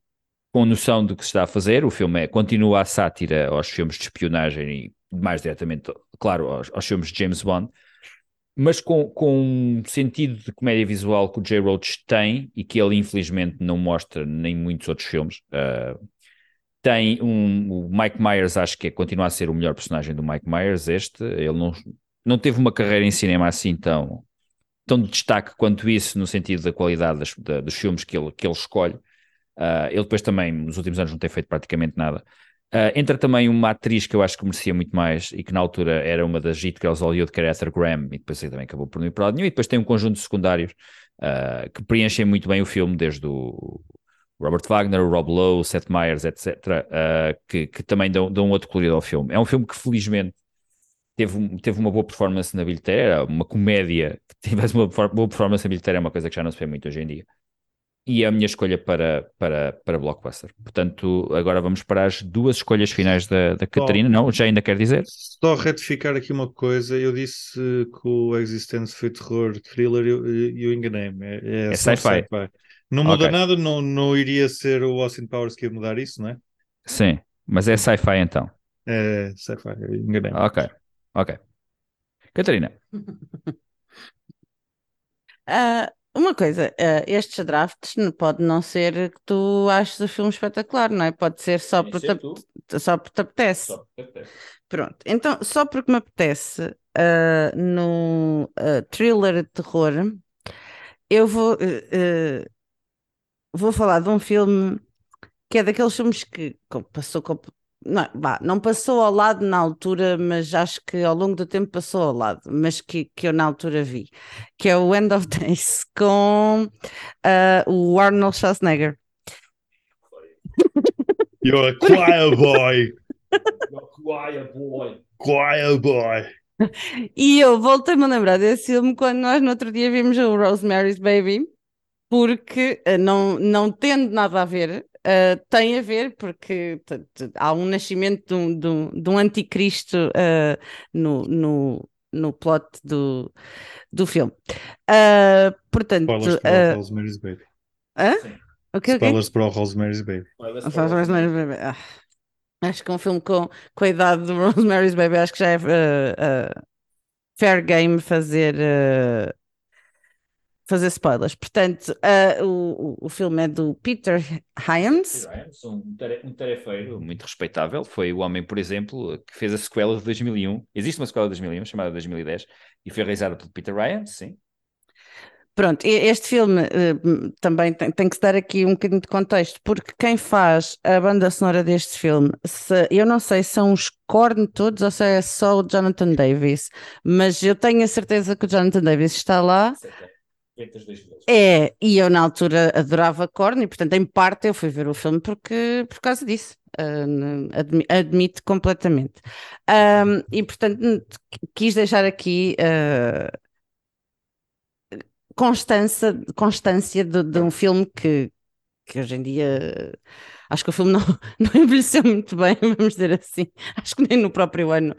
Speaker 2: com noção do que se está a fazer. O filme é, continua a sátira aos filmes de espionagem e mais diretamente, claro, aos, aos filmes de James Bond, mas com, com um sentido de comédia visual que o J. Roach tem e que ele infelizmente não mostra nem muitos outros filmes. Uh, tem um, o Mike Myers, acho que é, continua a ser o melhor personagem do Mike Myers. Este, ele não, não teve uma carreira em cinema assim tão, tão de destaque quanto isso, no sentido da qualidade das, da, dos filmes que ele, que ele escolhe. Uh, ele depois também, nos últimos anos, não tem feito praticamente nada. Uh, entra também uma atriz que eu acho que merecia muito mais e que na altura era uma das Hit Girls Hollywood, que era Esther Graham, e depois também acabou por não ir para lado nenhum. E depois tem um conjunto de secundários uh, que preenchem muito bem o filme, desde o Robert Wagner, o Rob Lowe, Seth Meyers, etc., uh, que, que, também dão, dão outro colorido ao filme. É um filme que felizmente teve, teve uma boa performance na bilheteira, uma comédia que tivesse uma boa performance na bilheteira é uma coisa que já não se vê muito hoje em dia e é a minha escolha para, para, para Blockbuster. Portanto, agora vamos para as duas escolhas finais da, da Catarina. Não, já ainda quer dizer?
Speaker 3: Só retificar aqui uma coisa: eu disse que o Existence foi terror, thriller, eu, eu enganei-me. É,
Speaker 2: é, é sci-fi.
Speaker 3: Sci não muda okay. nada, não, não iria ser o Austin Powers que ia mudar isso, não é?
Speaker 2: Sim, mas é sci-fi então.
Speaker 3: É sci-fi, enganei-me.
Speaker 2: Ok, ok. Catarina.
Speaker 1: uh, Uma coisa, uh, estes drafts pode não ser que tu aches o filme espetacular, não é? Pode ser só, porque, te, só porque te apetece. Só porque apetece. Pronto, então só porque me apetece uh, no uh, thriller de terror, eu vou, vou falar de um filme que é daqueles filmes que passou não, bah, não passou ao lado na altura, mas acho que ao longo do tempo passou ao lado, mas que, que eu na altura vi, que é o End of Days com uh, o Arnold Schwarzenegger.
Speaker 3: You're a choir boy.
Speaker 2: You're a choir boy.
Speaker 3: Choir boy.
Speaker 1: E eu voltei-me a lembrar desse filme quando nós no outro dia vimos o Rosemary's Baby, porque uh, não, não tendo nada a ver, Uh, tem a ver porque há um nascimento de um, de um, de um anticristo uh, no, no, no plot do, do filme. Uh, portanto,
Speaker 3: Spoilers para o Rosemary's Baby.
Speaker 1: Hã?
Speaker 3: O que, Spoilers para o Rosemary's Baby.
Speaker 1: Rosemary's Baby. Ah, acho que é um filme com, com a idade do Rosemary's Baby, acho que já é fair game fazer fazer spoilers. Portanto, uh, o, o filme é do Peter Hyams.
Speaker 2: Um, um tarefeiro muito respeitável. Foi o homem, por exemplo, que fez a sequela de 2001. Existe uma sequela de 2001 chamada 2010 e foi realizada por Peter Hyams, sim.
Speaker 1: Pronto, este filme uh, também tem, tem, que se dar aqui um bocadinho de contexto, porque quem faz a banda sonora deste filme, se, eu não sei se são os Korn todos ou se é só o Jonathan Davis, mas eu tenho a certeza que o Jonathan Davis está lá. É, e eu na altura adorava Korn e portanto em parte eu fui ver o filme porque, por causa disso. Uh, admito completamente. Um, e portanto quis deixar aqui uh, constância, constância de, de, um filme que, que hoje em dia acho que o filme não, não envelheceu muito bem, vamos dizer assim, acho que nem no próprio ano,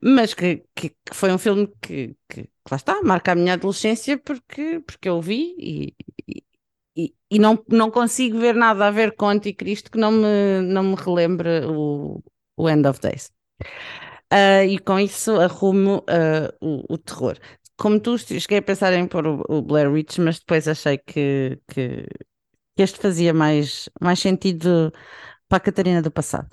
Speaker 1: mas que, que, que, foi um filme que, que, lá está, marca a minha adolescência porque, porque eu vi e, e, e, não, não consigo ver nada a ver com Anticristo que não me, não me relembre o, o End of Days. Uh, e com isso arrumo uh, o, o, terror. Como tu, cheguei a pensar em pôr o, o Blair Witch, mas depois achei que, que, este fazia mais, mais sentido para a Catarina do passado.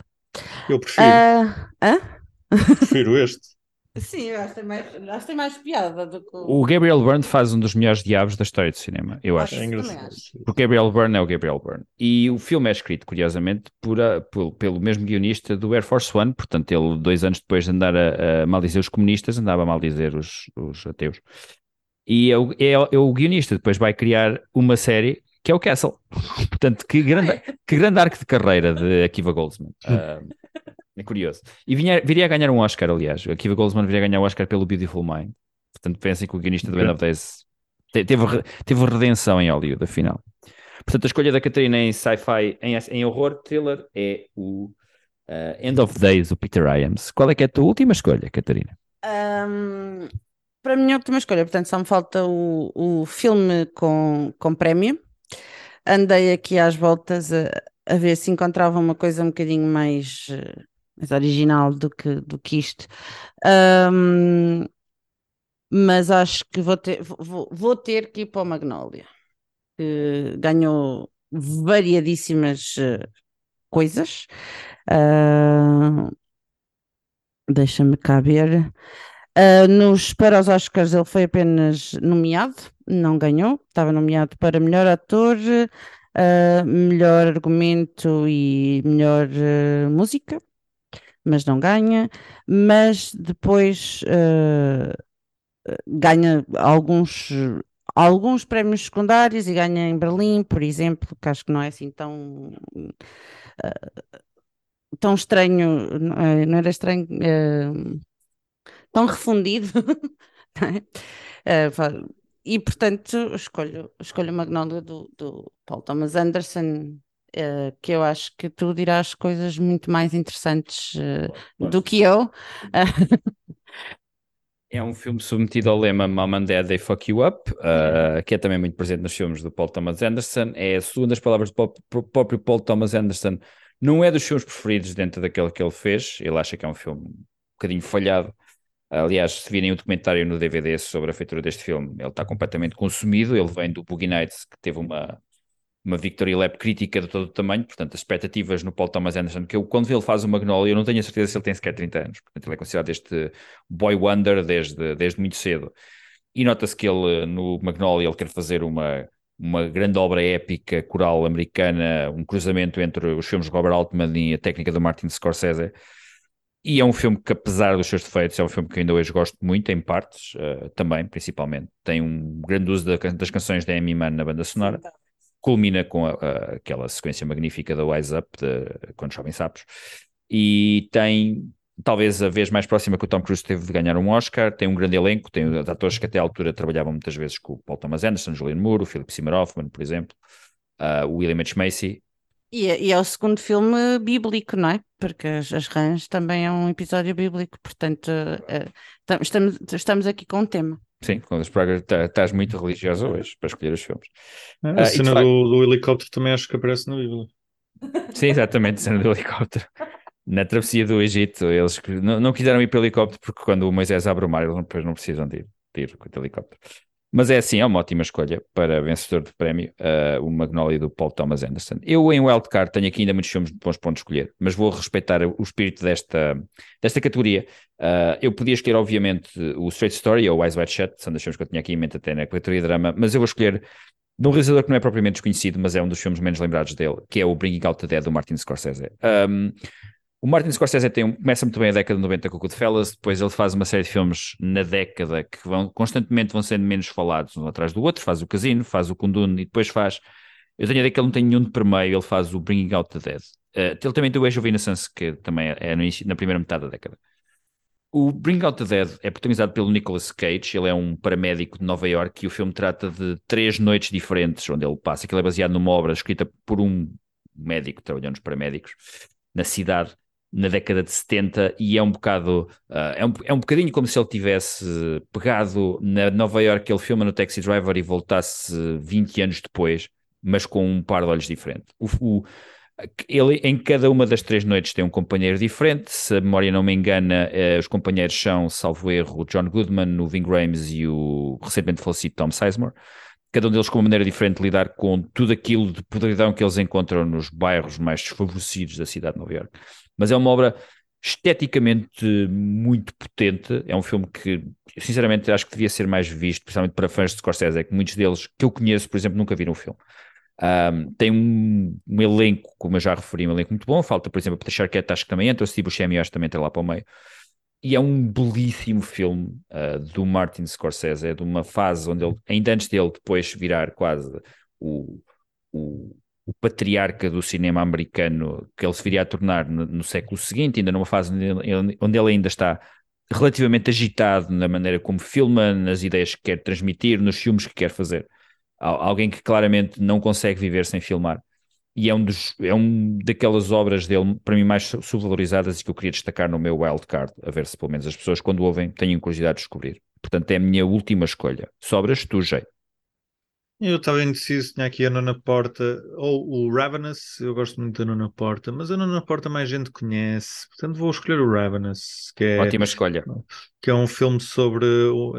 Speaker 3: Eu prefiro.
Speaker 1: Uh,
Speaker 3: prefiro este.
Speaker 1: Sim, eu acho que tem mais, acho que tem mais piada do que
Speaker 2: o... Gabriel Byrne faz um dos melhores diabos da história do cinema, eu acho.
Speaker 3: É engraçado.
Speaker 2: Porque Gabriel Byrne é o Gabriel Byrne. E o filme é escrito, curiosamente, por a, por, pelo mesmo guionista do Air Force One, portanto ele, dois anos depois de andar a, a maldizer os comunistas, andava a maldizer os, os ateus. E é o, é, é o guionista, depois vai criar uma série que é o Castle. Portanto, que grande, que grande arco de carreira de Akiva Goldsman. Uh, É curioso. E vinha, viria a ganhar um Oscar, aliás. A Kiva Goldsman viria a ganhar o um Oscar pelo Beautiful Mind. Portanto, pensem que o guionista do End of Days teve, teve redenção em Hollywood, afinal. Portanto, a escolha da Catarina em sci-fi, em, em horror, thriller, é o uh, End of Days, o Peter Iams. Qual é que é a tua última escolha, Catarina?
Speaker 1: Um, para a minha última escolha, portanto, só me falta o, o filme com, com prémio. Andei aqui às voltas a, a ver se encontrava uma coisa um bocadinho mais uh, mais original do que, do que isto. Um, mas acho que vou ter, vou, vou ter que ir para o Magnolia, que ganhou variadíssimas uh, coisas. Uh, Deixa-me cá ver. Uh, nos, para os Oscars ele foi apenas nomeado, não ganhou, estava nomeado para melhor ator, uh, melhor argumento e melhor uh, música mas não ganha, mas depois ganha alguns, alguns prémios secundários e ganha em Berlim, por exemplo, que acho que não é assim tão. Uh, tão estranho, não era estranho, tão refundido, é? e portanto escolho, escolho o Magnolia do, do Paul Thomas Anderson Uh, que eu acho que tu dirás coisas muito mais interessantes uh, do que eu.
Speaker 2: é um filme submetido ao lema Mom and Dad They Fuck You Up, uh, que é também muito presente nos filmes do Paul Thomas Anderson. É, segundo as palavras do próprio Paul Thomas Anderson, não é dos filmes preferidos dentro daquele que ele fez. Ele acha que é um filme um bocadinho falhado. Aliás, se virem o um documentário no DVD sobre a feitura deste filme, ele está completamente consumido. Ele vem do Boogie Nights, que teve uma uma Victory Lap crítica de todo o tamanho, portanto, as expectativas no Paul Thomas Anderson, que eu, quando ele faz o Magnolia, eu não tenho a certeza se ele tem sequer 30 anos, portanto, ele é considerado este boy wonder desde, desde muito cedo. E nota-se que ele, no Magnolia, ele quer fazer uma, uma grande obra épica, coral americana, um cruzamento entre os filmes de Robert Altman e a técnica do Martin Scorsese. E é um filme que, apesar dos seus defeitos, é um filme que ainda hoje gosto muito, em partes, uh, também, principalmente. Tem um grande uso da, das canções da Amy Mann na banda sonora. Tá culmina com a, a, aquela sequência magnífica da Wise Up, de, quando chovem sapos, e tem talvez a vez mais próxima que o Tom Cruise teve de ganhar um Oscar, tem um grande elenco, tem atores que até à altura trabalhavam muitas vezes com o Paul Thomas Anderson, Julian Moore, o Philip Seymour Hoffman, por exemplo, uh, o William H. Macy.
Speaker 1: E é, e é, o segundo filme bíblico, não é? Porque as, as Rãs também é um episódio bíblico, portanto uh, estamos, estamos aqui com um tema.
Speaker 2: Sim, quando as pragas estás muito religioso hoje para escolher os filmes.
Speaker 3: a ah, cena do, do, helicóptero também acho que aparece na Bíblia.
Speaker 2: Sim, exatamente, a cena do helicóptero. Na travessia do Egito, eles não, não quiseram ir pelo helicóptero porque quando o Moisés abre o mar, eles depois não precisam de ir, de ir com o helicóptero. Mas é assim, é uma ótima escolha para vencedor de prémio, uh, o Magnolia do Paul Thomas Anderson. Eu em Wildcard tenho aqui ainda muitos filmes bons pontos escolher, mas vou respeitar o espírito desta, desta categoria. Uh, eu podia escolher, obviamente, o Straight Story ou Eyes Wide Shut, são dos filmes que eu tinha aqui em mente até na categoria de drama, mas eu vou escolher de um realizador que não é propriamente desconhecido, mas é um dos filmes menos lembrados dele, que é o Bringing Out the Dead do Martin Scorsese. Um, o Martin Scorsese tem começa muito bem a década de 90 com o Goodfellas, depois ele faz uma série de filmes na década que vão, constantemente vão sendo menos falados um atrás do outro, faz o Casino, faz o Kundun e depois faz... Eu tenho a ideia que ele não tem nenhum de primeiro, ele faz o Bringing Out the Dead. Uh, ele também tem o Age of Innocence, que também é, é no na primeira metade da década. O Bring Out the Dead é protagonizado pelo Nicolas Cage, ele é um paramédico de Nova York e o filme trata de três noites diferentes onde ele passa, ele é baseado numa obra escrita por um médico trabalhando nos paramédicos na cidade na década de 70 e é um bocado uh, é, um, é um bocadinho como se ele tivesse pegado na Nova York que ele filma no Taxi Driver e voltasse 20 anos depois, mas com um par de olhos diferente. O, o, ele em cada uma das três noites tem um companheiro diferente, se a memória não me engana, eh, os companheiros são, salvo erro, o John Goodman, o Ving Rhames e o recentemente falecido Tom Sizemore cada um deles com uma maneira diferente de lidar com tudo aquilo de podridão que eles encontram nos bairros mais desfavorecidos da cidade de Nova York. Mas é uma obra esteticamente muito potente. É um filme que, sinceramente, acho que devia ser mais visto, principalmente para fãs de Scorsese, é que muitos deles que eu conheço, por exemplo, nunca viram o filme. Um, tem um, um, elenco, como eu já referi, um elenco muito bom. Falta, por exemplo, a Peter Arquette, acho que também entra, o Steve Buscemi acho que também entra lá para o meio e é um belíssimo filme uh, do Martin Scorsese, é de uma fase onde ele, ainda antes dele depois virar quase o, o, o patriarca do cinema americano que ele se viria a tornar no, no século seguinte, ainda numa fase onde ele, ainda está relativamente agitado na maneira como filma, nas ideias que quer transmitir, nos filmes que quer fazer. Alguém que claramente não consegue viver sem filmar e é um, dos, é um daquelas obras dele, para mim, mais subvalorizadas e que eu queria destacar no meu wildcard, a ver se pelo menos as pessoas, quando ouvem, têm curiosidade de descobrir. Portanto, é a minha última escolha. Sobras tu, Jay.
Speaker 3: Eu estava indeciso, tinha aqui a Nona Porta, ou o Ravenous, eu gosto muito da Nona Porta, mas a Nona Porta mais gente conhece, portanto vou escolher o Ravenous, que é...
Speaker 2: Ótima escolha.
Speaker 3: Que é um filme sobre...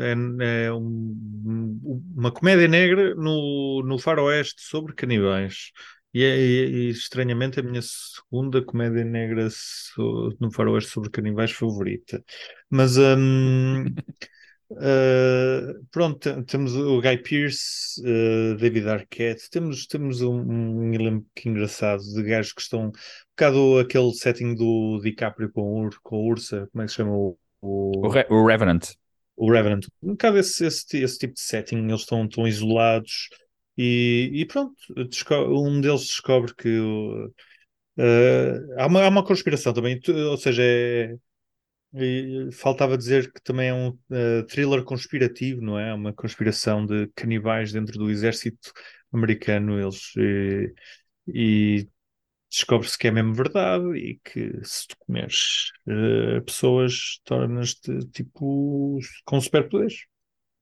Speaker 3: é, é um, uma comédia negra no, no faroeste sobre canibais. E, é, e, e, estranhamente a minha segunda comédia negra so, no faroeste sobre canibais favorita. Mas um, uh, pronto, temos o Guy Pearce, uh, David Arquette, temos, temos um, um elenco engraçado de gajos que estão um bocado aquele setting do DiCaprio com, com a Ursa, como é que se chama o,
Speaker 2: o... O, Re o Revenant.
Speaker 3: O Revenant, um bocado esse, esse, esse tipo de setting, eles estão, estão isolados, e, e pronto, um deles descobre que uh, há, uma, há uma conspiração também, ou seja, é, faltava dizer que também é um uh, thriller conspirativo, não é? Uma conspiração de canibais dentro do exército americano, eles e, e descobre-se que é mesmo verdade e que se tu comeres uh, pessoas tornas-te tipo com superpoderes.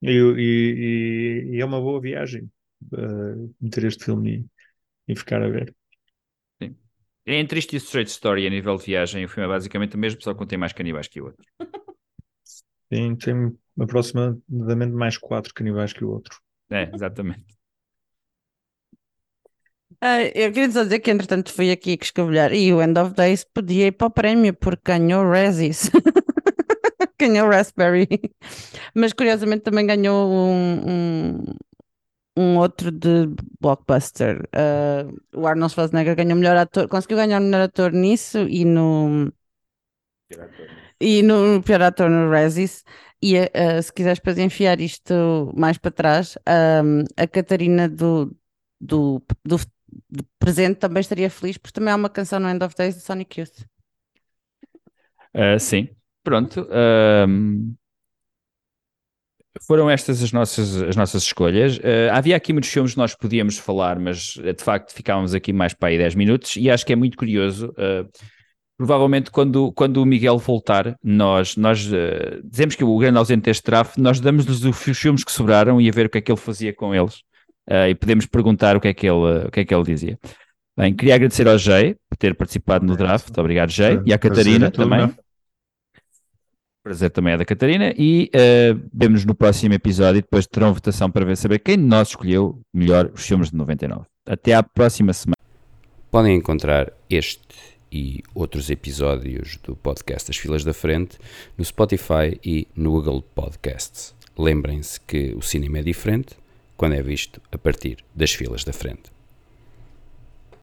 Speaker 3: E, e, e, é uma boa viagem uh, meter este filme e, e ficar a ver.
Speaker 2: Sim. Entre isto e Straight Story a nível de viagem, o filme é basicamente o mesmo, só que tem mais canibais que o outro.
Speaker 3: Sim, tem aproximadamente mais quatro canibais que o outro.
Speaker 2: É, exatamente.
Speaker 1: Uh, eu queria só dizer que, entretanto, fui aqui que escavilhar e o End of Days podia ir para o prémio porque ganhou Rezis. ganhou Raspberry. Mas curiosamente também ganhou um, um, um outro de blockbuster. Uh, o Arnold Schwarzenegger ganhou melhor ator, conseguiu ganhar melhor ator nisso e no e no pior ator no Razzies. E uh, se quiseres depois enfiar isto mais para trás, um, a Catarina do, do, do, do, presente também estaria feliz, porque também há uma canção no End of Days de Sonic Youth.
Speaker 2: Uh, sim, pronto. Um, foram estas as nossas, as nossas escolhas. Uh, havia aqui muitos filmes que nós podíamos falar, mas eh, de facto ficávamos aqui mais para aí 10 minutos e acho que é muito curioso. Uh, provavelmente quando, quando o Miguel voltar, nós, nós uh, dizemos que o grande ausente deste draft, nós damos-lhes os filmes que sobraram e a ver o que é que ele fazia com eles. e podemos perguntar o que, é que ele, o que é que ele dizia. Bem, queria agradecer ao Jay por ter participado no draft. Obrigado, Jay. E à Catarina também. Prazer também é da Catarina e uh, vemos no próximo episódio e depois terão votação para ver saber quem de nós escolheu melhor os filmes de 99. Até à próxima semana.
Speaker 4: Podem encontrar este e outros episódios do podcast As Filas da Frente no Spotify e no Google Podcasts. Lembrem-se que o cinema é diferente quando é visto a partir das filas da frente.